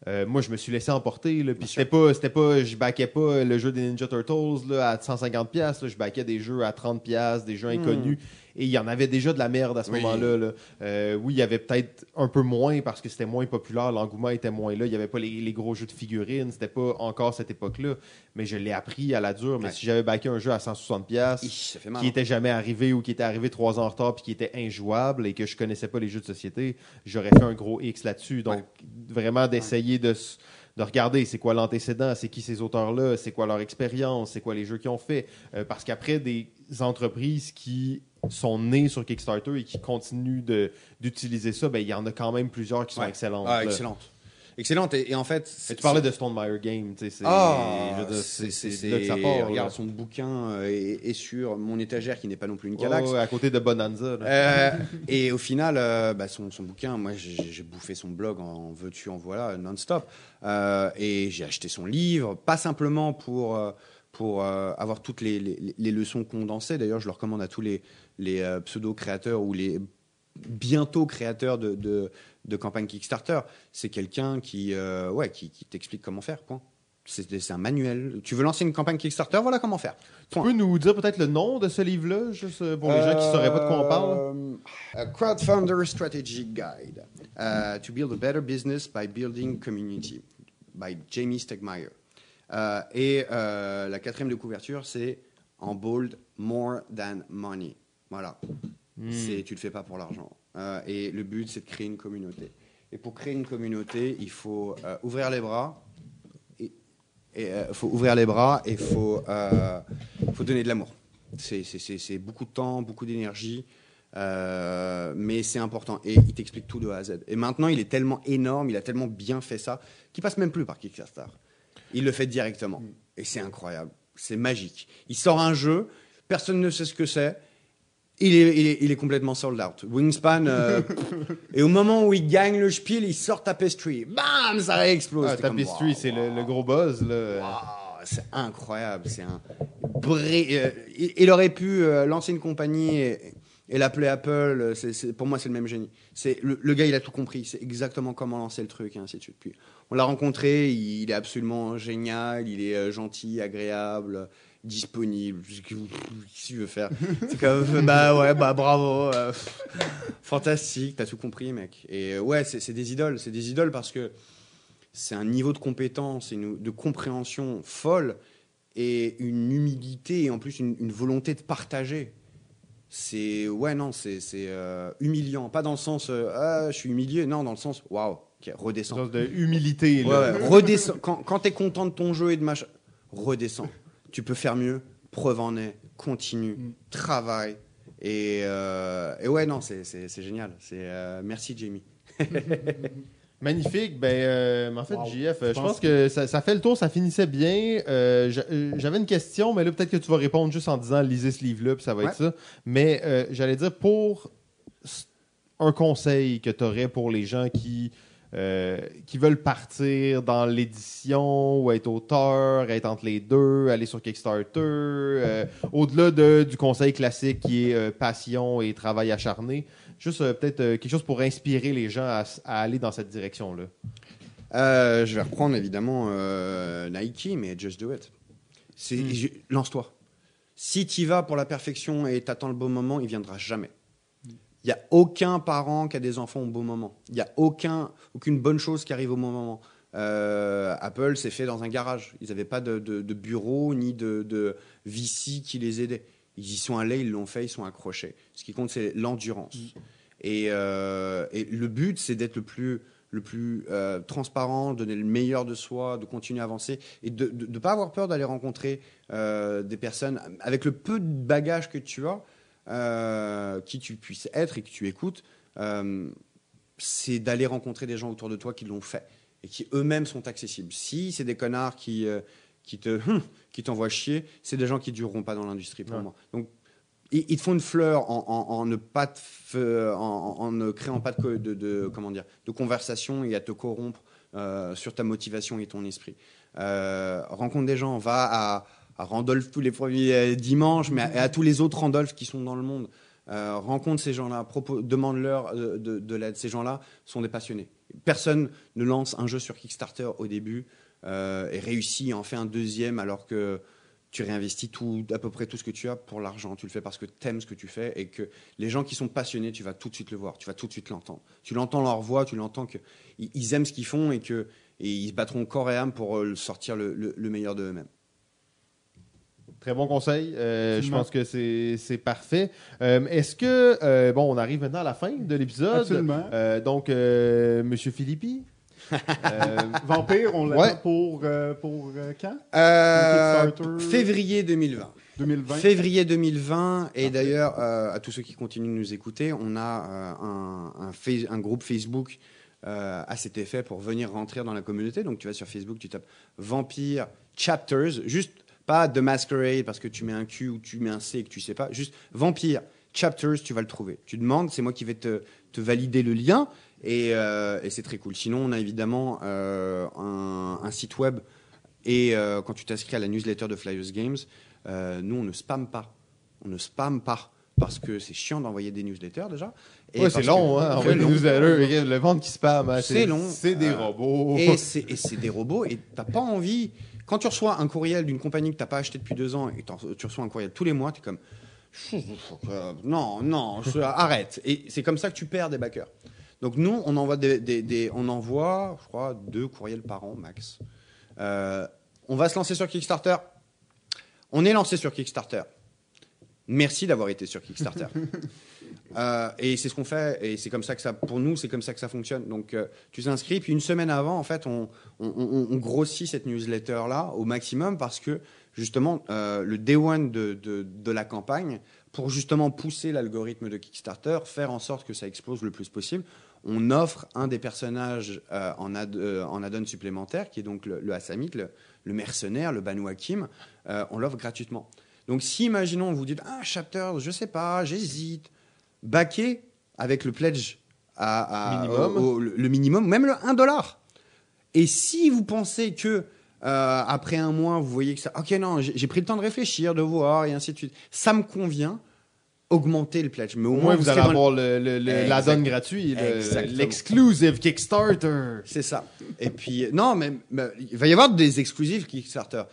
euh, moi, je me suis laissé emporter. Là, puis c'était pas, c'était pas, je backais pas le jeu des Ninja Turtles là, à 150 pièces. Je backais des jeux à 30 pièces, des jeux inconnus. Et il y en avait déjà de la merde à ce Oui. moment-là. là. Euh, oui, il y avait peut-être un peu moins parce que c'était moins populaire, l'engouement était moins là. Il y avait pas les, les gros jeux de figurines, c'était pas encore cette époque-là. Mais je l'ai appris à la dure. Mais Ouais. si j'avais backé un jeu à 160 pièces Ih, ça fait mal. qui hein. était jamais arrivé ou qui était arrivé trois ans en retard puis qui était injouable et que je connaissais pas les jeux de société, j'aurais fait un gros X là-dessus. Donc, vraiment d'essayer de, de regarder c'est quoi l'antécédent, c'est qui ces auteurs-là, c'est quoi leur expérience, c'est quoi les jeux qu'ils ont fait. Euh, parce qu'après, des entreprises qui sont nées sur Kickstarter et qui continuent de- d'utiliser ça, ben, il y en a quand même plusieurs qui sont Ouais. excellentes. Ah, là. excellente. Excellente. Et, et en fait, Et tu parlais de Stone Meyer Game, tu sais, c'est Ah, c'est là que ça part. Regarde, là. son bouquin euh, est, est sur mon étagère qui n'est pas non plus une calax. ouais, à côté de Bonanza. Euh, et au final, euh, bah, son, son bouquin, moi j'ai bouffé son blog en veux-tu, en voilà, non-stop. Euh, et j'ai acheté son livre, pas simplement pour, pour euh, avoir toutes les, les- les leçons condensées. D'ailleurs, je le recommande à tous les, les euh, pseudo-créateurs ou les bientôt créateurs de, de, de campagnes Kickstarter. C'est quelqu'un qui, euh, ouais, qui, qui t'explique comment faire. Point. C'est un manuel. Tu veux lancer une campagne Kickstarter, voilà comment faire. Tu peux nous dire peut-être le nom de ce livre-là, juste pour les gens qui ne sauraient pas de quoi on parle? A Crowdfunder Strategy Guide uh, to Build a Better Business by Building Community by Jamie Stegmaier. Euh, et euh, la quatrième de couverture, c'est en bold More Than Money. Voilà. C'est tu le fais pas pour l'argent. Euh, et le but, c'est de créer une communauté. Et pour créer une communauté, il faut ouvrir les bras. Et il faut ouvrir les bras et il faut, faut donner de l'amour. C'est- beaucoup de temps, beaucoup d'énergie. euh, mais c'est important et il t'explique tout de A à Z. Et maintenant, il est tellement énorme, il a tellement bien fait ça, qu'il passe même plus par Kickstarter. Il le fait directement. Et c'est incroyable. C'est magique. Il sort un jeu, personne ne sait ce que c'est. Il est, il, est, il est complètement sold out. Wingspan, euh, et au moment où il gagne le spiel, il sort Tapestry. Bam, ça réexplose. Ah, Tapestry, wow, c'est le, wow, le gros buzz. Wow, c'est incroyable. C'est un bré- euh, il, aurait pu euh, lancer une compagnie et, et l'appeler Apple. C'est- pour moi, c'est le même génie. C'est le, le gars, il a tout compris. C'est exactement comment lancer le truc et ainsi de suite. Puis, on l'a rencontré. Il, il est absolument génial. Il est euh, gentil, agréable, disponible. Qu'est-ce qu'il veut faire C'est comme bah ouais, bah bravo, euh, fantastique. T'as tout compris, mec. Et euh, ouais, c'est des idoles. C'est des idoles parce que c'est un niveau de compétence et de compréhension folle et une humilité et en plus une, une volonté de partager. C'est ouais non c'est c'est, euh, humiliant. Pas dans le sens euh, ah, je suis humilié. Non dans le sens waouh ok, Une redescends sorte de humilité. Ouais, là. ouais, redescends. Quand, quand t'es content de ton jeu et de machin redescends. Tu peux faire mieux. Preuve en est. Continue. Mm. travaille. Et, euh, et ouais non c'est c'est c'est génial. C'est euh, merci Jamie Magnifique. Ben, euh, mais en fait, Wow. JF, euh, je pense que ça, ça fait le tour, ça finissait bien. Euh, j'a- J'avais une question, mais là, peut-être que tu vas répondre juste en disant lisez ce livre-là, puis ça va être ça. Mais euh, j'allais dire, pour un conseil que tu aurais pour les gens qui, qui veulent partir dans l'édition ou être auteur, être entre les deux, aller sur Kickstarter, au-delà de- du conseil classique qui est passion et travail acharné, juste euh, peut-être euh, quelque chose pour inspirer les gens à, aller dans cette direction-là. Euh, je vais reprendre évidemment Nike, mais just do it. C'est Hmm. je- lance-toi. Si tu vas pour la perfection et t'attends le beau moment, il viendra jamais. Il n'y a aucun parent qui a des enfants au bon moment. Il n'y a aucun, aucune bonne chose qui arrive au bon moment. Euh, Apple s'est fait dans un garage. Ils n'avaient pas de, de- de bureau ni de, de VC qui les aidait. Ils y sont allés, ils l'ont fait, ils sont accrochés. Ce qui compte, c'est l'endurance. Et, euh, et le but, c'est d'être le plus, le plus euh, transparent, donner le meilleur de soi, de continuer à avancer et de ne pas avoir peur d'aller rencontrer euh, des personnes avec le peu de bagage que tu as, qui tu puisses être et que tu écoutes. c'est d'aller rencontrer des gens autour de toi qui l'ont fait et qui eux-mêmes sont accessibles. Si c'est des connards qui, qui te hum, qui t'envoient chier, c'est des gens qui dureront pas dans l'industrie pour Ouais. moi. Donc ils, ils te font une fleur en, en- en ne pas te fe- en, en ne créant pas de, co- de, de- comment dire de conversation et à te corrompre euh, sur ta motivation et ton esprit. Euh, rencontre des gens, va à, à Randolph tous les premiers euh, dimanches, mais à, tous les autres Randolph qui sont dans le monde. Euh, rencontre ces gens-là, demande-leur euh, de, de l'aide. Ces gens-là sont des passionnés. Personne ne lance un jeu sur Kickstarter au début euh, et réussit et en fait un deuxième alors que tu réinvestis tout, à peu près tout ce que tu as pour l'argent. Tu le fais parce que tu aimes ce que tu fais et que les gens qui sont passionnés, tu vas tout de suite le voir, tu vas tout de suite l'entendre. Tu l'entends leur voix, tu l'entends qu'ils ils aiment ce qu'ils font et que et ils se battront corps et âme pour euh, sortir le, le- le meilleur d'eux-mêmes. Très bon conseil. Euh, je pense que c'est c'est parfait. Euh, Est-ce que, euh, bon, on arrive maintenant à la fin de l'épisode. Absolument. Euh, donc, euh, Monsieur Philippi? Euh, Vampire, on l'attend Ouais. pour, euh, pour euh, quand? Février 2020. 2020 Février 2020, et d'ailleurs, euh, à tous ceux qui continuent de nous écouter, on a euh, un, un Face- un groupe Facebook euh, à cet effet pour venir rentrer dans la communauté. Donc tu vas sur Facebook, tu tapes Vampire Chapters, juste pas The Masquerade parce que tu mets un Q ou tu mets un C et que tu sais pas, juste Vampire Chapters, tu vas le trouver. Tu demandes, c'est moi qui vais te, te valider le lien, et, euh, et c'est très cool. Sinon, on a évidemment euh, un, un site web, et euh, quand tu t'inscris à la newsletter de Flyers Games, nous, on ne spamme pas. On ne spamme pas parce que c'est chiant d'envoyer des newsletters déjà. Et ouais, c'est long, que- hein. Envoyer des newsletters, le ventre qui spam. hein, C'est long. C'est des robots. Et c'est des robots et t'as pas envie. Quand tu reçois un courriel d'une compagnie que t'as pas acheté depuis deux ans et tu reçois un courriel tous les mois, tu es comme non, non, je- arrête. Et c'est comme ça que tu perds des backers. Donc nous, on envoie des, des- des- on envoie, je crois, deux courriels par an max. Euh, on va se lancer sur Kickstarter. On est lancé sur Kickstarter. Merci d'avoir été sur Kickstarter. Euh, et c'est ce qu'on fait, et c'est comme ça que ça, pour nous, c'est comme ça que ça fonctionne. Donc, euh, tu t'inscris, puis une semaine avant, en fait, on, on, on- on grossit cette newsletter-là au maximum parce que justement euh, le day one de, de, de la campagne pour justement pousser l'algorithme de Kickstarter, faire en sorte que ça explose le plus possible. On offre un des personnages euh, en, euh, en add-on supplémentaire, qui est donc le, le Hassamite, le, le mercenaire, le Banu Hakim. Euh, on l'offre gratuitement. Donc si, imaginons, vous dites, ah, chapter, je sais pas, j'hésite, baquer avec le pledge à, à- Minimum. au- au- le, minimum, même le 1 dollar. Et si vous pensez que après un mois, vous voyez que ça, ok, non, j'ai pris le temps de réfléchir, de voir, et ainsi de suite, ça me convient, augmentez le pledge. Mais au, Au moins, vous serez allez avoir le, le, le- Exact- l'add-on gratuit, le- Exactement. l'exclusive Kickstarter. C'est ça. Et puis, non, mais, mais il va y avoir des exclusifs Kickstarter.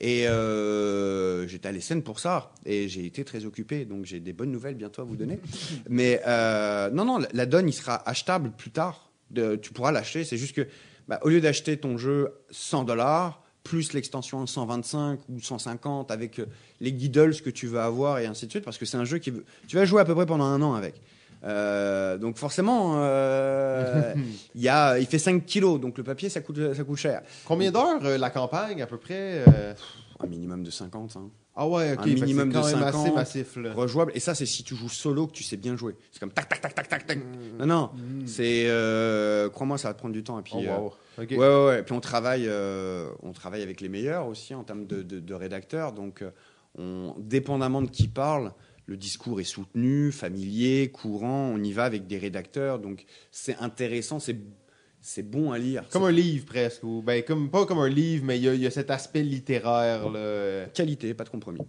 Et euh, j'étais à l'ESN pour ça. Et j'ai été très occupé. Donc, j'ai des bonnes nouvelles bientôt à vous donner. Mais euh, non, non, la- la donne, il sera achetable plus tard. De- tu pourras l'acheter. C'est juste que, bah, au lieu d'acheter ton jeu 100 dollars, plus l'extension 125 ou 150 avec euh, les guidles que tu veux avoir et ainsi de suite, parce que c'est un jeu qui veut- tu vas jouer à peu près pendant un an avec. Euh, donc forcément, euh, il y a, il fait 5 kilos, donc le papier ça coûte, ça coûte cher. Combien d'heures euh, la campagne, à peu près euh? Un minimum de 50. Hein. Ah ouais, ok. Un minimum quand de même 50. assez massif, là. Rejouable. Et ça, c'est si tu joues solo que tu sais bien jouer. C'est comme tac, tac, tac, tac, tac, tac. Non, non. C'est, euh, crois-moi, ça va te prendre du temps. Et puis, Oh, euh. Ouais, ouais, ouais. Puis on travaille, euh, on travaille avec les meilleurs aussi en termes de, de- de rédacteurs. Donc, on, dépendamment de qui parle, le discours est soutenu, familier, courant. On y va avec des rédacteurs. Donc, c'est intéressant, c'est, c'est bon à lire. Comme un livre, presque. Ou, ben, comme, pas comme un livre, mais il y, a- il y a cet aspect littéraire, là. Qualité, pas de compromis.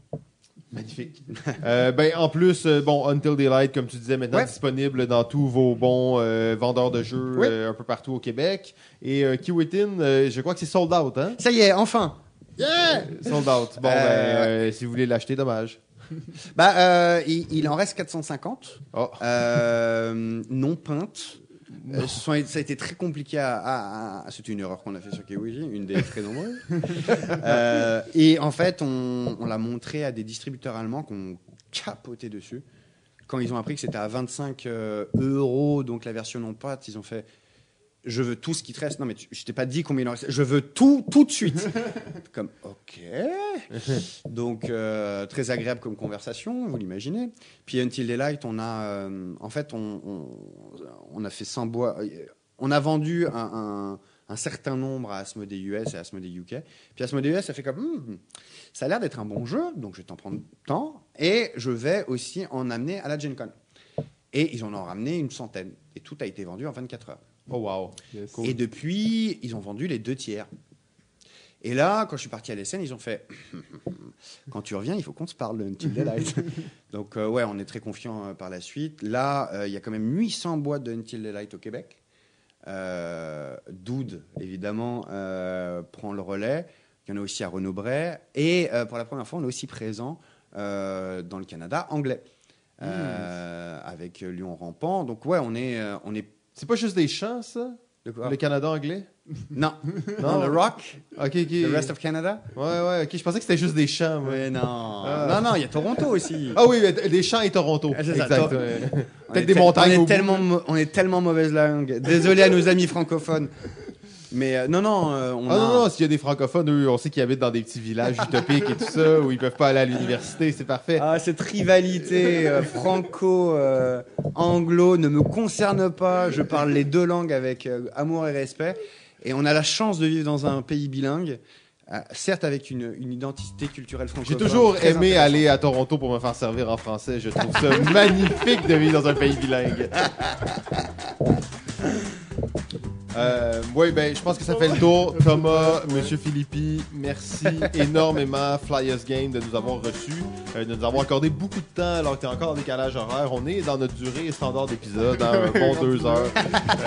Magnifique. Euh, ben, en plus, euh, bon, Until Daylight, comme tu disais, maintenant Ouais. disponible dans tous vos bons euh, vendeurs de jeux un peu partout au Québec. Et Kiwitin, je crois que c'est sold out, hein? Ça y est, enfin. Sold out. Bon, ben, si vous voulez l'acheter, dommage. Bah, il, il en reste 450. Oh. Euh, non peintes. Euh, ça a été très compliqué à. à- à- C'était une erreur qu'on a fait sur Kiwiji, une des très nombreuses. Euh, et en fait, on, on l'a montré à des distributeurs allemands qui ont capoté dessus. Quand ils ont appris que c'était à 25 euh, euros, donc la version non pâte, ils ont fait. Je veux tout ce qui te reste. Non, mais tu- je t'ai pas dit combien il en reste. Je veux tout, tout de suite. comme, ok. Donc, euh, très agréable comme conversation, vous l'imaginez. Puis, Until Daylight, on a, euh, en fait, on, on, on a fait 100 bois. euh, On a vendu un, un- un certain nombre à Asmodee US et à Asmodee UK. Puis, Asmodee US, ça fait comme, Hmm, ça a l'air d'être un bon jeu, donc je vais t'en prendre temps. Et je vais aussi en amener à la Gen Con. Et ils en ont ramené une centaine. Et tout a été vendu en 24 heures. Oh, wow. Cool. Et depuis, ils ont vendu les deux tiers. Et là, quand je suis parti à l'ESN, ils ont fait Quand tu reviens, il faut qu'on se parle de Until Daylight. Donc, euh, ouais, on est très confiant par la suite. Là, euh, il y a quand même 800 boîtes de Until Daylight au Québec. Euh, Doud, évidemment, euh, prend le relais. Il y en a aussi à Renaud-Bray. Et euh, pour la première fois, on est aussi présent euh, dans le Canada anglais. euh, avec Lyon Rampant. Donc, ouais, on est, euh, on est C'est pas juste des chants, ça? Le Canada anglais? Non, Non. le rock, Ok, ok. the rest of Canada? Ouais, ouais, ok. Je pensais que c'était juste des chants, moi. Ouais, non, Ah. non, non, il y a Toronto aussi. Ah oui, mais des champs et Toronto. Ah, ça, exact. Ouais. Peut-être des montagnes On est tellement, on est tellement mauvaise langue. Désolé à nos amis francophones. Mais euh, non, non, euh, on Ah a. non, non, s'il y a des francophones, eux, on sait qu'ils habitent dans des petits villages utopiques et tout ça, où ils peuvent pas aller à l'université, c'est parfait. Ah, cette rivalité euh, franco-anglo ne me concerne pas. Je parle les deux langues avec amour et respect. Et on a la chance de vivre dans un pays bilingue, euh, certes avec une, une identité culturelle J'ai francophone. toujours très aimé aller à Toronto pour me faire servir en français. Je trouve ça magnifique de vivre dans un pays bilingue. Euh, oui, ben, je pense que ça fait le tour. Thomas, Monsieur Philippi, merci énormément, Flyers Game, de nous avoir reçus, euh, de nous avoir accordé beaucoup de temps alors que tu es encore en décalage horaire. On est dans notre durée standard d'épisode, hein, un bon deux heures.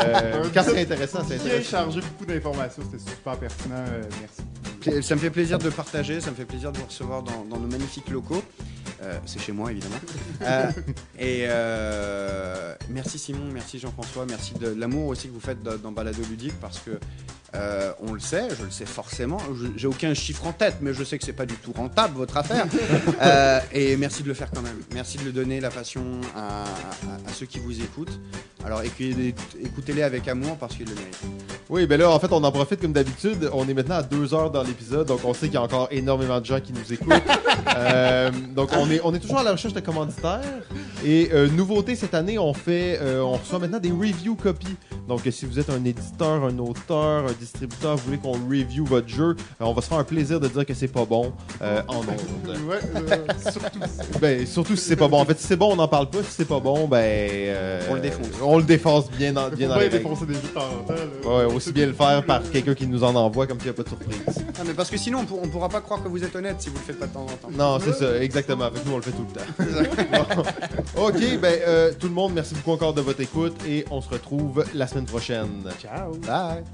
Euh, quand c'est intéressant, c'est Bien intéressant. chargé, beaucoup d'informations, c'était super pertinent. euh, merci. Ça me fait plaisir de partager, ça me fait plaisir de vous recevoir dans, dans nos magnifiques locaux. Euh, c'est chez moi, évidemment. Euh, et euh, merci Simon, merci Jean-François, merci de l'amour aussi que vous faites dans, dans Balado Ludique parce que on le sait, je le sais forcément. J'ai aucun chiffre en tête, mais je sais que c'est pas du tout rentable votre affaire. Et merci de le faire quand même. Merci de le donner la passion à, à- à ceux qui vous écoutent. Alors écoutez- écoutez-les avec amour parce qu'ils le méritent. Oui, ben là, en fait, on en profite comme d'habitude. On est maintenant à deux heures dans l'épisode, donc on sait qu'il y a encore énormément de gens qui nous écoutent. Donc, on est, on est toujours à la recherche de commanditaires. Et euh, nouveauté cette année, on fait, euh, on reçoit maintenant des review copies. Donc, si vous êtes un éditeur, un auteur, un distributeur, vous voulez qu'on review votre jeu, euh, on va se faire un plaisir de dire que c'est pas bon euh, en ondes. Ouais, euh, surtout. Ben, surtout si c'est pas bon. En fait, si c'est bon, on n'en parle pas. Si c'est pas bon, ben. euh, On le défonce. On le défonce bien dans, bien Faut dans les défoncer des jeux de temps en temps. là. Ouais, aussi bien le faire par quelqu'un qui nous en envoie, comme s'il n'y a pas de surprise. Ah, mais parce que sinon, on, pour- on pourra pas croire que vous êtes honnête si vous le faites pas de temps en temps. Non, c'est ça, exactement. Fait nous, on le fait tout le temps. Bon. ok, ben, euh, tout le monde, merci beaucoup encore de votre écoute et on se retrouve la semaine prochaine. Ciao. Bye!